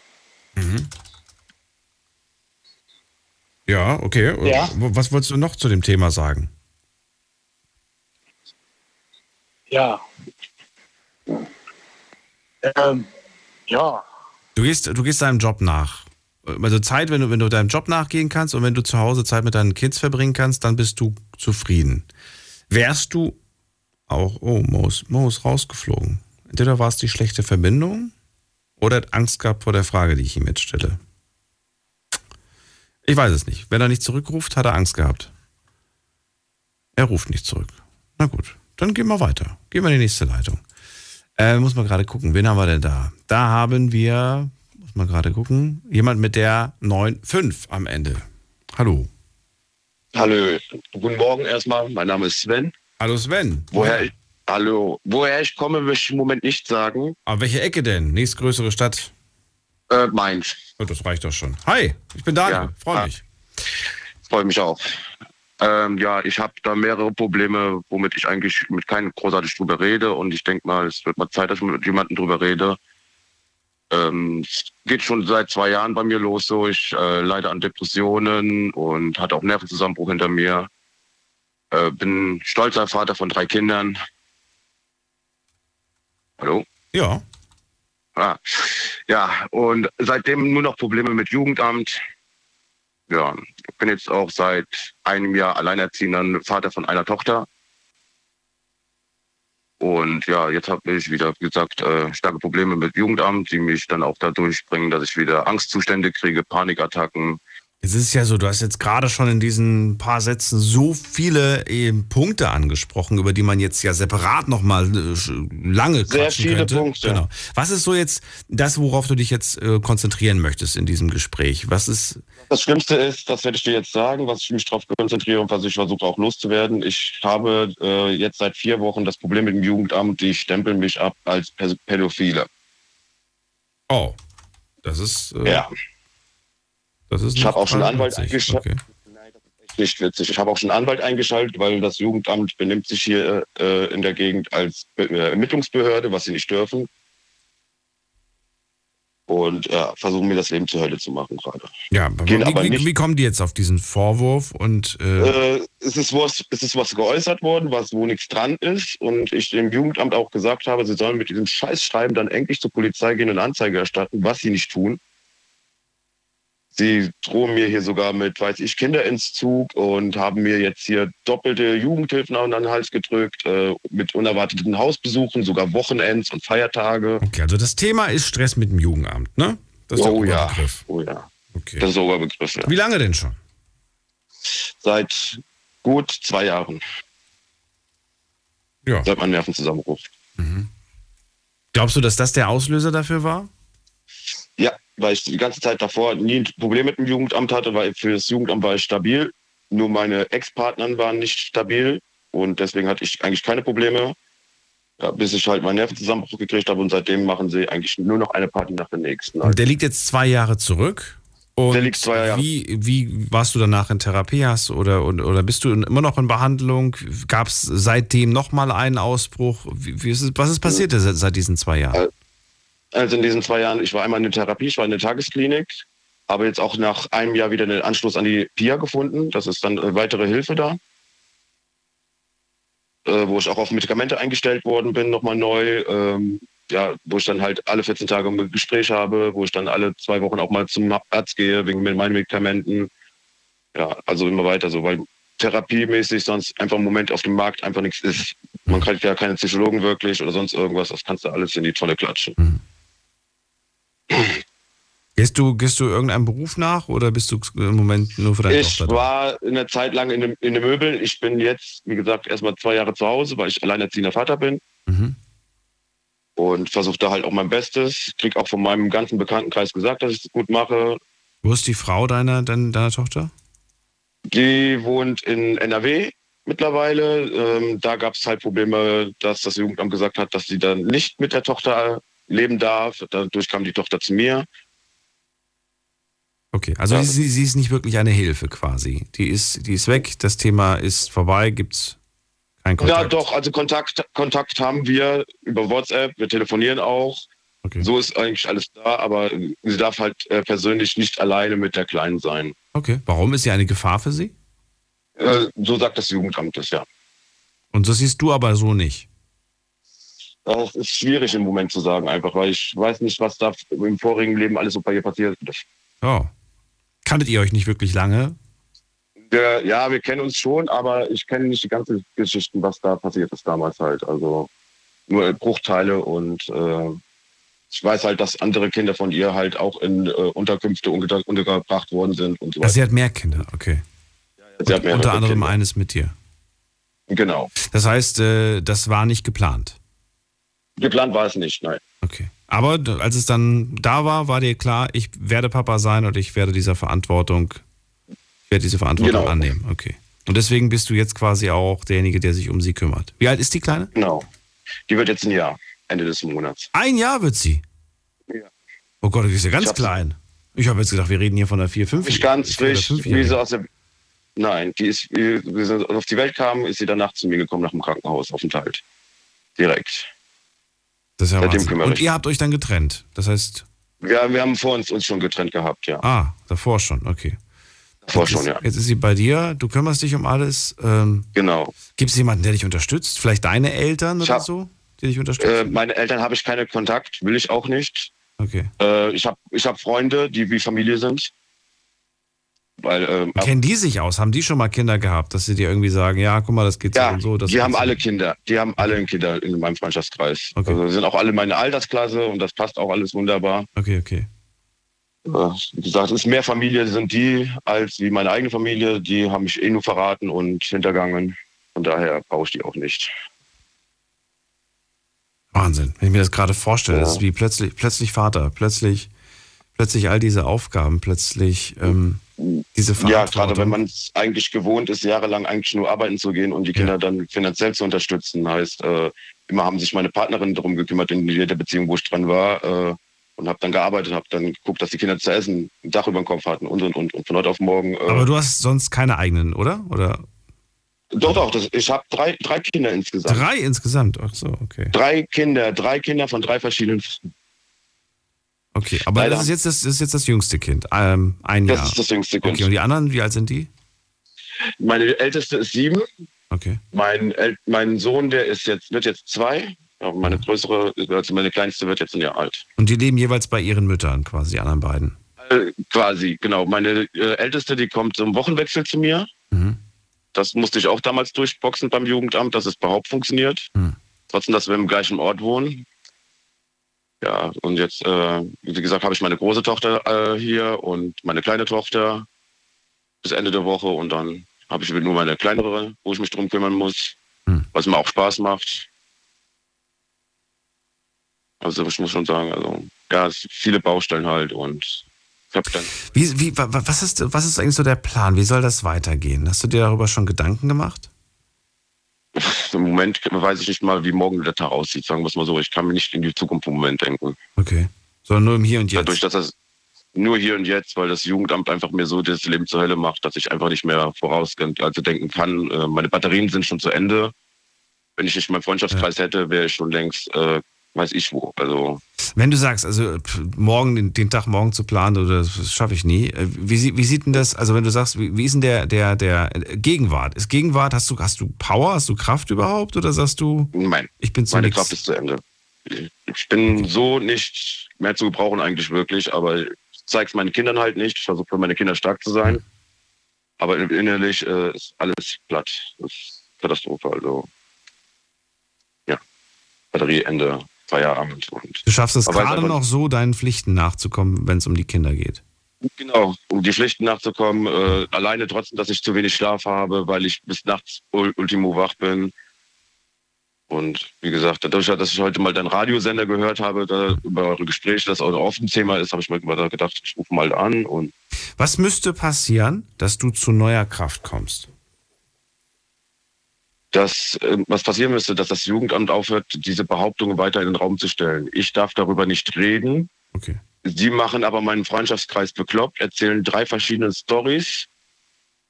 Mhm. Ja, okay. Ja. Was wolltest du noch zu dem Thema sagen? Ja. Ähm, ja. Du gehst, du gehst deinem Job nach. Also Zeit, wenn du, wenn du deinem Job nachgehen kannst und wenn du zu Hause Zeit mit deinen Kids verbringen kannst, dann bist du zufrieden. Wärst du auch, oh, Mo ist, Mo ist rausgeflogen. Entweder war es die schlechte Verbindung oder hat Angst gehabt vor der Frage, die ich ihm jetzt stelle. Ich weiß es nicht. Wenn er nicht zurückruft, hat er Angst gehabt. Er ruft nicht zurück. Na gut, dann gehen wir weiter. Gehen wir in die nächste Leitung. Äh, muss man gerade gucken, wen haben wir denn da? Da haben wir, muss man gerade gucken, jemand mit der 9.5 am Ende. Hallo. Hallo, guten Morgen erstmal. Mein Name ist Sven. Hallo Sven. Woher ich, hallo, woher ich komme, möchte ich im Moment nicht sagen. Aber welche Ecke denn? Nächstgrößere Stadt? Äh, Mainz. Oh, das reicht doch schon. Hi, ich bin Daniel. Ja. Freue mich. Freue mich auch. Ähm, ja, ich habe da mehrere Probleme, womit ich eigentlich mit keinem großartig drüber rede. Und ich denke mal, es wird mal Zeit, dass ich mit jemandem drüber rede. Ähm, es geht schon seit zwei Jahren bei mir los so. Ich äh, leide an Depressionen und hatte auch Nervenzusammenbruch hinter mir. Äh, bin stolzer Vater von drei Kindern. Hallo? Ja. Ah. Ja, und seitdem nur noch Probleme mit Jugendamt. Ja, ich bin jetzt auch seit einem Jahr alleinerziehender Vater von einer Tochter. Und ja, jetzt habe ich wieder, wie gesagt, äh, starke Probleme mit Jugendamt, die mich dann auch dadurch bringen, dass ich wieder Angstzustände kriege, Panikattacken, es ist ja so, du hast jetzt gerade schon in diesen paar Sätzen so viele eben, äh, Punkte angesprochen, über die man jetzt ja separat nochmal äh, lange Sehr viele könnte. Punkte. Genau. Was ist so jetzt das, worauf du dich jetzt äh, konzentrieren möchtest in diesem Gespräch? Was ist. Das Schlimmste ist, das werde ich dir jetzt sagen, was ich mich darauf konzentriere und was ich versuche auch loszuwerden. Ich habe äh, jetzt seit vier Wochen das Problem mit dem Jugendamt, die stempeln mich ab als Pädophile. Oh, das ist. Äh, ja. Das ist ich habe auch schon einen Anwalt eingeschaltet. Okay. Nein, das ist echt nicht witzig. Ich habe auch schon einen Anwalt eingeschaltet, weil das Jugendamt benimmt sich hier äh, in der Gegend als Be äh, Ermittlungsbehörde, was sie nicht dürfen. Und ja, versuchen mir das Leben zur Hölle zu machen gerade. Ja, aber wie, aber wie, wie, kommen die jetzt auf diesen Vorwurf? Und, äh äh, es, ist was, es ist was geäußert worden, was wo nichts dran ist. Und ich dem Jugendamt auch gesagt habe, sie sollen mit diesem Scheißschreiben dann endlich zur Polizei gehen und Anzeige erstatten, was sie nicht tun. Sie drohen mir hier sogar mit, weiß ich, Kinderentzug und haben mir jetzt hier doppelte Jugendhilfen an den Hals gedrückt, äh, mit unerwarteten Hausbesuchen, sogar Wochenends und Feiertage. Okay, also das Thema ist Stress mit dem Jugendamt, ne? Das ist oh, der ja. oh ja. Okay. Das ist der Oberbegriff, ja. Wie lange denn schon? Seit gut zwei Jahren. Ja. Seit mein Nervenzusammenbruch. Mhm. Glaubst du, dass das der Auslöser dafür war? Ja, weil ich die ganze Zeit davor nie ein Problem mit dem Jugendamt hatte, weil für das Jugendamt war ich stabil. Nur meine Ex-Partnern waren nicht stabil und deswegen hatte ich eigentlich keine Probleme, bis ich halt meinen Nervenzusammenbruch gekriegt habe und seitdem machen sie eigentlich nur noch eine Party nach der nächsten. Und der liegt jetzt zwei Jahre zurück. Und der liegt zwei Jahre. Wie, wie warst du danach in Therapie? Hast oder, oder bist du immer noch in Behandlung? Gab es seitdem nochmal einen Ausbruch? Wie, wie ist es, was ist passiert ja. seit diesen zwei Jahren? Also in diesen zwei Jahren, ich war einmal in der Therapie, ich war in der Tagesklinik, habe jetzt auch nach einem Jahr wieder den Anschluss an die PIA gefunden. Das ist dann äh, weitere Hilfe da. Äh, wo ich auch auf Medikamente eingestellt worden bin, nochmal neu. Ähm, ja, wo ich dann halt alle 14 Tage ein Gespräch habe, wo ich dann alle zwei Wochen auch mal zum Arzt gehe wegen meinen Medikamenten. Ja, also immer weiter so, weil therapiemäßig sonst einfach im Moment auf dem Markt einfach nichts ist. Man kriegt ja keine Psychologen wirklich oder sonst irgendwas, das kannst du alles in die Tonne klatschen. Mhm. Gehst du, gehst du irgendeinem Beruf nach oder bist du im Moment nur für deine ich Tochter? Ich war eine Zeit lang in den, in den Möbeln. Ich bin jetzt, wie gesagt, erstmal zwei Jahre zu Hause, weil ich alleinerziehender Vater bin. Mhm. Und versuche da halt auch mein Bestes. Krieg auch von meinem ganzen Bekanntenkreis gesagt, dass ich es gut mache. Wo ist die Frau deiner, deiner, deiner Tochter? Die wohnt in NRW mittlerweile. Ähm, da gab es halt Probleme, dass das Jugendamt gesagt hat, dass sie dann nicht mit der Tochter leben darf. Dadurch kam die Tochter zu mir. Okay, also ja. sie, sie, ist nicht wirklich eine Hilfe quasi. Die ist, die ist weg, das Thema ist vorbei, gibt es keinen Kontakt? Ja, doch, also Kontakt, Kontakt haben wir über WhatsApp, wir telefonieren auch. Okay. So ist eigentlich alles da, aber sie darf halt äh, persönlich nicht alleine mit der Kleinen sein. Okay, warum ist sie eine Gefahr für sie? Äh, so sagt das Jugendamt das, ja. Und das siehst du aber so nicht? Das ist schwierig im Moment zu sagen, einfach, weil ich weiß nicht, was da im vorigen Leben alles so bei ihr passiert ist. Oh. Kanntet ihr euch nicht wirklich lange? Der, ja, wir kennen uns schon, aber ich kenne nicht die ganzen Geschichten, was da passiert ist damals halt. Also nur Bruchteile und äh, ich weiß halt, dass andere Kinder von ihr halt auch in äh, Unterkünfte unter, untergebracht worden sind und so weiter. Also sie hat mehr Kinder, okay. Ja, sie hat unter anderem Kinder. eines mit dir. Genau. Das heißt, äh, das war nicht geplant. Geplant war es nicht, nein. Okay. Aber als es dann da war, war dir klar, ich werde Papa sein und ich werde dieser Verantwortung, ich werde diese Verantwortung genau. annehmen. Okay. Und deswegen bist du jetzt quasi auch derjenige, der sich um sie kümmert. Wie alt ist die Kleine? Genau. Die wird jetzt ein Jahr, Ende des Monats. Ein Jahr wird sie? Ja. Oh Gott, die ist ja ganz ich klein. Ich habe jetzt gedacht, wir reden hier von einer 4, 5 Nicht ganz frisch, wie sie aus der Nein, die ist, wie sie auf die Welt kam, ist sie danach zu mir gekommen nach dem Krankenhausaufenthalt. Direkt. Das ist ja Seitdem Und ihr habt euch dann getrennt. Das heißt. Ja, wir haben vor uns, uns schon getrennt gehabt, ja. Ah, davor schon, okay. Davor jetzt schon, ist, ja. Jetzt ist sie bei dir, du kümmerst dich um alles. Ähm, genau. Gibt es jemanden, der dich unterstützt? Vielleicht deine Eltern oder hab, so, die dich unterstützen? Äh, meine Eltern habe ich keinen Kontakt, will ich auch nicht. Okay. Äh, ich habe ich hab Freunde, die wie Familie sind. Weil, ähm, Kennen die sich aus? Haben die schon mal Kinder gehabt, dass sie dir irgendwie sagen, ja, guck mal, das geht ja, so und so? die haben alle Kinder. Die haben alle Kinder in meinem Freundschaftskreis. Okay. Also sind auch alle meine Altersklasse und das passt auch alles wunderbar. Okay, okay. Wie gesagt, es ist mehr Familie sind die als wie meine eigene Familie. Die haben mich eh nur verraten und hintergangen. Von daher brauche ich die auch nicht. Wahnsinn, wenn ich mir das gerade vorstelle, ja. das ist wie plötzlich, plötzlich Vater, plötzlich, plötzlich all diese Aufgaben, plötzlich ähm, diese Verantwortung. Ja, gerade wenn man es eigentlich gewohnt ist, jahrelang eigentlich nur arbeiten zu gehen und die Kinder ja. dann finanziell zu unterstützen. Heißt, äh, immer haben sich meine Partnerin darum gekümmert in jeder Beziehung, wo ich dran war. Äh, und habe dann gearbeitet, habe dann geguckt, dass die Kinder zu essen, ein Dach über dem Kopf hatten und und und. Und von heute auf morgen. Äh, Aber du hast sonst keine eigenen, oder? Oder? Doch, doch. Das, ich habe drei, drei Kinder insgesamt. Drei insgesamt? Ach so, okay. Drei Kinder, drei Kinder von drei verschiedenen. Okay, aber das ist, jetzt das, das ist jetzt das jüngste Kind. Ähm, ein das Jahr. Das ist das jüngste Kind. Okay, und die anderen, wie alt sind die? Meine älteste ist sieben. Okay. Mein, mein Sohn, der ist jetzt, wird jetzt zwei. Aber meine größere, also meine kleinste wird jetzt ein Jahr alt. Und die leben jeweils bei ihren Müttern, quasi, die anderen beiden? Äh, quasi, genau. Meine äh, älteste, die kommt zum Wochenwechsel zu mir. Mhm. Das musste ich auch damals durchboxen beim Jugendamt, dass es überhaupt funktioniert. Mhm. Trotzdem, dass wir im gleichen Ort wohnen. Ja, und jetzt, äh, wie gesagt, habe ich meine große Tochter äh, hier und meine kleine Tochter bis Ende der Woche. Und dann habe ich nur meine kleinere, wo ich mich drum kümmern muss, mhm. was mir auch Spaß macht. Also ich muss schon sagen, also ja, viele Baustellen halt und ich habe dann. Wie, wie, was, ist, was ist eigentlich so der Plan? Wie soll das weitergehen? Hast du dir darüber schon Gedanken gemacht? Im Moment weiß ich nicht mal, wie morgen der Tag aussieht, sagen wir es mal so. Ich kann mir nicht in die Zukunft im Moment denken. Okay. Sondern nur im Hier und Jetzt. Dadurch, dass das nur hier und jetzt, weil das Jugendamt einfach mir so das Leben zur Hölle macht, dass ich einfach nicht mehr voraus also denken kann. Äh, meine Batterien sind schon zu Ende. Wenn ich nicht meinen Freundschaftskreis ja. hätte, wäre ich schon längst äh, weiß ich wo. Also wenn du sagst, also morgen den, den Tag morgen zu planen, oder das schaffe ich nie. Äh, wie, wie sieht denn das? Also wenn du sagst, wie, wie ist denn der der der Gegenwart? Ist Gegenwart? Hast du hast du Power? Hast du Kraft überhaupt? Oder sagst du? Nein. Ich bin zu Meine nix. Kraft ist zu Ende. Ich bin so nicht mehr zu gebrauchen eigentlich wirklich, aber ich zeige es meinen Kindern halt nicht. Ich versuche für meine Kinder stark zu sein. Aber innerlich äh, ist alles platt. Das ist Katastrophe. Also ja, Batterieende Feierabend. Und du schaffst es gerade noch so, deinen Pflichten nachzukommen, wenn es um die Kinder geht. Genau, um die Pflichten nachzukommen. Äh, alleine trotzdem, dass ich zu wenig Schlaf habe, weil ich bis nachts ultimo wach bin. Und wie gesagt, dadurch, dass ich heute mal deinen Radiosender gehört habe, da über eure Gespräche, das auch oft ein Thema ist, habe ich mir gedacht, ich rufe mal an. Und Was müsste passieren, dass du zu neuer Kraft kommst? Dass äh, was passieren müsste, dass das Jugendamt aufhört, diese Behauptungen weiter in den Raum zu stellen. Ich darf darüber nicht reden. Okay. Sie machen aber meinen Freundschaftskreis bekloppt, erzählen drei verschiedene Stories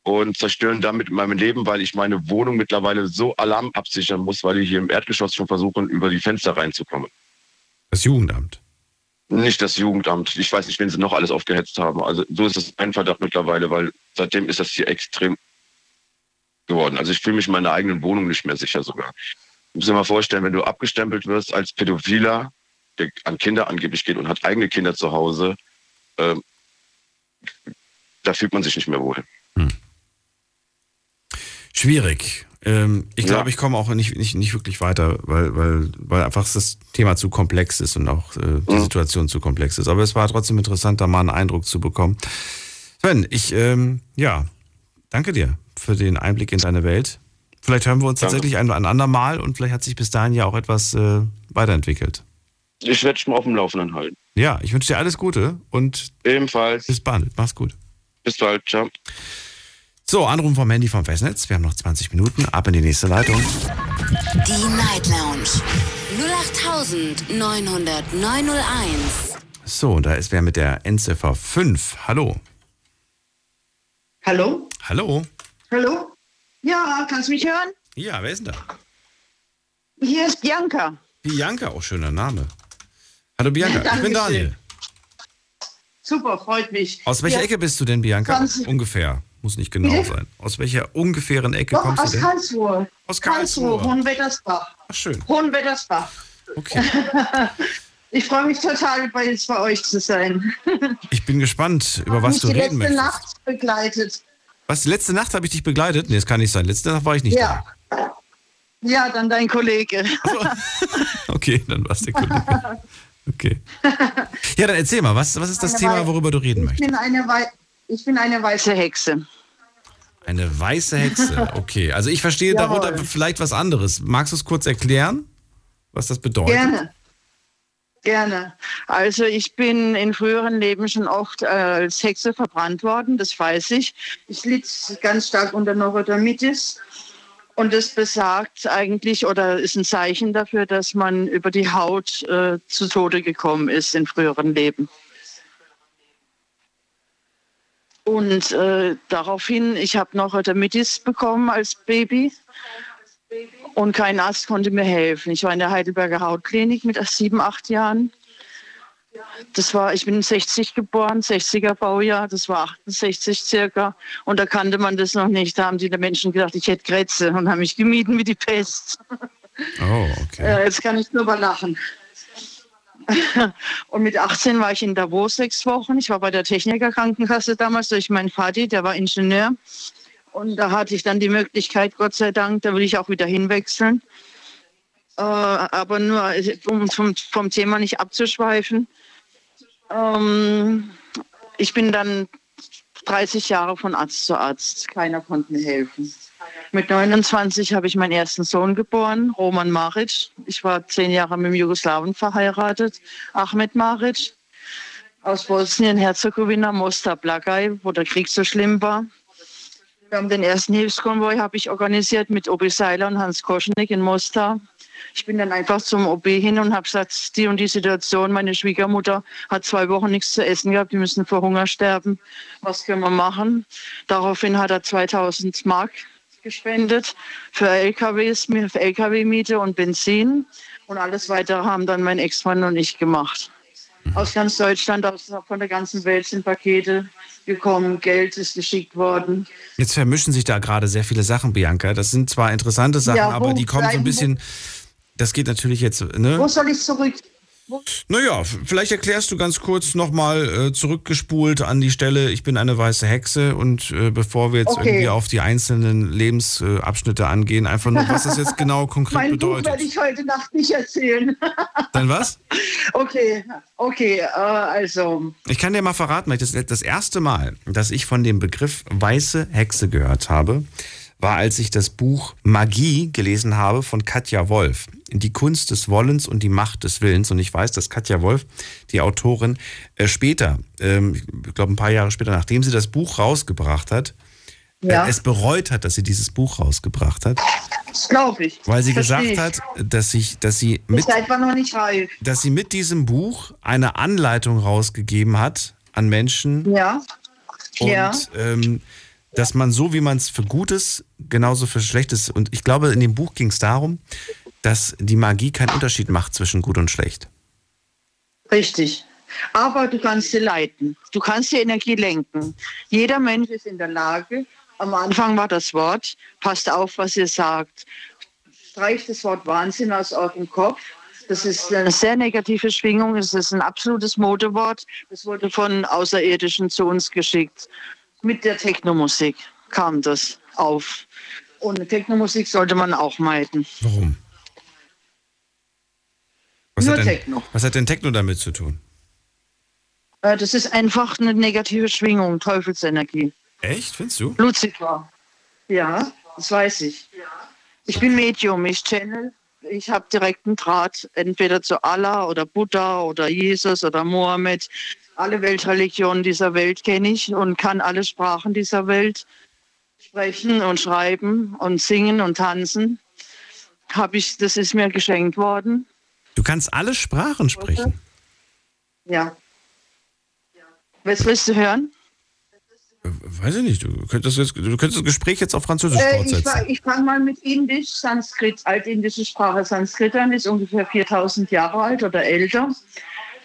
und zerstören damit mein Leben, weil ich meine Wohnung mittlerweile so Alarm absichern muss, weil die hier im Erdgeschoss schon versuchen, über die Fenster reinzukommen. Das Jugendamt? Nicht das Jugendamt. Ich weiß nicht, wen sie noch alles aufgehetzt haben. Also so ist es ein Verdacht mittlerweile, weil seitdem ist das hier extrem geworden. Also ich fühle mich in meiner eigenen Wohnung nicht mehr sicher sogar. Du musst dir mal vorstellen, wenn du abgestempelt wirst als Pädophiler, der an Kinder angeblich geht und hat eigene Kinder zu Hause, äh, da fühlt man sich nicht mehr wohl. Hm. Schwierig. Ähm, ich glaube, ja. ich komme auch nicht, nicht, nicht wirklich weiter, weil, weil, weil einfach das Thema zu komplex ist und auch äh, die mhm. Situation zu komplex ist. Aber es war trotzdem interessant, da mal einen Eindruck zu bekommen. Sven, ich, ähm, ja, danke dir für den Einblick in deine Welt. Vielleicht hören wir uns danke. tatsächlich ein, ein andermal und vielleicht hat sich bis dahin ja auch etwas äh, weiterentwickelt. Ich werde dich mal auf dem Laufenden halten. Ja, ich wünsche dir alles Gute und ebenfalls. Bis bald. Mach's gut. Bis bald. Ciao. So, Anruf vom Handy vom Festnetz. Wir haben noch 20 Minuten. Ab in die nächste Leitung. Die Night Lounge 0890901. So, da ist wer mit der Endziffer 5. Hallo. Hallo? Hallo. Hallo? Ja, kannst du mich hören? Ja, wer ist denn da? Hier ist Bianca. Bianca, auch schöner Name. Hallo Bianca, ich bin Daniel. Super, freut mich. Aus welcher ja. Ecke bist du denn, Bianca? 20. Ungefähr. Muss nicht genau Bitte? sein. Aus welcher ungefähren Ecke Doch, kommst aus du denn? Karlsruhe. Aus Karlsruhe. Karlsruhe, Hohenwettersbach. Ach, schön. Hohenwettersbach. Okay. <laughs> ich freue mich total, bei, jetzt bei euch zu sein. ich bin gespannt, über was du reden möchtest. Ich letzte Nacht begleitet. Was, letzte Nacht habe ich dich begleitet? Nee, das kann nicht sein. Letzte Nacht war ich nicht ja. da. Ja, dann dein Kollege. <laughs> okay, dann warst der Kollege. Okay. Ja, dann erzähl mal, was, was ist das eine Thema, worüber du reden ich möchtest? Bin eine ich bin eine weiße Hexe. Eine weiße Hexe, okay. Also ich verstehe Jawohl. darunter vielleicht was anderes. Magst du es kurz erklären, was das bedeutet? Gerne. Gerne. Also ich bin in früheren Leben schon oft äh, als Hexe verbrannt worden, das weiß ich. Ich litt ganz stark unter Neurodermitis und das besagt eigentlich oder ist ein Zeichen dafür, dass man über die Haut äh, zu Tode gekommen ist in früheren Leben. Und äh, daraufhin, ich habe Neurodermitis bekommen als Baby und kein Arzt konnte mir helfen. Ich war in der Heidelberger Hautklinik mit sieben, acht Jahren. Das war, ich bin 60 geboren, 60er Baujahr, das war 68 circa. Und da kannte man das noch nicht. Da haben die Menschen gedacht, ich hätte Krätze und haben mich gemieden wie die Pest. Oh, okay. Äh, jetzt kann ich nur mal lachen. <laughs> Und mit 18 war ich in Davos sechs Wochen. Ich war bei der Technikerkrankenkasse damals durch meinen Vati, der war Ingenieur. Und da hatte ich dann die Möglichkeit, Gott sei Dank, da will ich auch wieder hinwechseln. Äh, aber nur, um vom, vom, Thema nicht abzuschweifen. Ähm, ich bin dann 30 Jahre von Arzt zu Arzt. Keiner konnte mir helfen. Mit 29 habe ich meinen ersten Sohn geboren, Roman Maric. Ich war zehn Jahre mit dem Jugoslawen verheiratet, Ahmed Maric aus Bosnien-Herzegowina, Mostar Blagaj, wo der Krieg so schlimm war. Wir haben den ersten Hilfskonvoi habe ich organisiert mit Obi Seiler und Hans Koschnik in Mostar. Ich bin dann einfach zum OB hin und habe gesagt, die und die Situation, meine Schwiegermutter hat zwei Wochen nichts zu essen gehabt, die müssen vor Hunger sterben. Was können wir machen? Daraufhin hat er 2000 Mark gespendet für LKWs, für LKW-Miete und Benzin. Und alles weitere haben dann mein Ex-Mann und ich gemacht. Aus ganz Deutschland, aus, von der ganzen Welt sind Pakete gekommen, Geld ist geschickt worden. Jetzt vermischen sich da gerade sehr viele Sachen, Bianca. Das sind zwar interessante Sachen, ja, aber die kommen so ein bisschen. Das geht natürlich jetzt. Ne? Wo soll ich zurück? Naja, vielleicht erklärst du ganz kurz nochmal äh, zurückgespult an die Stelle, ich bin eine weiße Hexe und äh, bevor wir jetzt okay. irgendwie auf die einzelnen Lebensabschnitte äh, angehen, einfach nur, was das jetzt <laughs> genau konkret mein bedeutet. Buch werde ich heute Nacht nicht erzählen. <laughs> Dann was? Okay, okay, äh, also. Ich kann dir mal verraten, das, das erste Mal, dass ich von dem Begriff weiße Hexe gehört habe, war, als ich das Buch Magie gelesen habe von Katja Wolf. Die Kunst des Wollens und die Macht des Willens. Und ich weiß, dass Katja Wolf, die Autorin, äh, später, ähm, ich glaube ein paar Jahre später, nachdem sie das Buch rausgebracht hat, äh, ja. äh, es bereut hat, dass sie dieses Buch rausgebracht hat. Das glaube ich. Weil sie Versteh gesagt hat, dass, ich, dass, sie mit, dass sie mit diesem Buch eine Anleitung rausgegeben hat an Menschen. Ja. Und ja. Ähm, dass man so, wie man es für Gutes, genauso für Schlechtes. Und ich glaube, in dem Buch ging es darum, dass die Magie keinen Unterschied macht zwischen gut und schlecht. Richtig. Aber du kannst sie leiten. Du kannst die Energie lenken. Jeder Mensch ist in der Lage, am Anfang war das Wort, passt auf, was ihr sagt. Streicht das Wort Wahnsinn aus eurem Kopf. Das ist eine sehr negative Schwingung. Es ist ein absolutes Modewort. Das wurde von Außerirdischen zu uns geschickt mit der Technomusik kam das auf. Und Techno-Musik sollte man auch meiden. Warum? Was Nur hat denn, Techno. Was hat denn Techno damit zu tun? Äh, Das ist einfach eine negative Schwingung, Teufelsenergie. Echt, findest du? Lucifer. Ja, das weiß ich. Ich bin Medium, ich channel. Ich habe direkten Draht entweder zu Allah oder Buddha oder Jesus oder Mohammed. Alle Weltreligionen dieser Welt kenne ich und kann alle Sprachen dieser Welt sprechen und schreiben und singen und tanzen. Hab ich, das ist mir geschenkt worden. Du kannst alle Sprachen sprechen. Ja. Was willst du hören? Weiß ich nicht. Du könntest, jetzt, du könntest das Gespräch jetzt auf Französisch Äh, ich fortsetzen. fa- ich fange mal mit Indisch, Sanskrit, altindische Sprache Sanskrit an, ist ungefähr 4000 Jahre alt oder älter.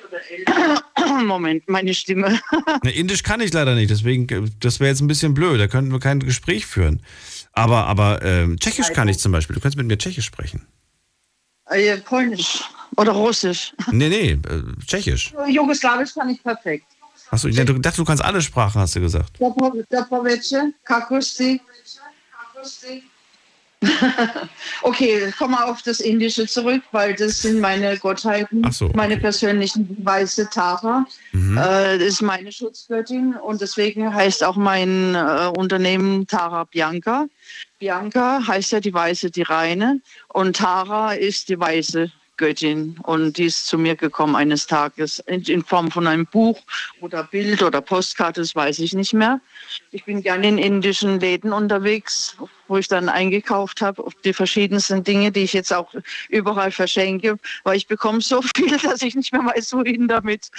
<coughs> Moment, meine Stimme. <laughs> Ne, Indisch kann ich leider nicht, deswegen, äh, das wäre jetzt ein bisschen blöd. Da könnten wir kein Gespräch führen. Aber, aber ähm, Tschechisch kann ich zum Beispiel. Du kannst mit mir Tschechisch sprechen. Äh, Polnisch oder Russisch. <laughs> Nee, nee, äh, Tschechisch. Jugoslawisch kann ich perfekt. Achso, ich dachte, du kannst alle Sprachen, hast du gesagt. <laughs> Okay, komm mal auf das Indische zurück, weil das sind meine Gottheiten, so, meine persönlichen weiße Tara. Mhm. Äh, das ist meine Schutzgöttin und deswegen heißt auch mein äh, Unternehmen Tara Bianca. Bianca heißt ja die Weiße, die Reine und Tara ist die weiße Göttin und die ist zu mir gekommen eines Tages in, Form von einem Buch oder Bild oder Postkarte, das weiß ich nicht mehr. Ich bin gerne in indischen Läden unterwegs, wo ich dann eingekauft habe, die verschiedensten Dinge, die ich jetzt auch überall verschenke, weil ich bekomme so <laughs> viel, dass ich nicht mehr weiß, wohin damit.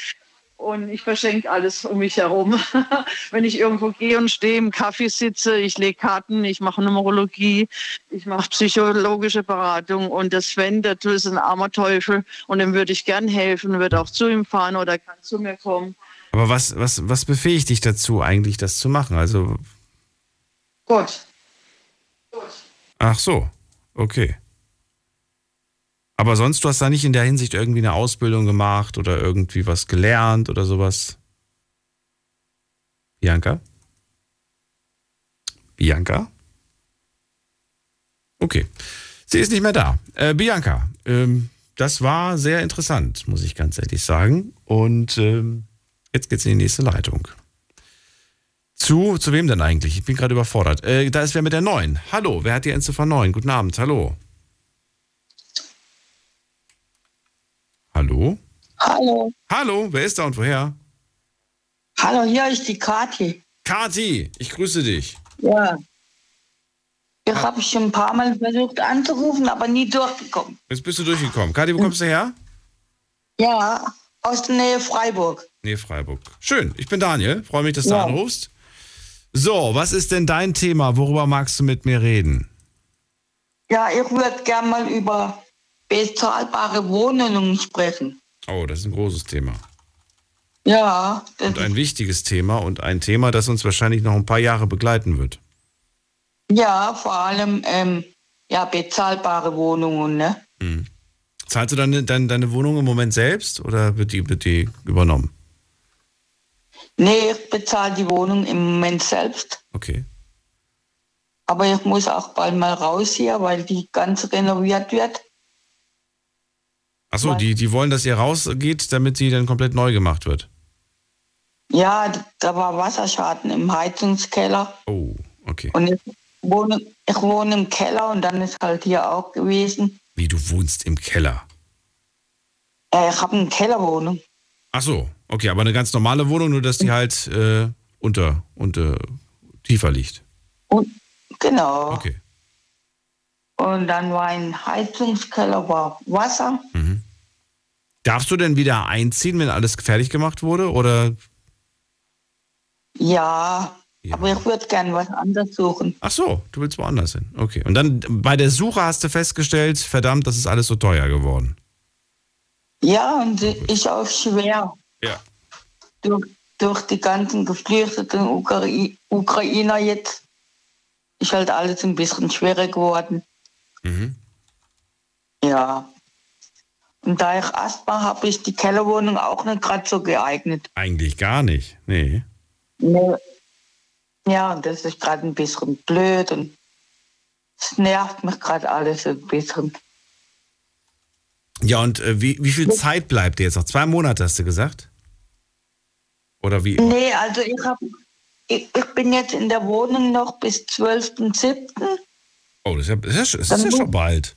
Und ich verschenke alles um mich herum. <laughs> Wenn ich irgendwo gehe und stehe im Kaffee sitze, ich lege Karten, ich mache Numerologie, ich mache psychologische Beratung. Und der Sven, der ist ein armer Teufel und dem würde ich gern helfen, würde auch zu ihm fahren oder kann zu mir kommen. Aber was, was, was befähigt dich dazu, eigentlich das zu machen? Also, Gott. ach so, okay. Aber sonst, du hast da nicht in der Hinsicht irgendwie eine Ausbildung gemacht oder irgendwie was gelernt oder sowas? Bianca? Bianca? Okay. Sie ist nicht mehr da. Äh, Bianca, ähm, das war sehr interessant, muss ich ganz ehrlich sagen. Und ähm, jetzt geht's in die nächste Leitung. Zu, zu wem denn eigentlich? Ich bin gerade überfordert. Äh, da ist wer mit der 9. Hallo, wer hat die Endziffer 9? Guten Abend, hallo. Hallo? Hallo. Hallo, wer ist da und woher? Hallo, hier ist die Kathi. Kati, ich grüße dich. Ja. Ich habe schon ein paar Mal versucht anzurufen, aber nie durchgekommen. Jetzt bist du durchgekommen. Kati, wo kommst du her? Ja, aus der Nähe Freiburg. Nee, Freiburg. Schön, ich bin Daniel. Freue mich, dass du Ja. anrufst. So, was ist denn dein Thema? Worüber magst du mit mir reden? Ja, ich würde gerne mal über bezahlbare Wohnungen sprechen. Oh, das ist ein großes Thema. Ja, das Und ein wichtiges Thema und ein Thema, das uns wahrscheinlich noch ein paar Jahre begleiten wird. ja, vor allem ähm, ja, bezahlbare Wohnungen, ne? Hm. Zahlst du deine, deine, deine Wohnung im Moment selbst oder wird die, wird die übernommen? Nee, ich bezahle die Wohnung im Moment selbst. Okay. Aber ich muss auch bald mal raus hier, weil die ganz renoviert wird. Achso, die, die wollen, dass ihr rausgeht, damit sie dann komplett neu gemacht wird. Ja, da war Wasserschaden im Heizungskeller. Oh, okay. Und ich wohne, ich wohne im Keller und dann ist halt hier auch gewesen. Wie, du wohnst im Keller? Äh, ich habe eine Kellerwohnung. Ach so, okay, aber eine ganz normale Wohnung, nur dass die halt äh, unter, unter, tiefer liegt. Und, genau. Okay. Und dann war ein Heizungskeller, war Wasser. Darfst du denn wieder einziehen, wenn alles fertig gemacht wurde? Oder? Ja, aber ich würde gern was anderes suchen. Ach so, du willst woanders hin. Okay. Und dann bei der Suche hast du festgestellt, verdammt, das ist alles so teuer geworden. Ja, und ist auch schwer. Ja. Durch, durch die ganzen geflüchteten Ukrai Ukrainer jetzt ist halt alles ein bisschen schwerer geworden. Mhm. Ja. Und da ich Asthma habe, ist die Kellerwohnung auch nicht gerade so geeignet. Eigentlich gar nicht. Nee. Nee. Ja, und das ist gerade ein bisschen blöd. Und es nervt mich gerade alles ein bisschen. Ja, und äh, wie, wie viel Zeit bleibt dir jetzt noch? Zwei Monate hast du gesagt? Oder wie? Nee, also ich, hab, ich, ich bin jetzt in der Wohnung noch bis 12.07. Oh, das ist ja, das ist, das ist ja schon bald.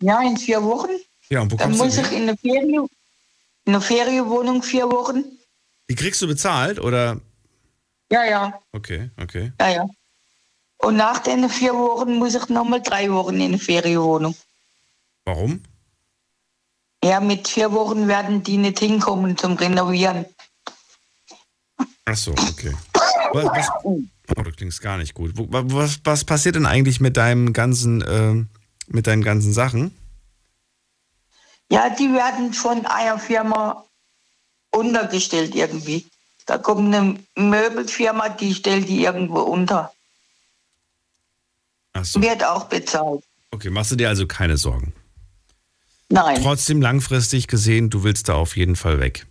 Ja, in vier Wochen. Ja, und wo Dann muss ich in eine, Ferien, in eine Ferienwohnung vier Wochen. Die kriegst du bezahlt oder? Ja, ja, Okay, okay. ja, ja. Und nach den vier Wochen muss ich nochmal drei Wochen in eine Ferienwohnung. Warum? Ja, mit vier Wochen werden die nicht hinkommen zum Renovieren. Ach so, okay. Was, was, oh, du klingst gar nicht gut. Was, was passiert denn eigentlich mit deinem ganzen, ähm, mit deinen ganzen Sachen? Ja, die werden von einer Firma untergestellt irgendwie. Da kommt eine Möbelfirma, die stellt die irgendwo unter. Ach so. Wird auch bezahlt. Okay, machst du dir also keine Sorgen. Nein. Trotzdem langfristig gesehen, du willst da auf jeden Fall weg.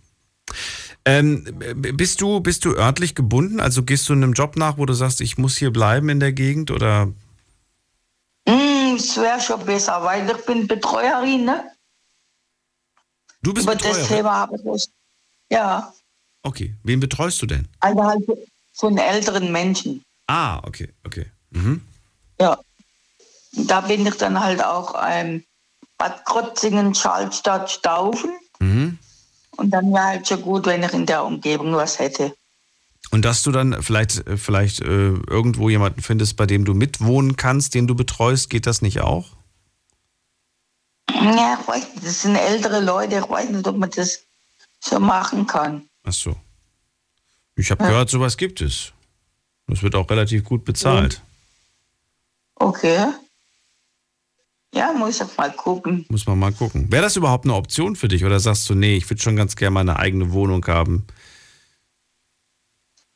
Ähm, bist, du, bist du örtlich gebunden? Also gehst du einem Job nach, wo du sagst, ich muss hier bleiben in der Gegend? Oder Hm, es wäre schon besser, weil ich bin Betreuerin, ne? Du bist Über das? Thema habe ich. Ja, Okay, wen betreust du denn? also halt von älteren Menschen. Ah, okay, okay. Mhm. Ja. Da bin ich dann halt auch ähm, Bad Krotzingen, Schalstadt, Staufen. Mhm. Und dann wäre halt schon gut, wenn ich in der Umgebung was hätte. Und dass du dann vielleicht, äh, vielleicht äh, irgendwo jemanden findest, bei dem du mitwohnen kannst, den du betreust, geht das nicht auch? Ja, ich weiß nicht, das sind ältere Leute, ich weiß nicht, ob man das so machen kann. Ach so. Ich habe gehört, sowas gibt es. Das wird auch relativ gut bezahlt. Okay. Ja, muss ich mal gucken. Muss man mal gucken. Wäre das überhaupt eine Option für dich? Oder sagst du, nee, ich würde schon ganz gerne meine eigene Wohnung haben?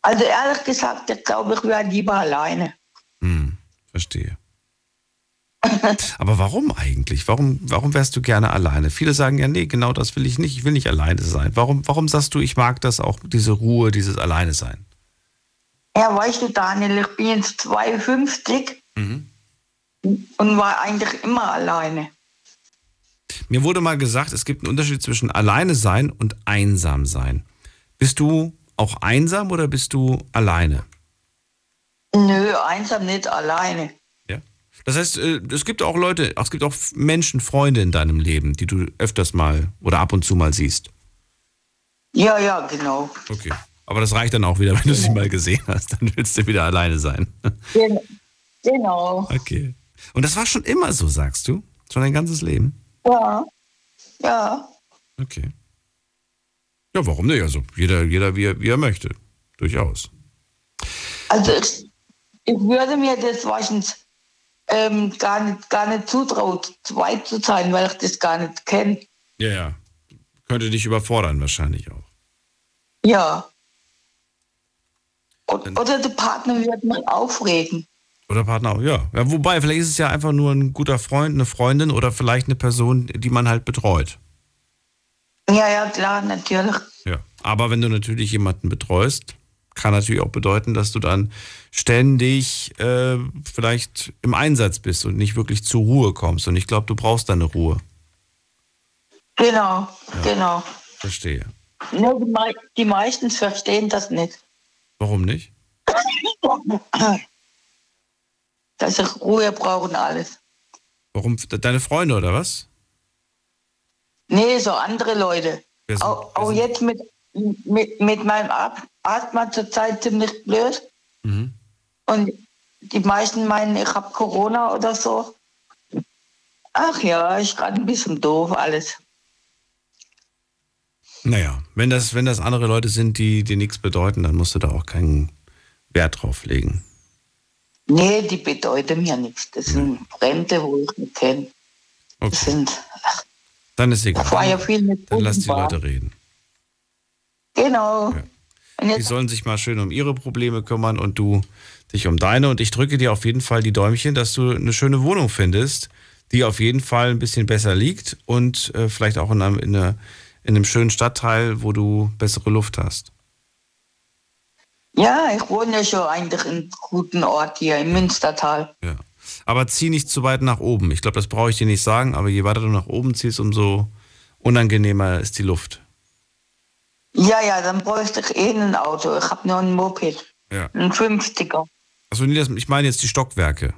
Also ehrlich gesagt, ich glaube, ich wäre lieber alleine. Hm, verstehe. Aber warum eigentlich? Warum, warum wärst du gerne alleine? Viele sagen ja, nee, genau das will ich nicht. Ich will nicht alleine sein. Warum, warum sagst du, ich mag das auch, diese Ruhe, dieses Alleine sein? Ja, weißt du, Daniel, ich bin jetzt 52 Mhm. und war eigentlich immer alleine. Mir wurde mal gesagt, es gibt einen Unterschied zwischen alleine sein und einsam sein. Bist du auch einsam oder bist du alleine? Nö, einsam nicht alleine. Das heißt, äh, es gibt auch Leute, es gibt auch Menschen, Freunde in deinem Leben, die du öfters mal oder ab und zu mal siehst. Ja, ja, genau. Okay. Aber das reicht dann auch wieder, <laughs> wenn du sie mal gesehen hast. Dann willst du wieder alleine sein. <laughs> Gen- Genau. Okay. Und das war schon immer so, sagst du? Schon dein ganzes Leben? Ja. Ja. Okay. Ja, warum nicht? Also jeder, jeder wie, er, wie er möchte. Durchaus. Also ich, ich würde mir das wahrscheinlich ähm, gar, nicht, gar nicht zutrauen, zweit zu sein, weil ich das gar nicht kenne. Ja, ja. Könnte dich überfordern wahrscheinlich auch. Ja. Und, oder der Partner wird mich aufregen. Oder Partner ja. ja. Wobei, vielleicht ist es ja einfach nur ein guter Freund, eine Freundin oder vielleicht eine Person, die man halt betreut. Ja, ja, klar, natürlich. Ja. Aber wenn du natürlich jemanden betreust, kann natürlich auch bedeuten, dass du dann ständig äh, vielleicht im Einsatz bist und nicht wirklich zur Ruhe kommst. Und ich glaube, du brauchst deine Ruhe. Genau, genau. Verstehe. Nur die, mei die meisten verstehen das nicht. Warum nicht? <clears throat> Dass ich Ruhe brauche und alles. Warum? Deine Freunde oder was? Nee, so andere Leute. Auch, auch jetzt mit, mit, mit meinem Ast- Asthma zurzeit ziemlich blöd. Mhm. Und die meisten meinen, ich habe Corona oder so. Ach ja, ist gerade ein bisschen doof alles. Naja, wenn das, wenn das andere Leute sind, die dir nichts bedeuten, dann musst du da auch keinen Wert drauf legen. Nee, die bedeuten mir nichts. Das sind Fremde, wo ich nicht kenne. Das sind, Dann ist egal. ich war ja viel mit Dann lass die. Leute reden. Genau. Und Die sollen sich mal schön um ihre Probleme kümmern und du dich um deine. Und ich drücke dir auf jeden Fall die Däumchen, dass du eine schöne Wohnung findest, die auf jeden Fall ein bisschen besser liegt und äh, vielleicht auch in einem, in, einer, in einem schönen Stadtteil, wo du bessere Luft hast. ja, ich wohne ja schon eigentlich in einem guten Ort hier im Münstertal. Aber Aber zieh nicht zu weit nach oben. Ich glaube, das brauche ich dir nicht sagen, aber je weiter du nach oben ziehst, umso unangenehmer ist die Luft. Ja, ja, dann bräuchte ich eh ein Auto. Ich habe nur ein Moped. Ja. Ein 50er. Also ich meine jetzt die Stockwerke.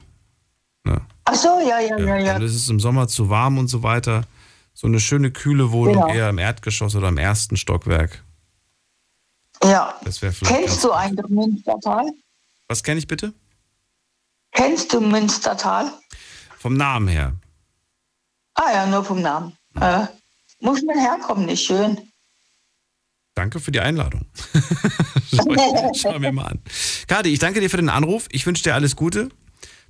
Ne? Ach so, ja, ja, ja, ja. Also es ist im Sommer zu warm und so weiter. So eine schöne kühle Wohnung Genau. eher im Erdgeschoss oder im ersten Stockwerk. Ja. Das wäre vielleicht. Kennst du eigentlich Münstertal? Was kenne ich bitte? Kennst du Münstertal? Vom Namen her. Ah ja, nur vom Namen. Äh, muss man herkommen, ist schön. Danke für die Einladung. <laughs> Schau, schau mir mal an. Kadi, ich danke dir für den Anruf. Ich wünsche dir alles Gute.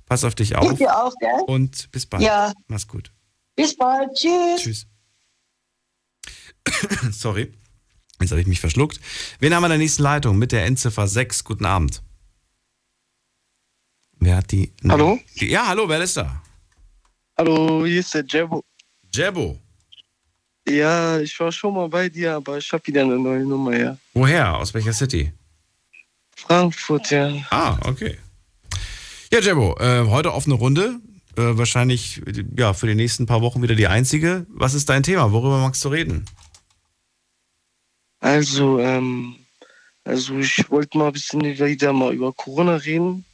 Pass auf dich auf. Ich dir auch, gell? Und bis bald. Ja. Mach's gut. Bis bald. Tschüss. Tschüss. <coughs> Sorry. Jetzt habe ich mich verschluckt. Wen haben wir in der nächsten Leitung mit der Endziffer 6? Guten Abend. Wer hat die? Hallo? Ja, hallo, wer ist da? Hallo, hier ist der Jebo. Jebo. Ja, ich war schon mal bei dir, aber ich habe wieder eine neue Nummer, ja. Woher? Aus welcher City? Frankfurt, ja. Ah, okay. Ja, Jebo, äh, heute offene Runde. Äh, wahrscheinlich ja, für die nächsten paar Wochen wieder die einzige. Was ist dein Thema? Worüber magst du reden? Also, ähm, also ich wollte mal ein bisschen wieder mal über Corona reden.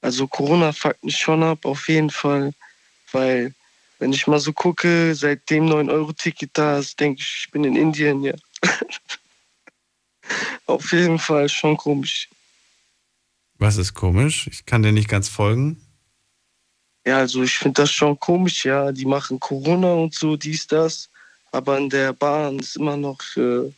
Also Corona fuckt mich schon ab, auf jeden Fall. Weil, wenn ich mal so gucke, seit dem 9-Euro-Ticket da ist, denke ich, ich bin in Indien, ja. <laughs> auf jeden Fall schon komisch. Was ist komisch? Ich kann dir nicht ganz folgen. Ja, also ich finde das schon komisch, ja. Die machen Corona und so, dies, das. Aber in der Bahn ist immer noch äh,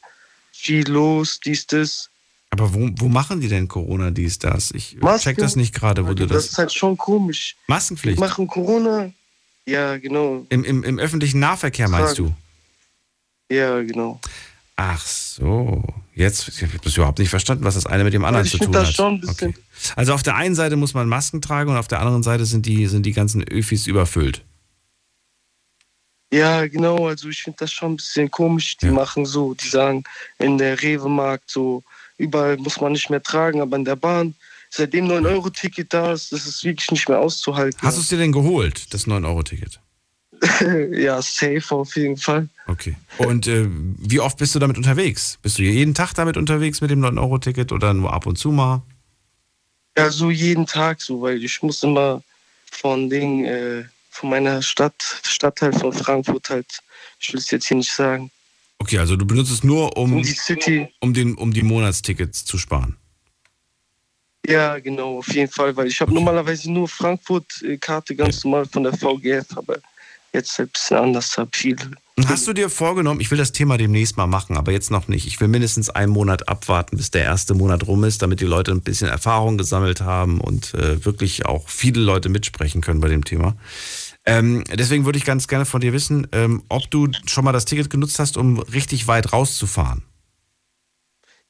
viel los, dies, das. Aber wo, wo machen die denn Corona dies, das? Ich Maske. check das nicht gerade, wo du Das das. ist halt schon komisch. Maskenpflicht. Die machen Corona. Ja, genau. Im, im, Im öffentlichen Nahverkehr meinst du? Ja, genau. Ach so. Jetzt, ich habe das überhaupt nicht verstanden, was das eine mit dem anderen ich zu tun das hat. schon ein bisschen- Okay. Also auf der einen Seite muss man Masken tragen und auf der anderen Seite sind die, sind die ganzen Öfis überfüllt. Ja, genau. Also ich finde das schon ein bisschen komisch. Die machen so, die sagen, in der Rewe-Markt so, überall muss man nicht mehr tragen, aber in der Bahn, seitdem 9-Euro-Ticket da ist, das ist wirklich nicht mehr auszuhalten. Hast du es dir denn geholt, das 9-Euro-Ticket? <laughs> ja, safe auf jeden Fall. Okay. Und äh, wie oft bist du damit unterwegs? Bist du jeden Tag damit unterwegs mit dem 9-Euro-Ticket oder nur ab und zu mal? Ja, so jeden Tag so, weil ich muss immer von Ding, äh, von meiner Stadt, Stadtteil von Frankfurt halt, ich will es jetzt hier nicht sagen. Okay, also du benutzt es nur, um, Um die City. um, den, um die Monatstickets zu sparen. Ja, genau, auf jeden Fall, weil ich habe normalerweise nur Frankfurt-Karte ganz normal von der VGF, aber jetzt ein bisschen anders, habe viel. Hast du dir vorgenommen, ich will das Thema demnächst mal machen, aber jetzt noch nicht. Ich will mindestens einen Monat abwarten, bis der erste Monat rum ist, damit die Leute ein bisschen Erfahrung gesammelt haben und äh, wirklich auch viele Leute mitsprechen können bei dem Thema. Ähm, deswegen würde ich ganz gerne von dir wissen, ähm, ob du schon mal das Ticket genutzt hast, um richtig weit rauszufahren.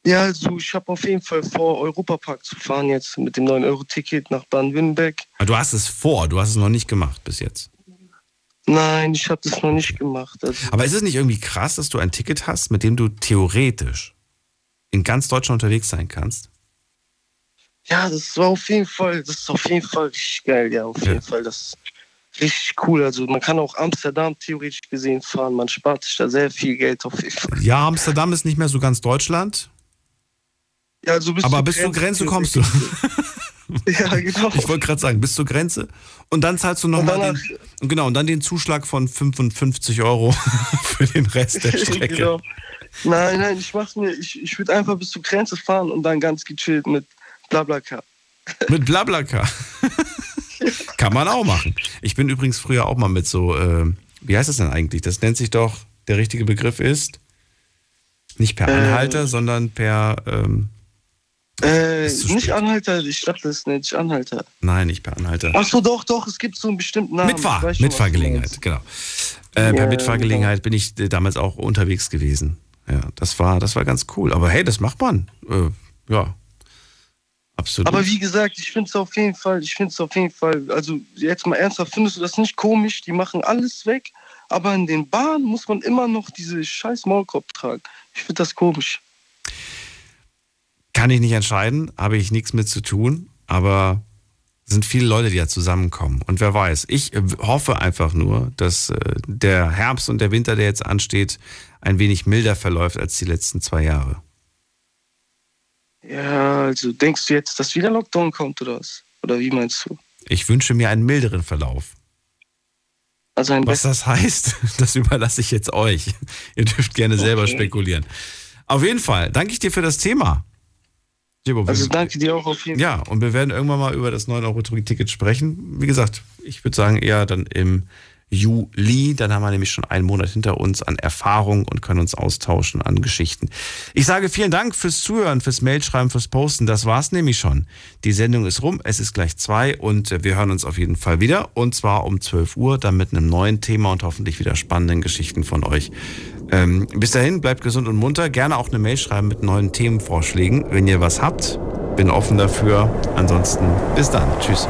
Ja, also ich habe auf jeden Fall vor, Europapark zu fahren jetzt mit dem 9-Euro-Ticket nach Baden-Württemberg. Du hast es vor, du hast es noch nicht gemacht bis jetzt. Nein, ich habe das noch nicht gemacht. Also, Aber ist es nicht irgendwie krass, dass du ein Ticket hast, mit dem du theoretisch in ganz Deutschland unterwegs sein kannst? ja, das war auf jeden Fall, das ist auf jeden Fall richtig geil, ja, auf jeden Fall. Das ist richtig cool. Also man kann auch Amsterdam theoretisch gesehen fahren. Man spart sich da sehr viel Geld auf jeden Fall. Ja, Amsterdam ist nicht mehr so ganz Deutschland. Ja, also bis Aber bis zur Grenze Grenze kommst du. <laughs> Ja, genau. Ich wollte gerade sagen, bis zur Grenze. Und dann zahlst du nochmal den, und genau, und dann den Zuschlag von 55 Euro <laughs> für den Rest der <laughs> Strecke. genau. Nein, nein, ich mach's mir, ich, ich würde einfach bis zur Grenze fahren und dann ganz gechillt mit Blablacar. Mit Blablacar. Kann man auch machen. Ich bin übrigens früher auch mal mit so, äh, wie heißt das denn eigentlich? Das nennt sich doch, der richtige Begriff ist nicht per Äh. Anhalter, sondern per, ähm, Äh, nicht Anhalter, ich dachte, das nennt sich Anhalter. nein, nicht per Anhalter. Ach so, doch, doch, es gibt so einen bestimmten Namen. Mitfahr, Mitfahrgelegenheit, genau. Äh, per Ja, Mitfahrgelegenheit bin ich äh, damals auch unterwegs gewesen. Ja, das war, das war ganz cool. Aber hey, das macht man. Äh, ja, absolut. Aber wie gesagt, ich finde es auf jeden Fall, ich finde es auf jeden Fall, also jetzt mal ernsthaft, findest du das nicht komisch? Die machen alles weg, aber in den Bahnen muss man immer noch diese scheiß Maulkorb tragen. Ich finde das komisch. Kann ich nicht entscheiden, habe ich nichts mit zu tun, aber Es sind viele Leute, die ja zusammenkommen. Und wer weiß, ich äh, hoffe einfach nur, dass äh, der Herbst und der Winter, der jetzt ansteht, ein wenig milder verläuft als die letzten zwei Jahre. Ja, also denkst du jetzt, dass wieder Lockdown kommt oder was? Oder wie meinst du? Ich wünsche mir einen milderen Verlauf. Also ein was das heißt, <laughs> das überlasse ich jetzt euch. Ihr dürft gerne okay. selber spekulieren. Auf jeden Fall, danke ich dir für das Thema. Also danke dir auch auf jeden Fall. Ja, und wir werden irgendwann mal über das 9-Euro-Ticket sprechen. Wie gesagt, ich würde sagen eher dann im Juli. Dann haben wir nämlich schon einen Monat hinter uns an Erfahrung und können uns austauschen an Geschichten. Ich sage vielen Dank fürs Zuhören, fürs Mailschreiben, fürs Posten. Das war's nämlich schon. Die Sendung ist rum. Es ist gleich zwei und wir hören uns auf jeden Fall wieder. Und zwar um 12 Uhr, dann mit einem neuen Thema und hoffentlich wieder spannenden Geschichten von euch. Ähm, bis dahin, bleibt gesund und munter. Gerne auch eine Mail schreiben mit neuen Themenvorschlägen, wenn ihr was habt. Bin offen dafür. Ansonsten bis dann. Tschüss.